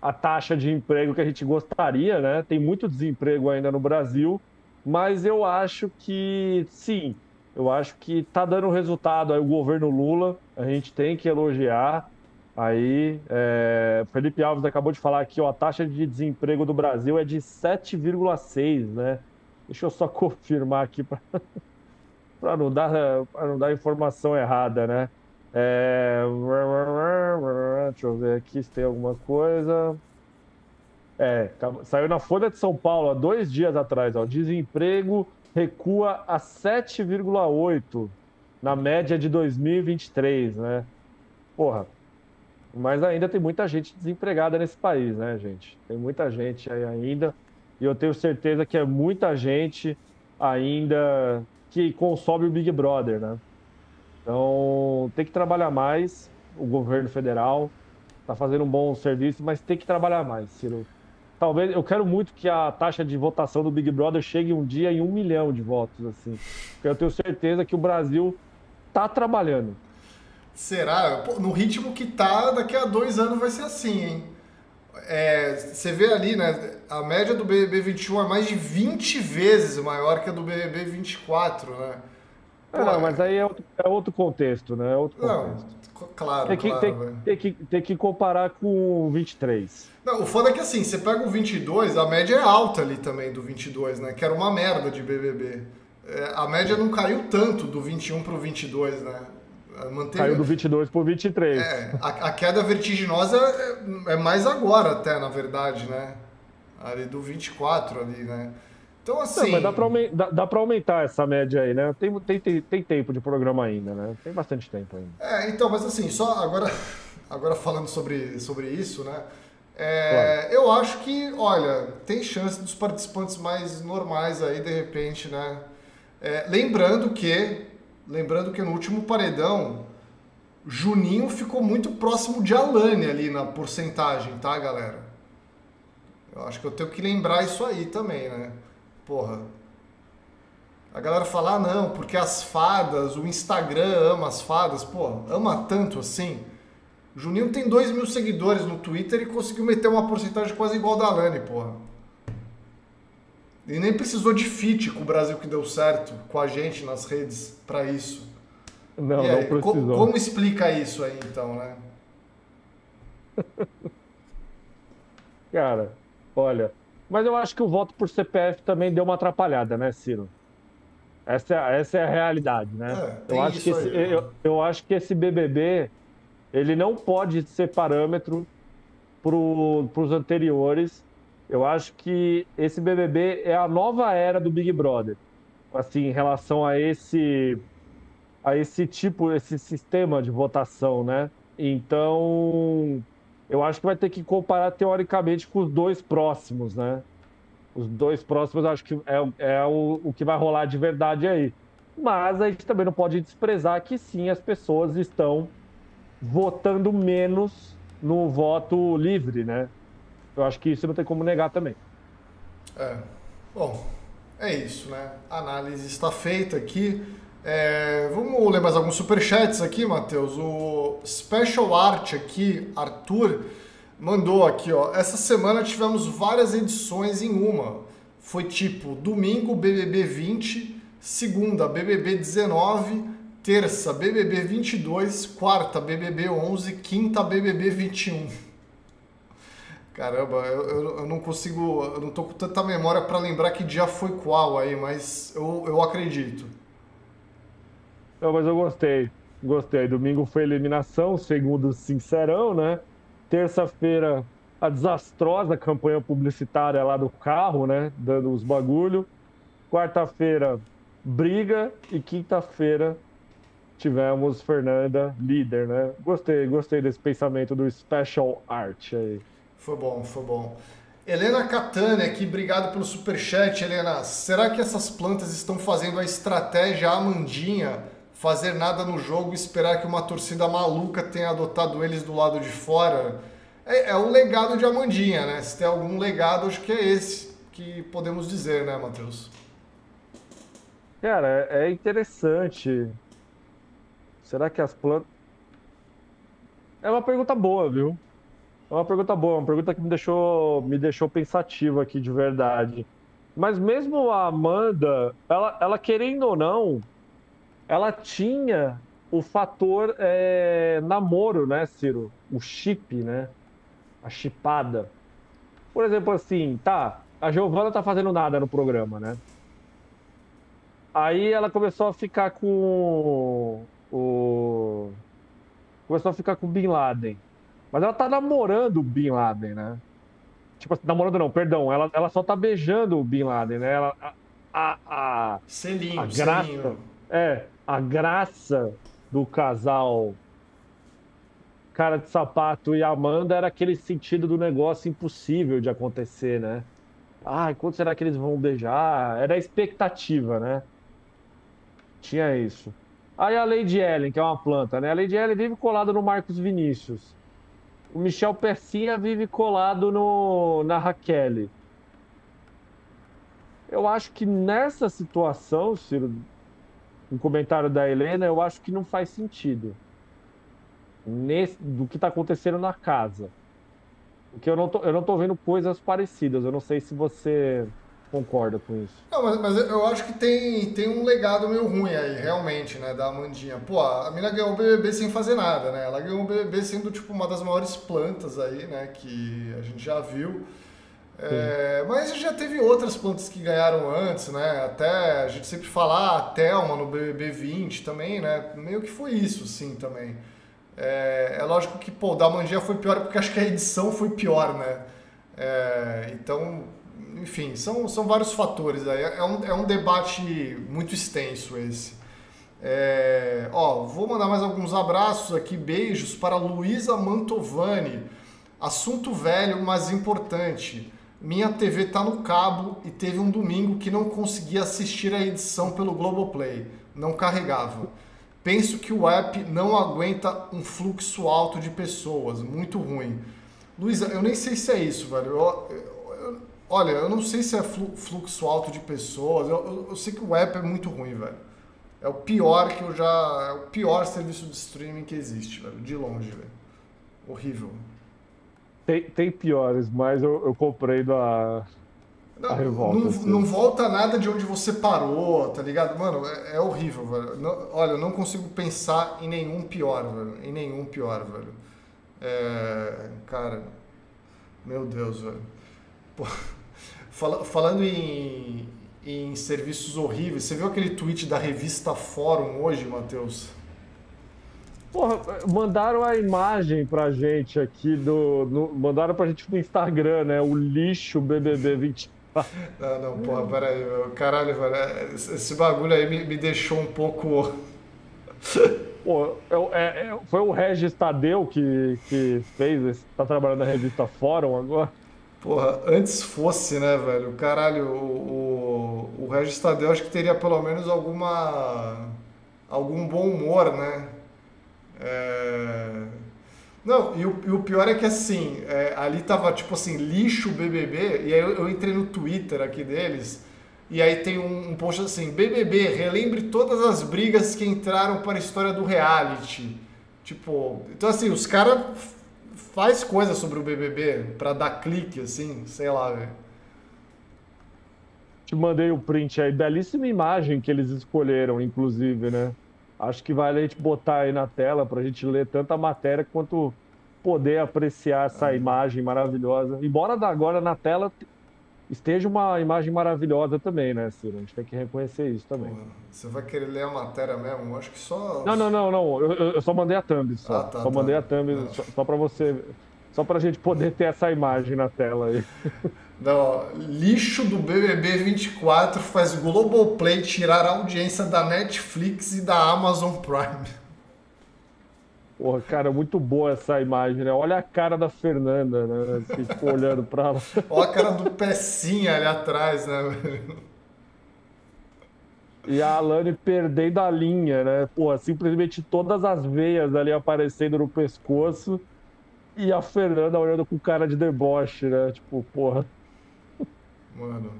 a taxa de emprego que a gente gostaria, né? Tem muito desemprego ainda no Brasil, mas eu acho que sim, eu acho que está dando resultado aí o governo Lula, a gente tem que elogiar. Aí, é, Felipe Alves acabou de falar aqui, ó, a taxa de desemprego do Brasil é de 7,6, né? Deixa eu só *laughs* confirmar aqui para não, dar, não dar informação errada, né? É, *laughs* deixa eu ver aqui se tem alguma coisa. É, saiu na Folha de São Paulo há dois dias atrás. Ó, desemprego recua a 7,8 na média de 2023, né? Porra, mas ainda tem muita gente desempregada nesse país, né, gente? Tem muita gente aí ainda. E eu tenho certeza que é muita gente ainda que consome o Big Brother, né? Então, tem que trabalhar mais, o governo federal está fazendo um bom serviço, mas tem que trabalhar mais, Ciro. Talvez, eu quero muito que a taxa de votação do Big Brother chegue um dia em um milhão de votos, assim. Porque eu tenho certeza que o Brasil está trabalhando. Será? Pô, no ritmo que tá, daqui a dois anos vai ser assim, hein? É, você vê ali, né? A média do BBB 21 é mais de 20 vezes maior que a do BBB 24, né? Pô, não, mas aí é outro, é outro contexto, né? É outro contexto. Não, claro, tem que, claro. Tem, tem, que, tem que comparar com o 23. Não, o foda é que assim, você pega o 22, a média é alta ali também do 22, né? Que era uma merda de BBB. É, a média não caiu tanto do 21 pro 22, né? Manteve... Caiu do 22 por 23. É, a, a queda vertiginosa é, é, mais agora até, na verdade, né? Ali do 24 ali, né? Então, assim... Não, mas dá dá pra, aumentar essa média aí, né? Tem, tem, tem, tem, tempo de programa ainda, né? Tem bastante tempo ainda. É, então, mas assim, só agora, *laughs* agora falando sobre, sobre isso, né? É, claro. Eu acho que, olha, tem chance dos participantes mais normais aí, de repente, né? É, lembrando que Lembrando que no último paredão, Juninho ficou muito próximo de Alane ali na porcentagem, tá, galera? Eu acho que eu tenho que lembrar isso aí também, né? Porra. A galera fala, ah, não, porque as fadas, o Instagram ama as fadas. Pô, ama tanto assim. O Juninho tem 2 mil seguidores no Twitter e conseguiu meter uma porcentagem quase igual da Alane, porra. E nem precisou de fit com o Brasil que deu certo com a gente nas redes para isso. Não, aí, não precisou. Como, como explica isso aí então, né? *laughs* Cara, olha, mas eu acho que o voto por CPF também deu uma atrapalhada, né, Ciro? Essa é, essa é a realidade, né? É, eu, acho que esse, aí, eu, eu, acho que esse BBB ele não pode ser parâmetro para os anteriores eu acho que esse BBB é a nova era do Big Brother. Assim, em relação a esse a esse tipo, esse sistema de votação, né? Então, eu acho que vai ter que comparar teoricamente com os dois próximos, né? Os dois próximos, acho que é, é o, o que vai rolar de verdade aí. Mas a gente também não pode desprezar que sim, as pessoas estão votando menos no voto livre, né? Eu acho que isso não tem como negar também. É. Bom, é isso, né? A análise está feita aqui. É, vamos ler mais alguns superchats aqui, Matheus. O Special Art aqui, Arthur, mandou aqui, ó. Essa semana tivemos várias edições em uma. Foi tipo domingo BBB 20, segunda BBB 19, terça BBB 22, quarta BBB 11, quinta BBB 21. Caramba, eu, eu, eu, não consigo, eu não tô com tanta memória para lembrar que dia foi qual aí, mas eu, eu acredito. Não, mas eu gostei, gostei. Domingo foi eliminação, segundo sincerão, né? Terça-feira a desastrosa campanha publicitária lá do carro, né? Dando os bagulho. Quarta-feira briga e quinta-feira tivemos Fernanda líder, né? Gostei, gostei desse pensamento do special art aí. Foi bom, foi bom. Helena Catania aqui, obrigado pelo superchat, Helena. Será que essas plantas estão fazendo a estratégia Amandinha fazer nada no jogo e esperar que uma torcida maluca tenha adotado eles do lado de fora? É, é o legado de Amandinha, né? Se tem algum legado, acho que é esse que podemos dizer, né, Matheus? Cara, é interessante. Será que as plantas. É uma pergunta boa, viu? É uma pergunta boa, uma pergunta que me deixou, me deixou pensativo aqui de verdade. Mas mesmo a Amanda, ela, ela querendo ou não, ela tinha o fator é, namoro, né, Ciro? O chip, né? A chipada. Por exemplo, assim, tá, a Giovana tá fazendo nada no programa, né? Aí ela começou a ficar com o. Começou a ficar com o Bin Laden. Mas ela tá namorando o Bin Laden, né? Tipo, namorando não, perdão. Ela, ela só tá beijando o Bin Laden, né? Ela, a, a, a, selinho, a graça, selinho. É, a graça do casal cara de sapato e Amanda era aquele sentido do negócio impossível de acontecer, né? Ai, quando será que eles vão beijar? Era a expectativa, né? Tinha isso. Aí a Lady Ellen, que é uma planta, né? A Lady Ellen vive colada no Marcos Vinícius. O Michel Persinha vive colado no, na Raquel. Eu acho que nessa situação, Ciro, um comentário da Helena, eu acho que não faz sentido. Nesse, do que está acontecendo na casa. Porque eu não, tô, eu não tô vendo coisas parecidas. Eu não sei se você concorda com isso. Não, mas, mas, eu acho que tem, tem um legado meio ruim aí, realmente, né, da Amandinha. Pô, a mina ganhou o BBB sem fazer nada, né? Ela ganhou o BBB sendo, tipo, uma das maiores plantas aí, né, que a gente já viu. É, mas já teve outras plantas que ganharam antes, né? Até a gente sempre fala ah, a Thelma no BBB 20 também, né? Meio que foi isso, sim, também. É, é lógico que, pô, o da Mandinha foi pior porque acho que a edição foi pior, né? É, então, enfim, são, são vários fatores aí. É um, é um debate muito extenso esse. É, ó, vou mandar mais alguns abraços aqui, beijos para Luísa Mantovani. Assunto velho, mas importante. Minha TV tá no cabo e teve um domingo que não conseguia assistir a edição pelo Globoplay. Não carregava. Penso que o app não aguenta um fluxo alto de pessoas. Muito ruim. Luísa, eu nem sei se é isso, velho. Eu, eu, olha, eu não sei se é fluxo alto de pessoas. Eu, eu, sei que o app é muito ruim, velho. É o pior que eu já. É o pior serviço de streaming que existe, velho. De longe, velho. Horrível. Tem, tem piores, mas eu, eu comprei da. Não, revolta, não, assim. não, volta nada de onde você parou, tá ligado? Mano, é, é horrível, velho. Não, olha, eu não consigo pensar em nenhum pior, velho. Em nenhum pior, velho. É, cara, meu Deus, velho. Pô, *laughs* fala, falando em, em serviços horríveis, você viu aquele tweet da revista Fórum hoje, Matheus? Porra, mandaram a imagem pra gente aqui do. No, mandaram pra gente no Instagram, né? O lixo BBB 20. Não, não, porra, peraí. Caralho, velho. É, esse bagulho aí me, me deixou um pouco. Pô, é, é, foi o Regis Tadeu que, que fez, tá trabalhando na revista Fórum agora? Porra, antes fosse, né, velho? Caralho, o, o, o Regis Tadeu acho que teria pelo menos alguma. algum bom humor, né? É... Não, e o, e o, pior é que assim, é, ali tava tipo assim, lixo BBB, e aí eu, eu, entrei no Twitter aqui deles, e aí tem um, um post assim, BBB, relembre todas as brigas que entraram para a história do reality. Tipo, então assim, os caras faz coisa sobre o BBB para dar clique, assim, sei lá, velho. Te mandei o print aí, belíssima imagem que eles escolheram, inclusive, né? Acho que vale a gente botar aí na tela para a gente ler tanto a matéria quanto poder apreciar essa é. imagem maravilhosa. Embora agora na tela esteja uma imagem maravilhosa também, né, Ciro? A gente tem que reconhecer isso também. Você vai querer ler a matéria mesmo? Acho que só. Não, não, não, não. Eu, eu só mandei a thumb só. Ah, tá, só tá. mandei a thumb só, só para você. Só para a gente poder ter essa imagem na tela aí. *laughs* Não, lixo do BBB 24 faz Globoplay tirar a audiência da Netflix e da Amazon Prime. Porra, cara, muito boa essa imagem, né? Olha a cara da Fernanda, né? Ficou olhando pra ela. *laughs* Olha a cara do Pecinha ali atrás, né? E a Alane perdendo a linha, né? Porra, simplesmente todas as veias ali aparecendo no pescoço e a Fernanda olhando com cara de deboche, né? Tipo, porra. Mano.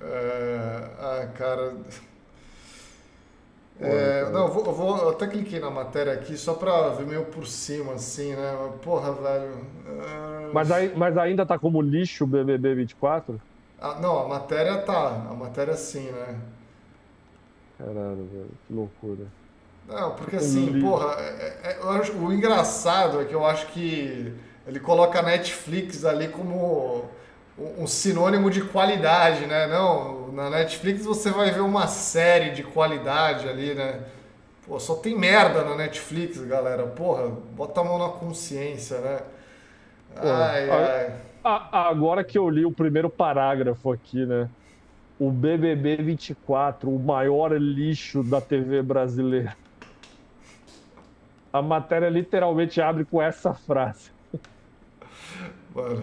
É... Ah, cara. *laughs* É, não, eu vou, eu vou, eu até cliquei na matéria aqui só pra ver meio por cima, assim, né? Porra, velho. É... Mas, aí, mas ainda tá como lixo o BBB 24? Ah, não, a matéria tá. A matéria sim, né? Caralho, velho, que loucura. Não, porque assim, porra, é, é, eu acho, o engraçado é que eu acho que ele coloca a Netflix ali como um sinônimo de qualidade, né? Não, na Netflix você vai ver uma série de qualidade ali, né? Pô, só tem merda na Netflix, galera. Porra, bota a mão na consciência, né? Ai, ai. Agora que eu li o primeiro parágrafo aqui, né? O BBB 24, o maior lixo da TV brasileira. A matéria literalmente abre com essa frase. Mano.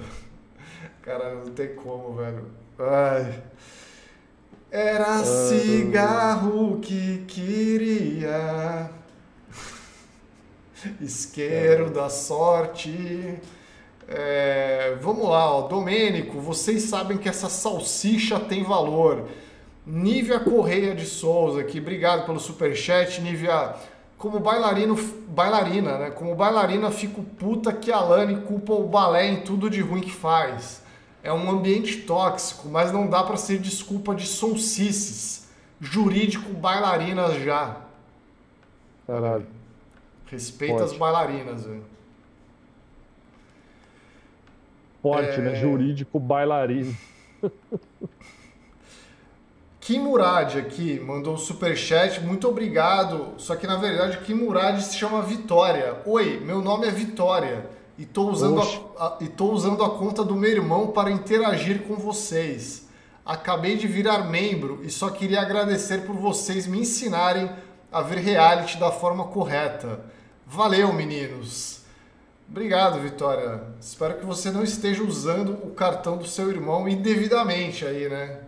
Cara, não tem como, velho. Ai. Era ah. cigarro que queria. *laughs* Isqueiro é. da sorte. É, vamos lá, ó. Domênico, vocês sabem que essa salsicha tem valor. Nívia Correia de Souza aqui, obrigado pelo superchat, Nívia. Como bailarino, bailarina, né? Como bailarina, fico puta que a Lani culpa o balé em tudo de ruim que faz. É um ambiente tóxico, mas não dá para ser desculpa de sonsices. Jurídico bailarinas já. Caralho. Respeita Forte. as bailarinas, velho. Forte, né? é... né? Jurídico bailarino. Kim Murad aqui mandou um superchat, muito obrigado. Só que na verdade Kim Murad se chama Vitória. Oi, meu nome é Vitória e tô usando a, a, e tô usando a conta do meu irmão para interagir com vocês. Acabei de virar membro e só queria agradecer por vocês me ensinarem a ver reality da forma correta. Valeu, meninos. Obrigado, Vitória. Espero que você não esteja usando o cartão do seu irmão indevidamente aí, né?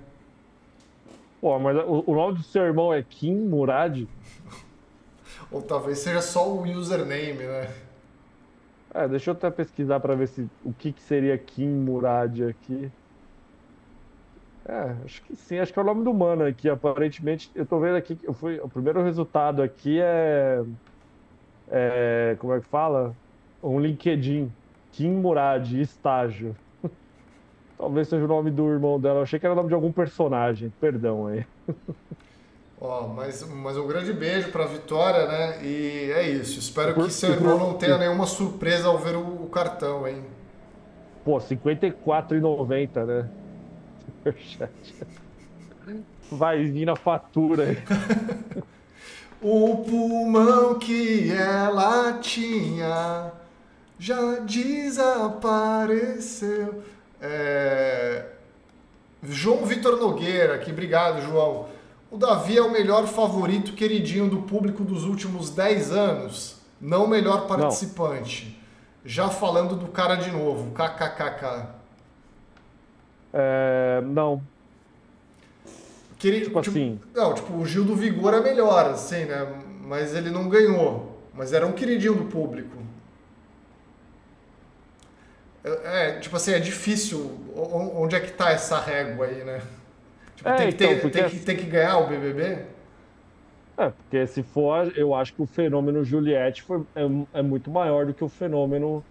Pô, mas o, o nome do seu irmão é Kim Murad? *laughs* Ou talvez seja só o username, né? É, deixa eu até pesquisar para ver se o que, que seria Kim Murad aqui. É, acho que sim, acho que é o nome do mano aqui. Aparentemente, eu tô vendo aqui que eu fui, o primeiro resultado aqui é, é como é que fala? Um LinkedIn. Kim Murad, estágio. *laughs* Talvez seja o nome do irmão dela. Eu achei que era o nome de algum personagem. Perdão aí. *laughs* Ó, mas, mas um grande beijo pra Vitória, né? E é isso. Espero que seu irmão não tenha nenhuma surpresa ao ver o, o cartão, hein? Pô, R$54,90, né? *laughs* Vai vir na fatura *laughs* o pulmão que ela tinha já desapareceu. É... João Vitor Nogueira, aqui, obrigado, João. O Davi é o melhor favorito queridinho do público dos últimos 10 anos, não o melhor participante. Não. Já falando do cara de novo, kkkk. É, não. Tipo, tipo assim. Não, tipo, o Gil do Vigor é melhor, assim, né? Mas ele não ganhou. Mas era um queridinho do público. É, tipo assim, é difícil. Onde é que tá essa régua aí, né? É, tem, que ter, então, tem, que, tem que ganhar o BBB? É, porque se for, eu acho que o fenômeno Juliette foi, é, é muito maior do que o fenômeno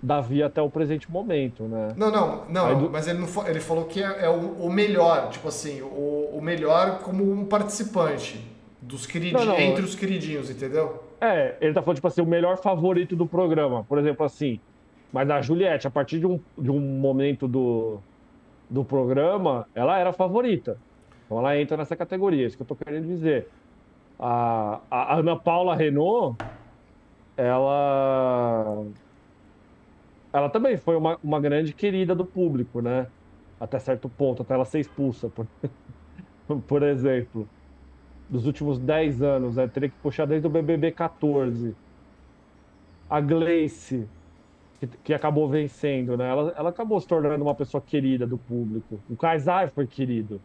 Davi até o presente momento, né? Não, não, não, do... mas ele, não, ele falou que é, é o, o, melhor, tipo assim, o, o, melhor como um participante dos queridinhos, não, não, entre os queridinhos, entendeu? É, ele tá falando, tipo assim, o melhor favorito do programa. Por exemplo, assim, mas a Juliette, a partir de um, de um momento do, do programa, ela era a favorita. Então ela entra nessa categoria, isso que eu tô querendo dizer. A, a Ana Paula Renault, ela. Ela também foi uma, uma grande querida do público, né? Até certo ponto, até ela ser expulsa, por, *laughs* por exemplo. Dos últimos 10 anos, né? Teria que puxar desde o BBB 14. A Gleice, que, que, acabou vencendo, né? Ela, ela acabou se tornando uma pessoa querida do público. O Kaysar foi querido,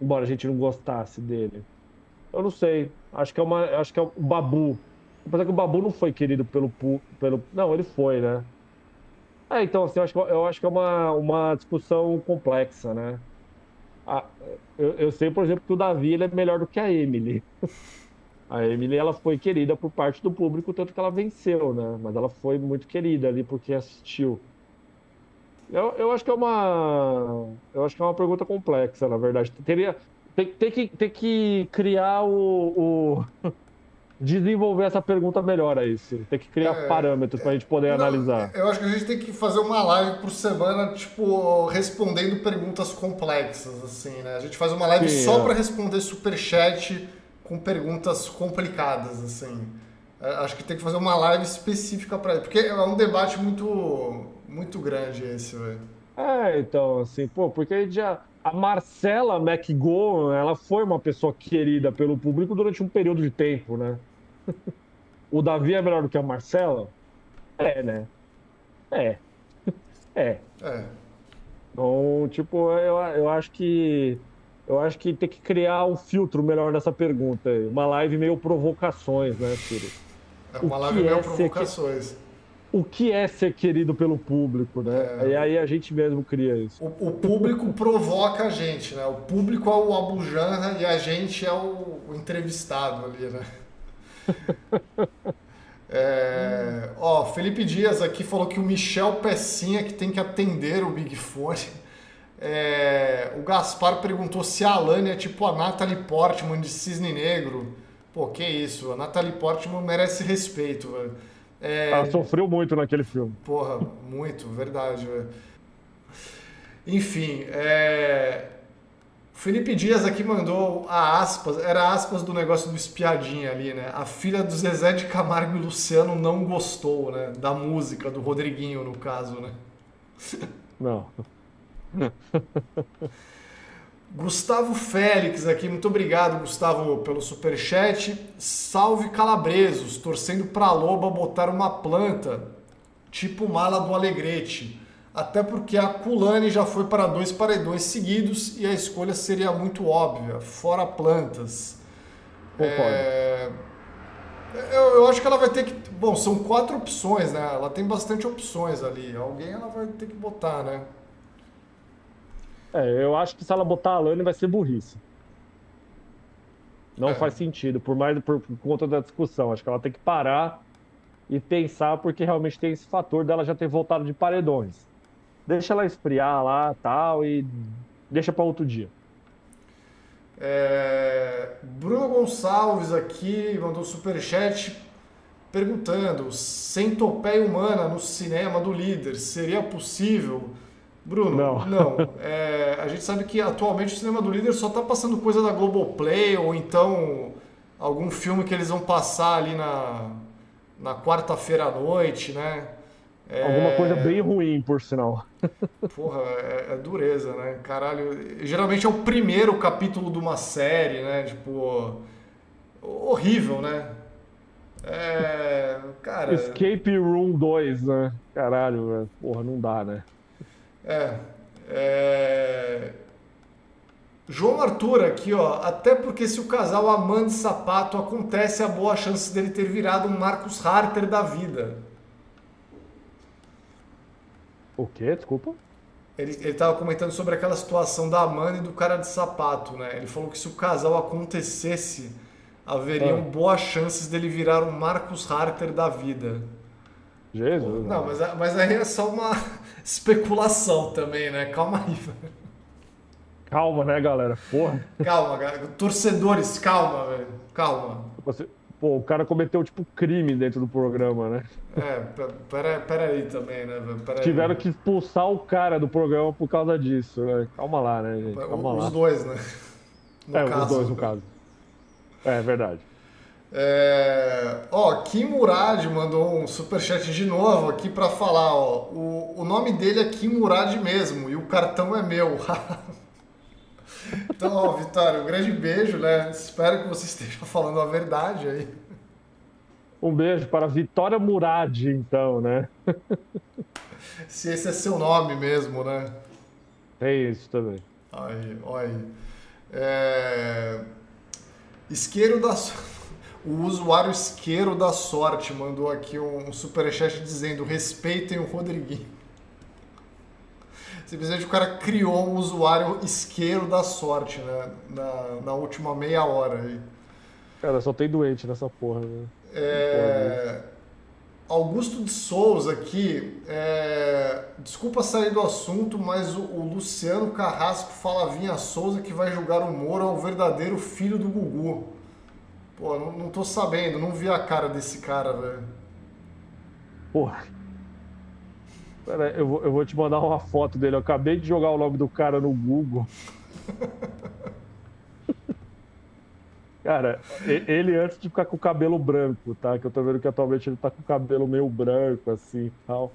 embora a gente não gostasse dele. Eu não sei. Acho que é uma, acho que é o Babu. Apesar que o Babu não foi querido pelo pelo, não, ele foi, né? É, então assim, eu acho, eu acho que é uma, uma discussão complexa, né? Ah, eu, eu sei, por exemplo, que o Davi ele é melhor do que a Emily. *laughs* A Emily ela foi querida por parte do público, tanto que ela venceu, né? Mas ela foi muito querida ali porque assistiu. Eu, eu acho que é uma. Eu acho que é uma pergunta complexa, na verdade. Teria. Tem, tem, que, tem que criar o. o... *laughs* desenvolver essa pergunta melhor aí, Ciro. Tem que criar é, parâmetros para a gente poder não, analisar. Eu acho que a gente tem que fazer uma live por semana, tipo, respondendo perguntas complexas, assim, né? A gente faz uma live Sim, só é. para responder superchat com perguntas complicadas, assim. É, acho que tem que fazer uma live específica para ele, porque é um debate muito, muito grande esse, velho. É, então, assim, pô, porque já a Marcela McGowan, ela foi uma pessoa querida pelo público durante um período de tempo, né? *laughs* o Davi é melhor do que a Marcela? É, né? É. *laughs* É. É. Então, tipo, eu, eu acho que eu acho que tem que criar um filtro melhor nessa pergunta. Uma live meio provocações, né, Ciro? É uma live meio é provocações. O que é ser querido pelo público, né? É... E aí a gente mesmo cria isso. O, o, público provoca a gente, né? O público é o Abujanra e a gente é o, o entrevistado ali, né? *laughs* É, ó, Felipe Dias aqui falou que o Michel Pecinha que tem que atender o Big Fone. É, o Gaspar perguntou se a Alane é tipo a Natalie Portman de Cisne Negro. Pô, que isso, a Natalie Portman merece respeito, velho. É, Ela sofreu muito naquele filme. Porra, muito, verdade, velho. Enfim, é, Felipe Dias aqui mandou a aspas, era aspas do negócio do espiadinha ali, né? A filha do Zezé de Camargo e Luciano não gostou, né? Da música, do Rodriguinho, no caso, né? Não. *laughs* Gustavo Félix aqui, muito obrigado, Gustavo, pelo superchat. Salve calabresos, torcendo pra Loba botar uma planta, tipo mala do Alegrete até porque a Kulane já foi para dois paredões seguidos e a escolha seria muito óbvia, fora plantas. É... Eu, eu, acho que ela vai ter que. Bom, são quatro opções, né? Ela tem bastante opções ali. Alguém ela vai ter que botar, né? É, eu acho que se ela botar a Lane vai ser burrice. Não é. faz sentido, por mais por, por conta da discussão. Acho que ela tem que parar e pensar, porque realmente tem esse fator dela já ter voltado de paredões deixa ela esfriar lá tal e deixa para outro dia. É, Bruno Gonçalves aqui mandou superchat perguntando: centopeia humana no cinema do líder seria possível? Bruno, não. não. É, a gente sabe que atualmente o cinema do líder só está passando coisa da Globoplay ou então algum filme que eles vão passar ali na, na quarta-feira à noite, né? É... Alguma coisa bem ruim, por sinal. *laughs* Porra, é, é, dureza, né? Caralho. Geralmente é o primeiro capítulo de uma série, né? Tipo. Horrível, né? É. Cara. Escape Room 2, né? Caralho, porra, não dá, né? É. É. João Arthur aqui, ó. Até porque se o casal amante sapato acontece, a boa chance dele ter virado um Marcos Harter da vida. O quê? Desculpa. Ele, ele tava comentando sobre aquela situação da Amanda e do cara de sapato, né? Ele falou que se o casal acontecesse, haveriam ah. boas chances dele virar um Marcus Harter da vida. Jesus. Não, mas, mas aí é só uma *laughs* especulação também, né? Calma aí, velho. Calma, né, galera? Porra. Calma, galera. Torcedores, calma, velho. Calma. Você, Pô, o cara cometeu, tipo, crime dentro do programa, né? É, pera, pera aí também, né? Pera Tiveram que expulsar o cara do programa por causa disso, né? Calma lá, né, gente? Calma os lá. dois, né? No é, caso, os dois, no né? caso. É, verdade. É... Ó, Kim Murad mandou um superchat de novo aqui para falar, ó. O, o nome dele é Kim Murad mesmo e o cartão é meu. *laughs* Então, ó, Vitória, um grande beijo, né? Espero que você esteja falando a verdade aí. Um beijo para Vitória Murad, então, né? Se esse é seu nome mesmo, né? É isso também. Aí, olha aí. É... Isqueiro da O usuário Isqueiro da Sorte mandou aqui um superchat dizendo respeitem o Rodriguinho. Simplesmente o cara criou um usuário isqueiro da sorte, né? Na, na última meia hora aí. Cara, só tem doente nessa porra, né? É... Augusto de Souza aqui, é... desculpa sair do assunto, mas o, o Luciano Carrasco Falavinha Souza que vai julgar o Moro é o verdadeiro filho do Gugu. Pô, não, não tô sabendo, não vi a cara desse cara, velho. Porra. Pera, eu vou, eu vou te mandar uma foto dele. Eu acabei de jogar o nome do cara no Google. *laughs* Cara, ele antes de ficar com o cabelo branco, tá? Que eu tô vendo que atualmente ele tá com o cabelo meio branco, assim e tal.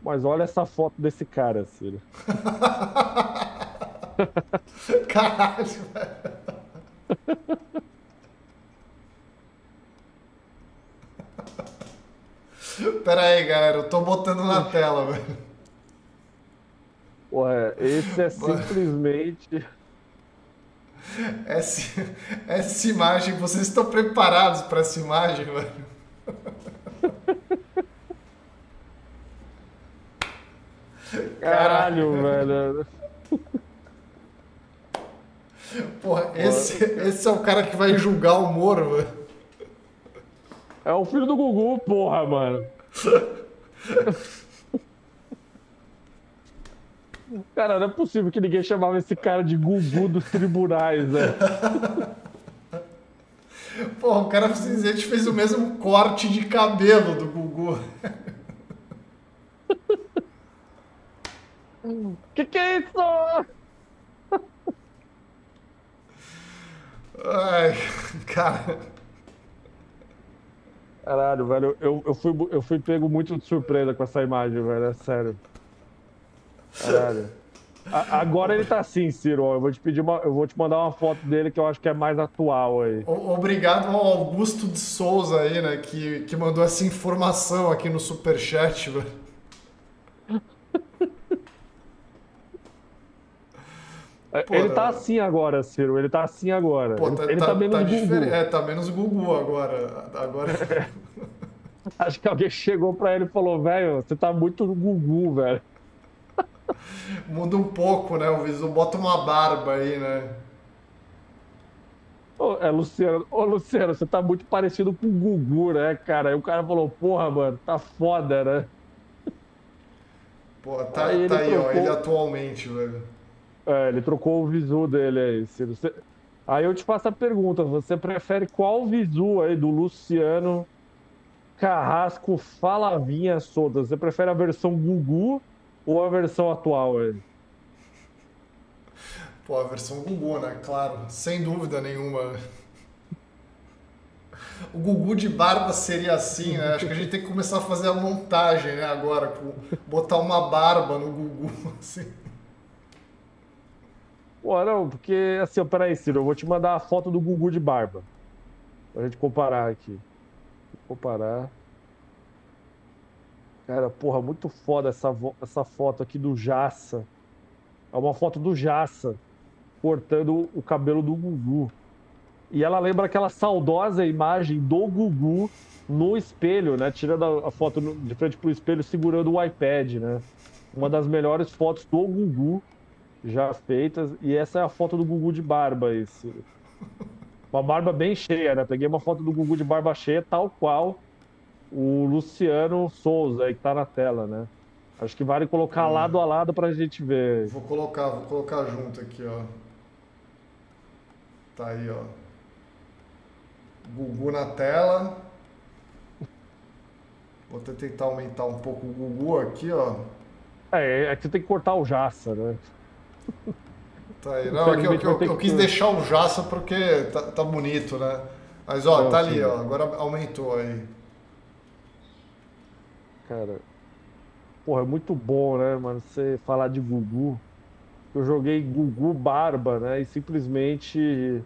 Mas olha essa foto desse cara, Ciro. *laughs* Caralho, velho. *laughs* Pera aí, galera, eu tô botando na tela, velho. Ué, esse é simplesmente. Essa, essa imagem, vocês estão preparados para essa imagem, velho? Caralho, velho. Porra, esse, esse é o cara que vai julgar o Moro, velho. É o filho do Gugu, porra, mano. *laughs* Cara, não é possível que ninguém chamava esse cara de Gugu dos tribunais, né? *laughs* Porra, o cara simplesmente fez o mesmo corte de cabelo do Gugu. *laughs* Que que é isso? Ai, cara. Caralho, velho, eu, eu, fui, eu fui pego muito de surpresa com essa imagem, velho, é sério. Caralho. A, agora ele tá assim, Ciro. Eu vou te pedir uma, eu vou te mandar uma foto dele que eu acho que é mais atual aí. Obrigado ao Augusto de Souza aí, né, que, que mandou essa informação aqui no Superchat, velho. Pô, ele tá assim agora, Ciro. Ele tá assim agora. Pô, tá, ele tá, tá menos tá Gugu. É, tá menos Gugu agora. agora... *laughs* Acho que alguém chegou pra ele e falou, velho, você tá muito Gugu, velho. *laughs* Muda um pouco, né? O visu bota uma barba aí, né? Ô, é, Luciano, ô, Luciano, você tá muito parecido com o Gugu, né, cara? Aí o cara falou, porra, mano, tá foda, né? Pô, tá aí, tá aí trocou... ó, ele atualmente, velho. É, ele trocou o visu dele aí, Ciro. Você... Aí eu te faço a pergunta: você prefere qual visu aí do Luciano Carrasco Falavinha Soda? Você prefere a versão Gugu ou a versão atual aí? Pô, a versão Gugu, né? Claro, sem dúvida nenhuma. O Gugu de barba seria assim, né? Acho que a gente tem que começar a fazer a montagem, né? Agora, botar uma barba no Gugu, *laughs* assim. Pô, não, porque assim, peraí, Ciro, eu vou te mandar a foto do Gugu de barba. Pra gente comparar aqui. Vou comparar. Cara, porra, muito foda essa, essa foto aqui do Jaça. É uma foto do Jaça cortando o cabelo do Gugu. E ela lembra aquela saudosa imagem do Gugu no espelho, né? Tirando a, foto de frente pro espelho, segurando o iPad, né? Uma das melhores fotos do Gugu já feitas. E essa é a foto do Gugu de barba. Esse. Uma barba bem cheia, né? Peguei uma foto do Gugu de barba cheia, tal qual o Luciano Souza, aí que tá na tela, né? Acho que vale colocar hum. lado a lado pra gente ver. Vou colocar, vou colocar junto aqui, ó. Tá aí, ó. Gugu na tela. Vou até tentar aumentar um pouco o Gugu aqui, ó. É, é que você tem que cortar o Jaça, né? Tá aí. Não, é que eu, eu, eu, eu, quis deixar o Jaça porque tá, tá bonito, né? Mas ó, Não, tá ali, ó. Agora aumentou aí. Cara. Porra, é muito bom, né, mano? Você falar de Gugu. Eu joguei Gugu Barba, né? E simplesmente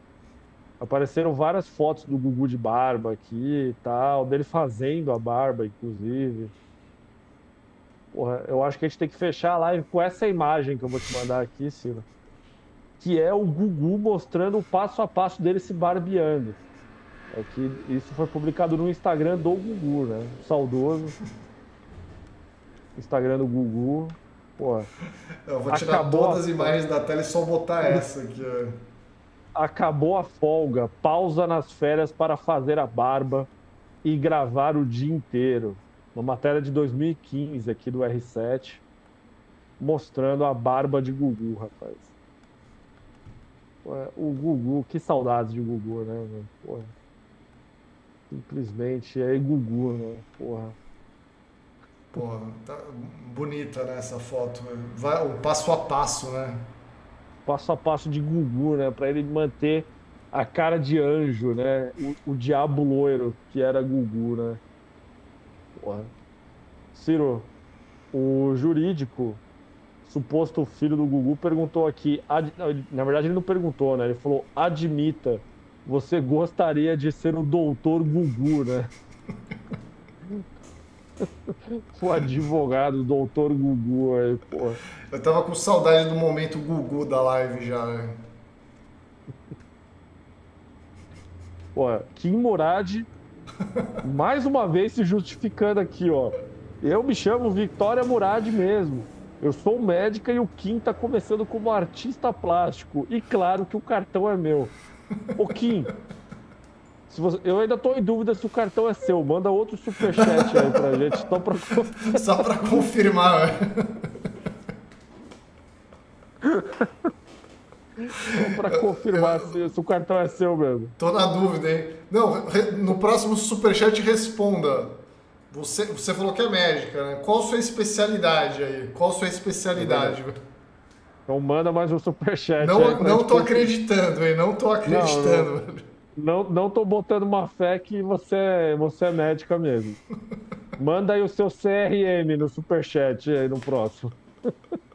apareceram várias fotos do Gugu de barba aqui e tal, dele fazendo a barba, inclusive. Porra, eu acho que a gente tem que fechar a live com essa imagem que eu vou te mandar aqui, Sila. Que é o Gugu mostrando o passo a passo dele se barbeando. É que isso foi publicado no Instagram do Gugu, né? Saudoso. Instagram do Gugu. Porra. Eu vou tirar todas as imagens da tela e só botar *laughs* essa aqui, ó. Acabou a folga. Pausa nas férias para fazer a barba e gravar o dia inteiro uma matéria de 2015 aqui do R7, mostrando a barba de Gugu, rapaz. O Gugu, que saudades de Gugu, né? Porra. Simplesmente é Gugu, né? Porra. Porra, tá bonita né, essa foto. Vai, o passo a passo, né? Passo a passo de Gugu, né? Pra ele manter a cara de anjo, né? O, o diabo loiro, que era Gugu, né? Porra. Ciro, o jurídico, suposto filho do Gugu, perguntou aqui. Ad... Na verdade, ele não perguntou, né? Ele falou: admita, você gostaria de ser o doutor Gugu, né? *laughs* o advogado, o doutor Gugu aí, pô. Eu tava com saudade do momento Gugu da live já, né? Pô, Kim Murad, *laughs* mais uma vez se justificando aqui, ó. Eu me chamo Victoria Murad mesmo. Eu sou médica e o Kim tá começando como artista plástico. E claro que o cartão é meu. Ô Kim, você... eu ainda tô em dúvida se o cartão é seu. Manda outro superchat aí pra gente. Só pra, *laughs* só pra confirmar. *laughs* Pra confirmar se, se, o cartão é seu mesmo. Tô na dúvida, hein? Não, no próximo superchat responda. Você, você falou que é médica, né? Qual a sua especialidade aí? Qual a sua especialidade? Então manda mais um superchat. Não, aí não tô acreditando, hein? Não tô acreditando. Não, não, não tô botando uma fé que você, é, você é médica mesmo. *laughs* Manda aí o seu CRM no superchat aí no próximo. *laughs*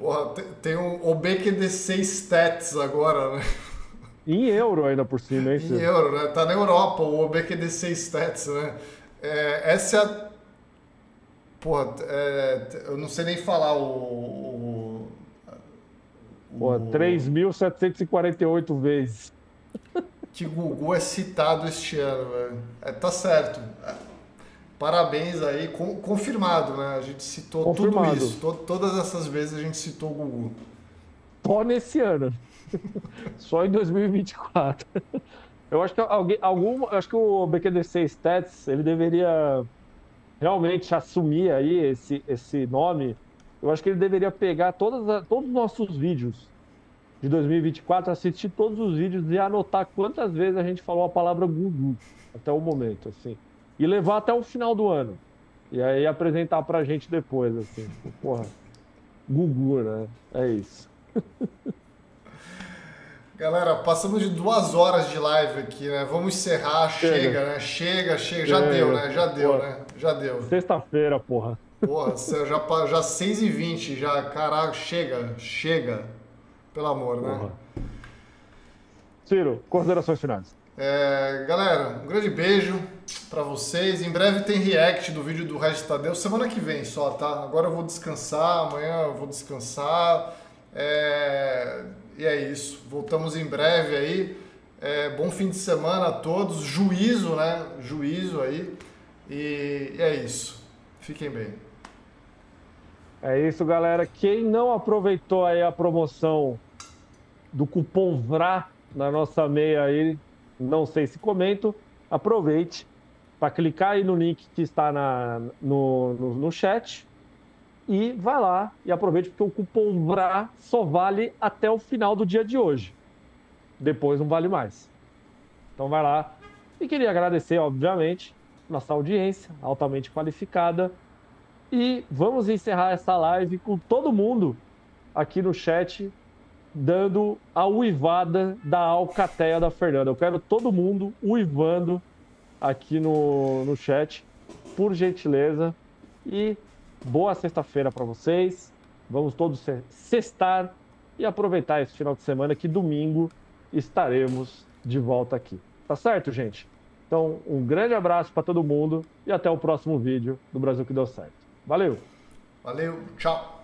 Porra, tem um OBQDC Stats agora, né? Em euro ainda por cima, hein? Em euro, né? Tá na Europa o OBQDC Stats, né? É, essa é a. Porra, é, eu não sei nem falar o. o, o... Porra, 3.748 vezes. Que Gugu é citado este ano, velho. É, tá certo. Parabéns aí, com, confirmado, né? A gente citou confirmado. tudo isso. To, todas essas vezes a gente citou o Gugu. Só nesse ano. *laughs* Só em 2024. Eu acho que alguém, algum, acho que o BQDC Stats ele deveria realmente assumir aí esse, esse nome. Eu acho que ele deveria pegar todas, todos os nossos vídeos de 2024, assistir todos os vídeos e anotar quantas vezes a gente falou a palavra Gugu até o momento, assim, e levar até o final do ano. E aí apresentar pra gente depois, assim, porra, Gugu, né? É isso. *laughs* Galera, passamos de duas horas de live aqui, né? Vamos encerrar, chega, chega né? Chega, chega, já chega. deu, né? Já deu, porra. né? Já deu. Sexta-feira, porra. Porra, já, já 6 e 20 já, caraca, chega, chega. Pelo amor, né? porra. né? Ciro, considerações finais. É, galera, um grande beijo para vocês. Em breve tem react do vídeo do Regis Tadeu, semana que vem só, tá? Agora eu vou descansar, amanhã eu vou descansar. É e é isso. Voltamos em breve aí. É, bom fim de semana a todos. Juízo, né? Juízo aí. E, e é isso. Fiquem bem. É isso, galera. Quem não aproveitou aí a promoção do cupom VRA na nossa meia aí, não sei se comento, aproveite para clicar aí no link que está na, no, no, no chat e vai lá e aproveite, porque o cupom BRA só vale até o final do dia de hoje. Depois não vale mais. Então vai lá. E queria agradecer, obviamente, nossa audiência altamente qualificada. E vamos encerrar essa live com todo mundo aqui no chat dando a uivada da alcateia da Fernanda. Eu quero todo mundo uivando aqui no, no chat, por gentileza. E Boa sexta-feira para vocês. Vamos todos sextar e aproveitar esse final de semana que domingo estaremos de volta aqui. Tá certo, gente? Então, um grande abraço para todo mundo e até o próximo vídeo do Brasil que deu certo. Valeu. Valeu, tchau.